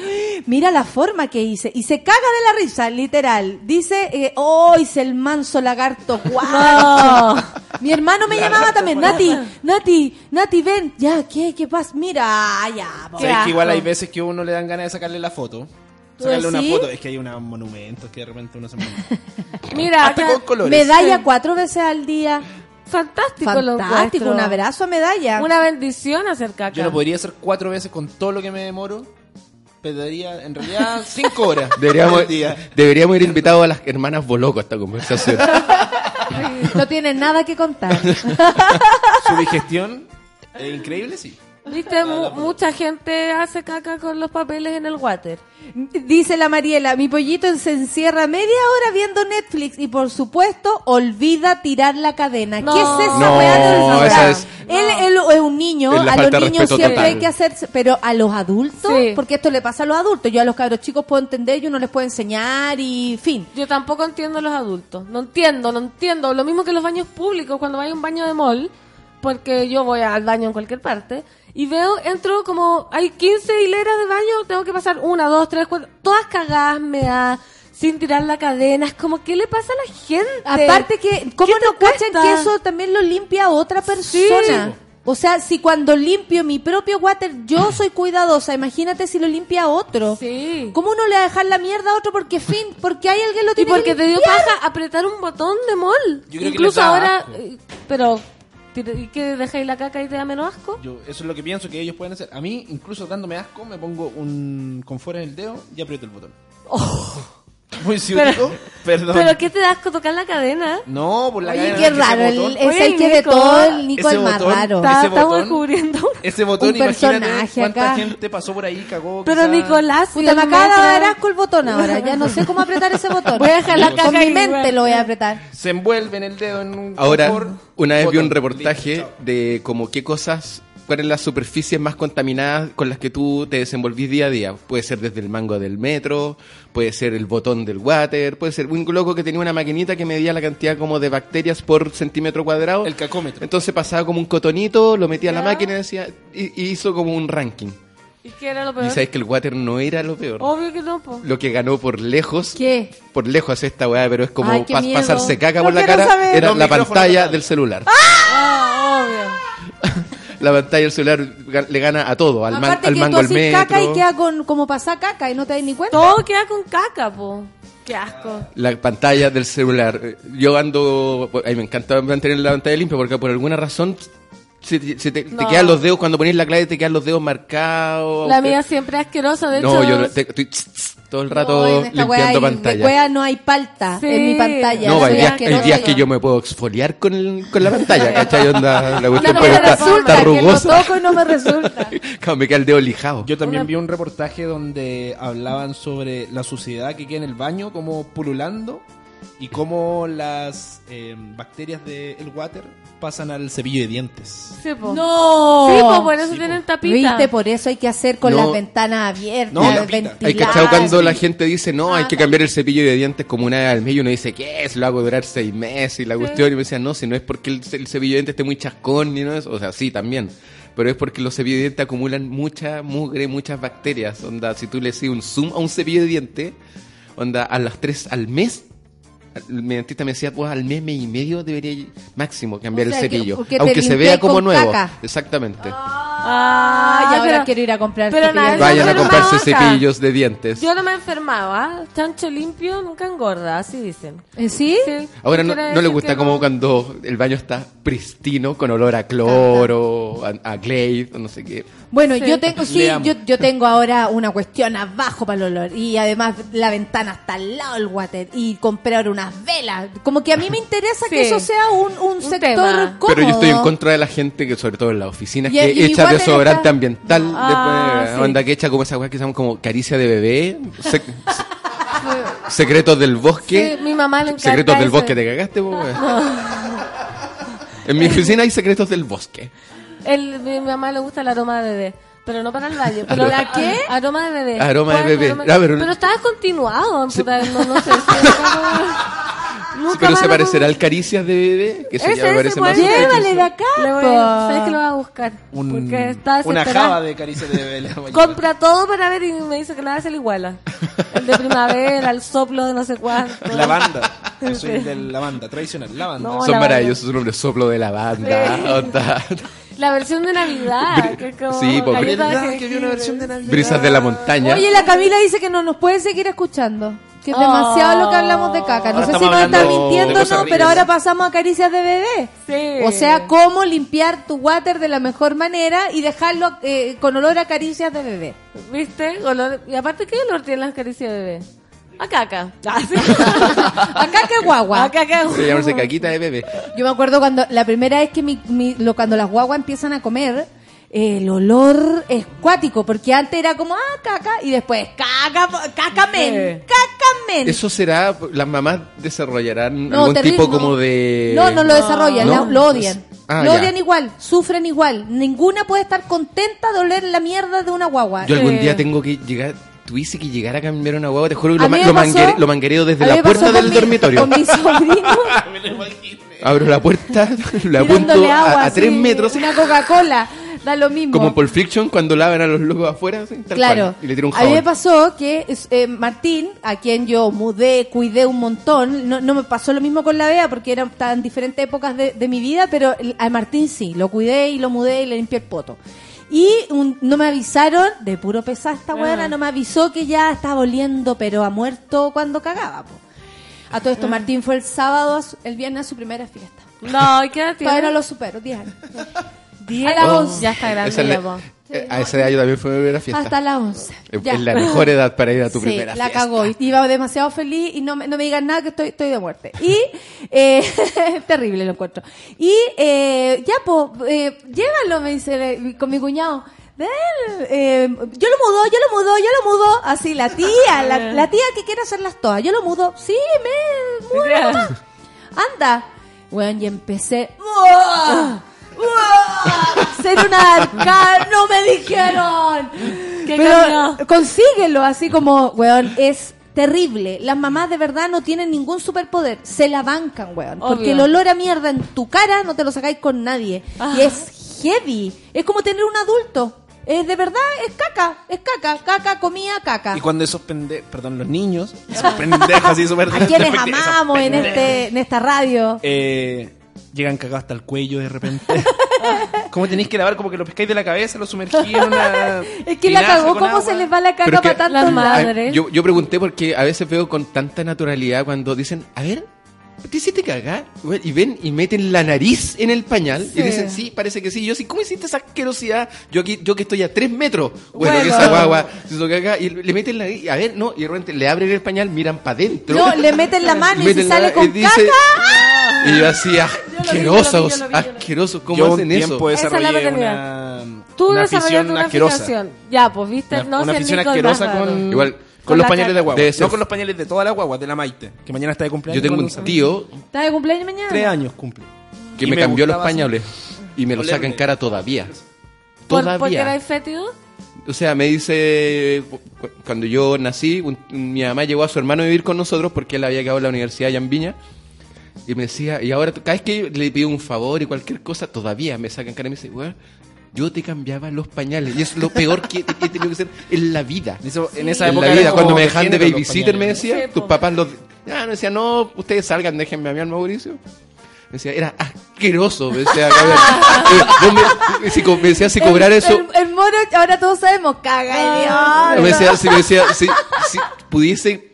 Mira la forma que hice. Y se caga de la risa, literal. Dice, eh, oh, hice el manso lagarto. ¡Guau! Mi hermano me llamaba también, Nati, Nati, Nati, ven. Ya, ¿qué? ¿Qué pasa? Mira, ya. ¿Sabes que igual hay veces que uno le dan ganas de sacarle la foto? Sacarle foto. Es que hay unos monumentos que de repente uno se. Mira, Hasta acá- con colores. Medalla cuatro veces al día. fantástico, lo Fantástico, encuentro. un abrazo a medalla. Una bendición hacer caca. Yo lo podría hacer cuatro veces con todo lo que me demoro. Pediría, en realidad, cinco horas. Deberíamos, al día. deberíamos ir invitados a las hermanas Boloco a esta conversación. No tiene nada que contar. Su digestión es increíble, sí. Viste, Mu- mucha gente hace caca con los papeles en el water. Dice la Mariela, mi pollito se encierra media hora viendo Netflix y por supuesto olvida tirar la cadena. No. ¿Qué es esa No, weá esa es- Él, él es un niño, a los niños siempre total. hay que hacerse, pero a los adultos, Sí. porque esto le pasa a los adultos, yo a los cabros chicos puedo entender y uno les puede enseñar y fin. Yo tampoco entiendo a los adultos. No entiendo, no entiendo. Lo mismo que los baños públicos, cuando hay un baño de mall, porque yo voy al baño en cualquier parte, y veo, entro como, hay 15 hileras de baño, tengo que pasar una, dos, tres, cuatro, todas cagadas, me da, sin tirar la cadena. Es como, ¿qué le pasa a la gente? Aparte que, ¿cómo ¿Qué te no cachan que eso también lo limpia otra persona? O sea, si cuando limpio mi propio water yo soy cuidadosa, imagínate si lo limpia otro. Sí. ¿Cómo uno le va a dejar la mierda a otro porque fin, porque hay alguien lo Y tiene porque que te dio paja apretar un botón de mol. Yo creo que Incluso ahora, eh, pero ¿y qué dejáis la caca y te da menos asco? Yo, eso es lo que pienso que ellos pueden hacer. A mí, incluso dándome asco, me pongo un confort en el dedo y aprieto el botón. Muy ciútico, perdón. Pero ¿qué te da asco tocar la cadena? No, por la Oye, cadena, qué ese raro, el, ese Oye, hay que de Nico, todo, el Nico ese el más botón, raro. Ese Estamos descubriendo. Ese botón, Un imagínate personaje cuánta acá. gente pasó por ahí, cagó. Pero quizá- Nicolás, Puta, me el acaba de dar asco el botón ahora. Ya no sé cómo apretar ese botón. Voy a dejar la Con caca mi mente igual. lo voy a apretar. Se envuelve en el dedo en un Ahora, confort, una vez vi un reportaje listo, de como qué cosas, cuáles las superficies más contaminadas con las que tú te desenvolvís día a día. Puede ser desde el mango del metro, puede ser el botón del water, puede ser un loco que tenía una maquinita que medía la cantidad como de bacterias por centímetro cuadrado. El cacómetro. Entonces pasaba como un cotonito, lo metía a la máquina y, decía, y, y hizo como un ranking. ¿Y qué era lo Y peor? sabes que el water no era lo peor. Obvio que no, po. Lo que ganó por lejos, ¿Qué? por lejos esta weá, pero es como Ay, pas- miedo. pasarse caca No por la cara, saber. era Los la pantalla del celular. Ah, obvio. La pantalla del celular le gana a todo, al, man- al que mango tú al metro. caca y queda con, como pasa caca y no te das ni cuenta. Todo queda con caca, po. Qué asco. La pantalla del celular. Yo ando. A mí me encanta mantener la pantalla limpia porque por alguna razón. Se, te- se te, te No. quedan los dedos, cuando pones la clave, te quedan los dedos marcados. La mía siempre es asquerosa, de No, hecho. yo te- estoy tss, tss, todo el rato No, en esta limpiando hay- pantalla. Wea no hay palta Sí. en mi pantalla. No, hay días, hay días que yo me puedo exfoliar con, el- con la pantalla, ¿cachai? Onda, la cuestión No me está, resulta, está que lo rugosa. toco y no me resulta. Claro, me queda el dedo lijado. Yo también vi un reportaje donde hablaban sobre la suciedad que queda en el baño, como pululando, y cómo las eh, bacterias del water pasan al cepillo de dientes. Sí, po. No. Sí, po, por eso Sí, tienen po. tapita. Viste, por eso hay que hacer con No. las ventanas abiertas, No, tapita. Hay ventilar. cachado cuando la gente dice, no, hay Ah, que cambiar el cepillo de dientes como una vez al mes y uno dice, ¿qué es? Lo hago durar seis meses y la cuestión. Y me decían, no, si no es porque el, el cepillo de dientes esté muy chascón ni no es, o sea, sí, también. Pero es porque los cepillos de dientes acumulan mucha mugre, muchas bacterias. Onda, si tú le haces un zoom a un cepillo de dientes, onda, a las tres al mes, mi dentista me decía, pues al mes, mes y medio debería máximo cambiar O sea, el cepillo. Aunque se vea como nuevo. caca. Exactamente. Ah, ahora pero- quiero ir a comprar pero nada, Vayan a comprarse cepillos de dientes. Yo no me enfermaba. Chancho limpio nunca engorda, así dicen. ¿Eh, ¿Sí? Sí. Ahora no, le gusta como no- cuando el baño está pristino, con olor a cloro, a, a Glade, o no sé qué. Bueno, Sí. yo tengo, sí, yo, yo tengo ahora una cuestión abajo para el olor. Y además la ventana está al lado del water. Y compré ahora unas velas. Como que a mí me interesa que eso sea un, un, Un sector tema. cómodo. Pero yo estoy en contra de la gente que, sobre todo en las oficinas, Y- que y echa desodorante está- ambiental. Ah, después, sí. Onda que echa como esa weá que se llama como caricia de bebé. sec- secretos del bosque. Sí, mi mamá le encanta secretos del ese. bosque, te cagaste, po, weá? En mi oficina hay secretos del bosque. El, mi mamá le gusta el aroma de bebé. Pero no para el baño. ¿Pero ¿La qué? Aroma de bebé. Aroma de ¿Cuál es bebé. aroma- Ah, pero- pero... está descontinuado. puta, no, no sé. sí, Pero se parecerá al caricias de bebé, que eso Ese, ya me parece puede más. Llévale de acá. Le voy a, ¿Sabes que lo va a buscar? Un- Porque está una java de caricia de bebé. le Compra todo para ver y me dice que la hace el iguala. El de primavera, el soplo de no sé cuánto. Lavanda. Yo soy el de lavanda, tradicional, lavanda. No, Son maravillosos, su nombre soplo de lavanda. Sí. La versión de Navidad. que es como Sí, po, galleta de ¿Verdad que una versión de Navidad? Brisas de la montaña. Oye, la Camila dice que no nos puede seguir escuchando. Que es Oh. demasiado lo que hablamos de caca. No Ahora sé si nos está mintiendo o no, pero ahora pasamos a caricias de bebé. Sí. O sea, cómo limpiar tu water de la mejor manera y dejarlo eh, con olor a caricias de bebé. ¿Viste? Olor- Y aparte, ¿qué olor tienen las caricias de bebé? A caca. Acá que guagua. A caca. Se llamarse caquita de bebé. Yo me acuerdo cuando la primera vez que mi, mi- lo, cuando las guaguas empiezan a comer, el olor es cuático, porque antes era como, ah, caca, y después, caca, caca men, caca men. Eso será, las mamás desarrollarán No, algún terrible, tipo no. como de... No, no lo desarrollan, ¿No? lo, lo odian. Ah, lo ya. odian igual, sufren igual. Ninguna puede estar contenta de oler la mierda de una guagua. Yo algún Eh, día tengo que llegar, tuviese que llegar a cambiar una guagua, te juro que lo, ma- lo, manguere- lo manguereo desde la puerta del mi- dormitorio. Con mi sobrino, Abro la puerta, la apunto agua, a, a tres así, metros. Una Coca-Cola. da lo mismo. Como Pulp Fiction cuando lavan a los locos afuera, así, tal Claro. cual, y le un A mí me jabón. pasó que eh, Martín, a quien yo mudé, cuidé un montón, no, no me pasó lo mismo con la Bea porque eran tan diferentes épocas de, de mi vida, pero a Martín sí, lo cuidé y lo mudé y le limpié el poto. Y un- no me avisaron, de puro pesar esta buena, no me avisó que ya estaba oliendo, pero a muerto cuando cagaba. po. A todo esto, Martín fue el sábado, a su- el viernes a su primera fiesta. No, ¿y qué edad tiene? Todavía no lo supero, 10 años. Diez. A las Oh. 11. Ya está grande Esa la- eh, a esa edad yo también fui a ver la fiesta. Hasta las 11. Es, Ya. es la mejor edad para ir a tu Sí, primera la fiesta. cagó. y Iba demasiado feliz y no me, no me digan nada que estoy, estoy de muerte. Y, eh, terrible lo encuentro. Y, eh, ya, pues, eh, llévalo, me dice eh, con mi cuñado. Ven, eh, yo lo mudo, yo lo mudo, yo lo mudo. Así, la tía, la, la tía que quiere hacerlas todas. Yo lo mudo. Sí, me, nomás. Anda. Bueno, y empecé. ¡Uah! Ser una arca, no me dijeron. ¿Qué Pero cambió? consíguelo, así como, weón, es terrible. Las mamás de verdad no tienen ningún superpoder. Se la bancan, weón. Porque el olor a mierda en tu cara no te lo sacáis con nadie. Ah. Y es heavy. Es como tener un adulto. Es de verdad, es caca. Es caca. Caca, comía, caca. Y cuando esos pendejos, perdón, los niños, esos pendejos así súper A quienes amamos en, este, en esta radio. eh, llegan cagados hasta el cuello de repente. ¿Cómo tenéis que lavar? Como que lo pescáis de la cabeza, lo sumergís en una. Es que la cagó, ¿cómo agua? se les va la caca es que- para. Yo, yo pregunté porque a veces veo con tanta naturalidad cuando dicen, a ver, ¿te hiciste cagar? Y ven y meten la nariz en el pañal y dicen, sí, parece que sí. Yo sí, ¿cómo hiciste esa asquerosidad? Yo aquí, yo que estoy a tres metros. Bueno, Bueno. que esa guagua se hizo cagar y le meten la nariz. A ver, no, y de repente le abren el pañal, miran para adentro. No, le meten la mano y, si la- sale y con dice- caca. Y yo así, asquerosos, yo lo vi, yo lo vi, yo lo vi. asquerosos, ¿cómo Yo un hacen eso? tiempo Esa es la desarrollé paternidad. una, Tú una desarrollaste afición una asquerosa. fijación. Ya, pues viste, Una, no una sé, afición Nico, asquerosa más raro. con, Igual, con con los la pañales de caca. guagua. Debe ser- No con los pañales de toda la guagua, de la Maite, que mañana está de cumpleaños. Yo tengo con un tío ¿Estás de cumpleaños mañana? Tres años cumple. que Y me, cambió los gustaba así. pañales y me lo Olerle. saca en cara todavía. ¿Por, Todavía. ¿Porque erais fétido? O sea, me dice, cu- cuando yo nací, un- mi mamá llevó a su hermano a vivir con nosotros porque él había en la universidad allá en Viña. Y me decía, y ahora cada vez que le pido un favor y cualquier cosa, todavía me sacan cara y me dice, weón, yo te cambiaba los pañales. Y es lo peor que he tenido que hacer en la vida. Eso- en esa en época la era vida, cuando me de dejan de babysitter, me decía, Sí, tus papás los... Ya, me decía, no, ustedes salgan, déjenme a mí al Mauricio. Me decía, era asqueroso. Me decía. Eh, me- me- si me decía, si cobrar el, eso... El, el mono, ahora todos sabemos, caga Me decía, si me decía, si, si pudiese,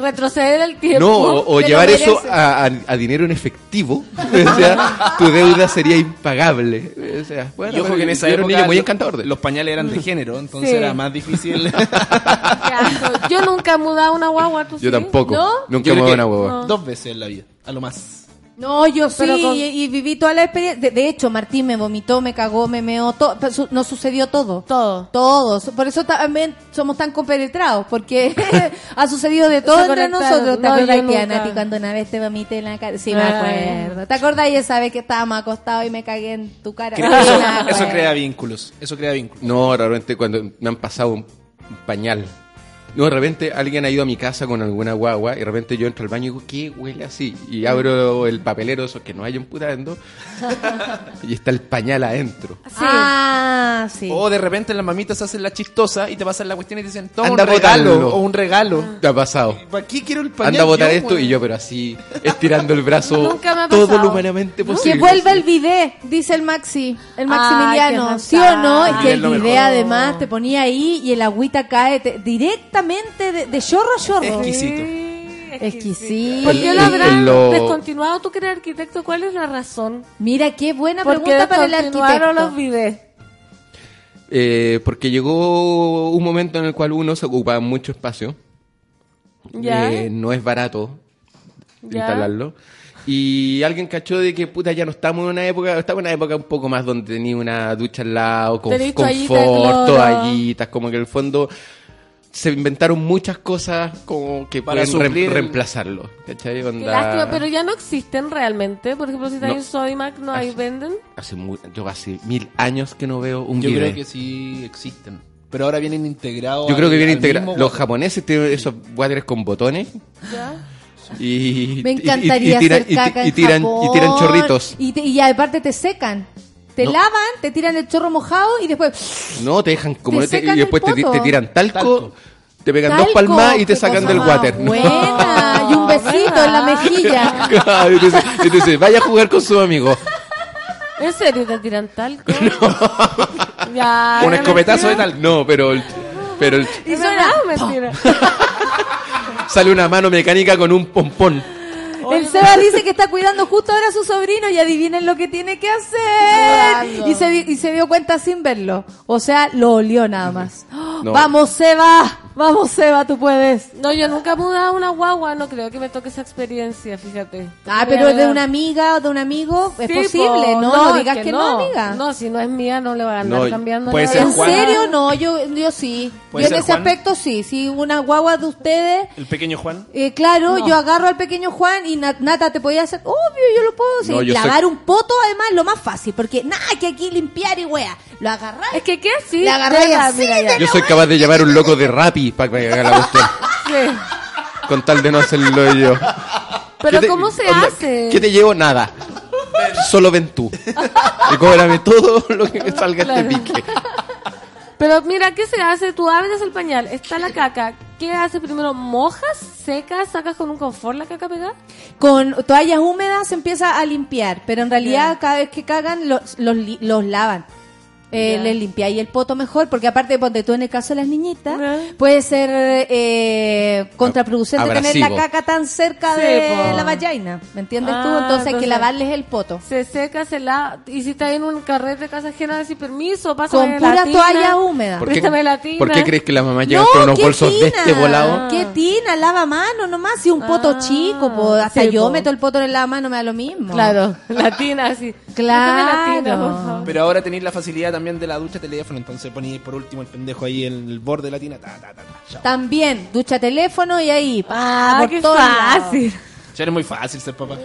Retroceder el tiempo. no, o, o llevar eso a, a- a dinero en efectivo, me decía, tu deuda sería impagable. Me decía, bueno, Y ojo que en esa yo era un época niño muy encantador. de- los pañales eran de género, entonces Sí. era más difícil. Yo nunca he mudado una guagua, ¿tú Yo sí? tampoco, ¿No? nunca a que una hueva. Dos veces en la vida, a lo más. No, yo sí, con- y, y viví toda la experiencia. De, de hecho, Martín me vomitó, me cagó, me meó, todo. su- nos sucedió todo. Todo. Todos. Por eso también somos tan compenetrados, porque ha sucedido de todo Se entre nosotros. ¿Te No, acuerdas que cuando una vez te vomité en la cara? Sí, me Ay. acuerdo. ¿Te acordás esa vez que estábamos acostados y me cagué en tu cara? Sí, eso, eso crea vínculos. Eso crea vínculos. No, realmente cuando me han pasado un, un pañal. No, de repente alguien ha ido a mi casa con alguna guagua y de repente yo entro al baño y digo, ¿qué huele así? Y abro el papelero, eso que no hay emputando, y está el pañal adentro. Ah, sí. O de repente las mamitas hacen la chistosa y te pasan la cuestión y te dicen, toma Anda un regalo botarlo. o un regalo. ¿Te ha pasado? ¿Para qué quiero el pañal? Anda a botar yo, esto y yo, pero así, estirando el brazo Nunca me ha todo lo humanamente Que posible. vuelva el bidet, dice el Maxi, el Maximiliano. Ay, ¿Sí o no? Fantástico. que el bidet además te ponía ahí y el agüita cae te- directamente de, de chorro a chorro. Exquisito. Exquisito. ¿Por qué lo habrán lo- descontinuado? ¿Tú que eres arquitecto? ¿Cuál es la razón? Mira, qué buena ¿Por qué pregunta para el arquitecto. los? Eh, porque llegó un momento en el cual uno se ocupaba mucho espacio. Ya. Eh, no es barato Ya. instalarlo. Y alguien cachó de que puta ya no estamos en una época, estamos en una época un poco más donde tenía una ducha al lado, con confort, toallitas, como que en el fondo se inventaron muchas cosas como que Para pueden reemplazarlo. ¿Cachai? Qué Onda- lástima, pero ya no existen realmente. Por ejemplo, si No. tenéis Sodimac, no hay venden. hace mu- yo hace mil años que no veo un Yo creo que sí existen. Pero ahora vienen integrados. Yo creo que al- viene al integrado. mismo Los water. japoneses tienen esos wateres con botones ¿Ya? y, Me y- y- encantaría y tiran, hacer y- caca y en tiran, Japón. y tiran chorritos. Y, te- y aparte te secan. Te No. lavan, te tiran el chorro mojado y después... No, te dejan como Te y después te, tiran talco, Talco. te pegan Talco, dos palmas y te sacan del water. ¿no? Buena, y un besito en la mejilla. Claro, y te dice- y te dice, vaya a jugar con sus amigos. ¿En serio te tiran talco? ya. Un escopetazo de tal. No, pero el, pero el- Y suena mentira. sale una mano mecánica con un pompón. El Seba dice que está cuidando justo ahora a su sobrino y adivinen lo que tiene que hacer. Y se, y se dio cuenta sin verlo. O sea, lo olió nada más. No. Vamos, Seba. Vamos, Seba, tú puedes. No, yo nunca he mudado a una guagua, no creo que me toque esa experiencia, fíjate. Ah, pero de una amiga o de un amigo es Sí, posible, po. ¿no? No, digas que, no, amiga. No, si no es mía, no le va a andar No, cambiando. puede ser ¿En serio? No, yo, yo sí. Yo ¿Puede en ese Juan? aspecto sí. Si una guagua de ustedes, El pequeño Juan. eh, claro, No. yo agarro al pequeño Juan y Na- Nata te podía hacer, obvio, yo lo puedo hacer. No, yo Lavar soy- un poto, además, lo más fácil, porque nada que aquí limpiar y wea. Lo agarráis. Es que, ¿qué así? Le agarré Ya, así mira, ya. Yo soy capaz de llamar un loco de Rappi para que me haga la cuestión. Sí. Con tal de no hacerlo yo. Pero ¿Qué te- ¿cómo se onda, hace? ¿Qué te llevo? Nada. Solo ven tú. Y cóbrame todo lo que me salga Claro. este pique. Pero mira, ¿qué se hace? Tú abres el pañal, está la caca. ¿Qué haces primero? ¿Mojas? ¿Secas? ¿Sacas con un confort la caca pegada? Con toallas húmedas se empieza a limpiar, pero en realidad cada vez que cagan los, los, li- los lavan. Eh. Les limpiáis el poto mejor, porque aparte, ponte tú en el caso de las niñitas, puede ser eh, contraproducente tener Abrasivo. la caca tan cerca Sí, de po. la vagina. ¿Me entiendes tú? Ah, Entonces hay que entonces- lavarles el poto. Se seca, se la... Y si está en un carrete de casa ajena, decir permiso, Con pásame la puras tina. toallas húmedas. ¿Por qué, Préstame la tina. ¿Por qué crees que las mamás llegan No, con unos bolsos de tina, este volado? Qué tina, lava mano nomás. Si un poto Ah, chico, po, hasta sí, yo po. meto el poto en el lavamano, me da lo mismo. Claro, la tina así. Claro. Préstame la tina, por favor. Pero ahora tenéis la facilidad también de la ducha teléfono, entonces ponéis por último el pendejo ahí en el borde de la tina. Ta, ta, ta, ta. También, ducha teléfono y ahí, pa, Ah, por qué todos fácil. Ya es muy fácil ser papá.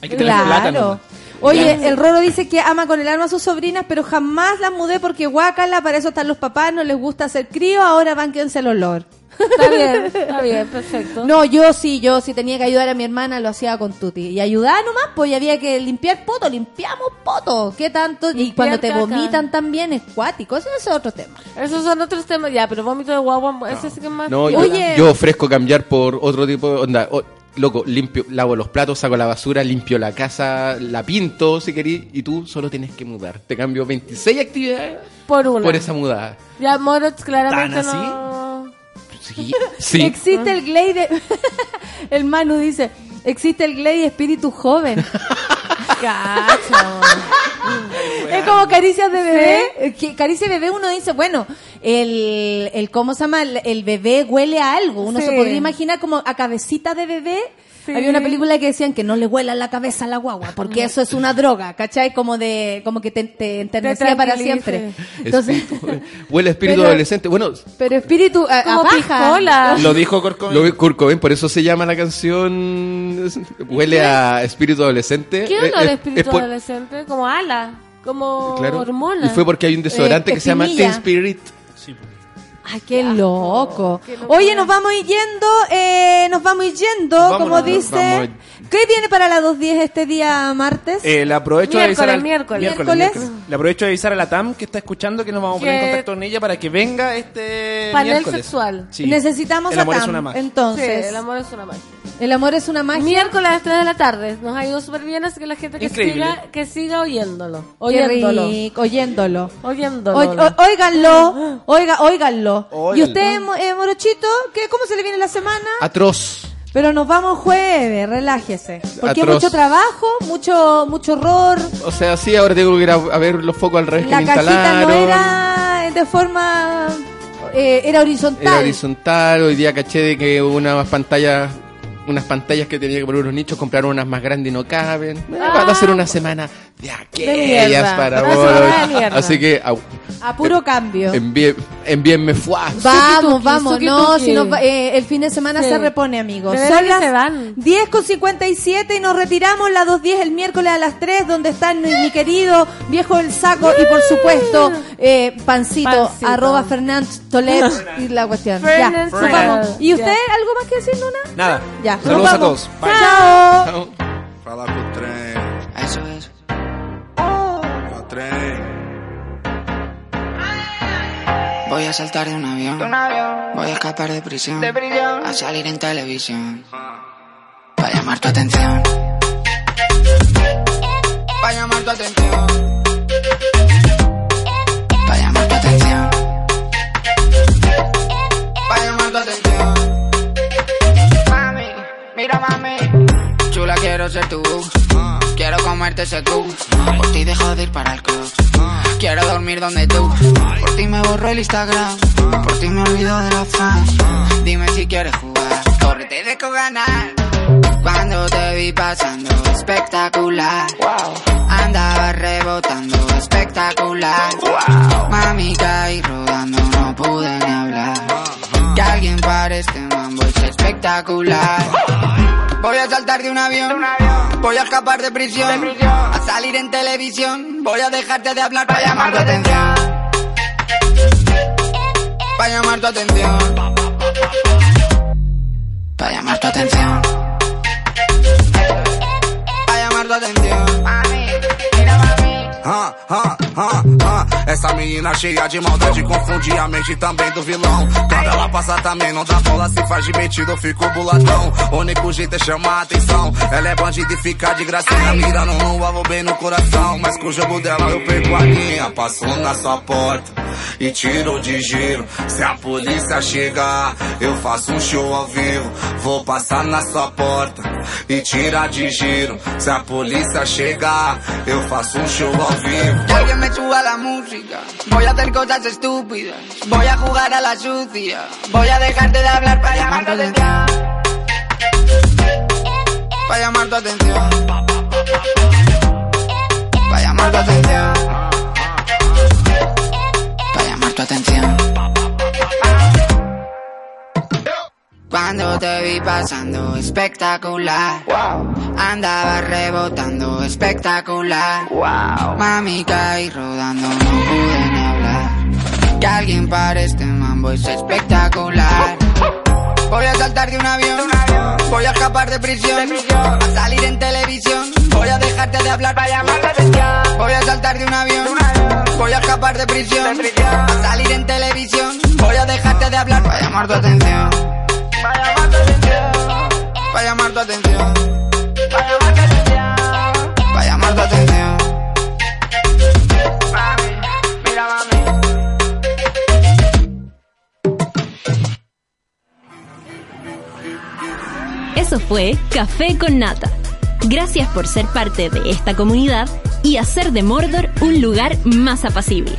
Hay que tener plata. Claro. ¿no? Oye, el Roro dice que ama con el alma a sus sobrinas, pero jamás las mudé porque guácala, para eso están los papás, no les gusta hacer crío, ahora van quédense el olor. Está bien, está bien, perfecto. No, yo sí, yo sí tenía que ayudar a mi hermana, lo hacía con Tuti. Y ayudar nomás, pues y había que limpiar poto, limpiamos poto. ¿Qué tanto? y cuando te caca. vomitan también es cuático, ese es otro tema. Esos son otros temas, ya, pero vómito de guagua, ese sí que es más... No, yo, Oye. yo ofrezco cambiar por otro tipo de onda. O- loco, limpio, lavo los platos, saco la basura, limpio la casa, la pinto si querís, y tú solo tienes que mudar. Te cambio 26 actividades Por una. por esa mudada. Ya, Moritz claramente ¿Tan así? no... Sí, sí. Existe el Glade, el Manu dice, existe el Glade espíritu joven. Cacho. Es como caricias de bebé. Caricia de bebé uno dice, bueno, el, el ¿cómo se llama? El, el bebé huele a algo. Uno Sí. se podría imaginar como a cabecita de bebé. Sí. Había una película que decían que no le huela la cabeza a la guagua, porque eso es una droga, ¿cachai? Como de, como que te, te enternecía para siempre. Entonces, Espíritu- huele a espíritu Pero- adolescente. Bueno, pero espíritu a, a paja. Lo dijo Corcoven. lo por eso se llama la canción Huele a espíritu adolescente. ¿Qué onda el es- espíritu es por- adolescente? Como ala, como claro. hormona. Y fue porque hay un desodorante Eh, que se llama. Teen Spirit. Sí, pues. Ay, qué loco. qué locura. Oye, nos vamos yendo, eh, nos vamos yendo, como dice. ¿Qué viene para la 2.10 este día martes? Eh, le aprovecho de avisar Miércoles, al- miércoles. Miércoles. Le aprovecho de avisar a la TAM que está escuchando que nos vamos a poner en contacto con ella para que venga este Panel miércoles. sexual. Sí. Necesitamos El amor a es Tam. una magia. Entonces, Sí, el amor es una magia. El amor es una magia. Miércoles a las 3 de la tarde. Nos ha ido súper bien, así que la gente que Increíble. siga, que siga oyéndolo. Oyéndolo. rico, oyéndolo. Oyéndolo. Oy- o- óiganlo, oiga, óiganlo. ¿Y Óiganlo. usted, Mo- eh, Morochito, ¿qué, cómo se le viene la semana? Atroz. Pero nos vamos jueves, relájese. Porque hay Atroz. mucho trabajo, mucho mucho horror. O sea, sí, ahora tengo que ir a, a ver los focos al revés La que me cajita instalaron. no era de forma... eh, era horizontal. Era horizontal, hoy día caché de que unas pantallas, unas pantallas que tenía que poner unos nichos, compraron unas más grandes y no caben. Eh, Va a ser una semana de aquellas mierda. para vos. de. Así que A puro cambio. envíe- envíenme fuá. Vamos, Tuki, vamos, tuki, no, si nos va- eh, el fin de semana Sí. se repone, amigos. De Son que las se van. 10 con 57 y nos retiramos las 2.10 el miércoles a las 3, donde están mi, mi querido viejo del saco y por supuesto eh, Pancito, Pancito. arroba Fernández Tolet y la cuestión. Ya, nos vamos. ¿Y usted algo más que decir, Luna? Nada. Ya, Saludos a todos. Bye. Chao. Chao. Trem. Eso es. Voy a saltar de un avión. De un avión. Voy a escapar de prisión. De prisión. A salir en televisión. Para llamar tu atención. Para llamar tu atención. Para llamar tu atención. Para llamar tu atención. Mami, mira mami. Chula, quiero ser tu. Uh. Ah. Quiero comerte ese tú. Por ti dejo de ir para el club. Quiero dormir donde tú. Por ti me borro el Instagram. Por ti me olvido de los fans. Dime si quieres jugar. Corre, te dejo ganar. Cuando te vi pasando, espectacular. Andaba rebotando, espectacular. Mami caí rodando, no pude ni hablar. Que alguien pare este mambo es espectacular. Voy a saltar de un avión. Voy a escapar de prisión. A salir en televisión. Voy a dejarte de hablar para llamar tu atención. Para llamar tu atención. Para llamar tu atención. Para llamar tu atención. Essa menina cheia de maldade confunde a mente também do vilão. Quando ela passa também não dá bola, se faz de metido, eu fico buladão. O único jeito é chamar a atenção. Ela é bandida e fica de gracinha, mirando no alvo bem no coração. Mas com o jogo dela eu perco a linha. Passou na sua porta e tirou de giro. Se a polícia chegar, eu faço um show ao vivo. Vou passar na sua porta y tira de giro. Si a polícia chegar, eu faço un show ao vivo. Que alguien me suba la música. Voy a hacer cosas estúpidas. Voy a jugar a la sucia. Voy a dejarte de hablar para llamar tu atención. Para llamar tu atención. Para llamar tu atención. Para llamar tu atención. Cuando te vi pasando espectacular. Andaba rebotando espectacular. Mami caí rodando, no pude ni hablar. Que alguien pare este mambo es espectacular. Voy a saltar de un avión. Voy a escapar de prisión. A salir en televisión. Voy a dejarte de hablar para llamar la atención. Voy a saltar de un avión. Voy a escapar de prisión. A salir en televisión. Voy a dejarte de hablar para llamar tu atención. Para llamar tu atención. Para llamar tu atención. Para llamar atención. Eso fue Café con Nata. Gracias por ser parte de esta comunidad y hacer de Mordor un lugar más apacible.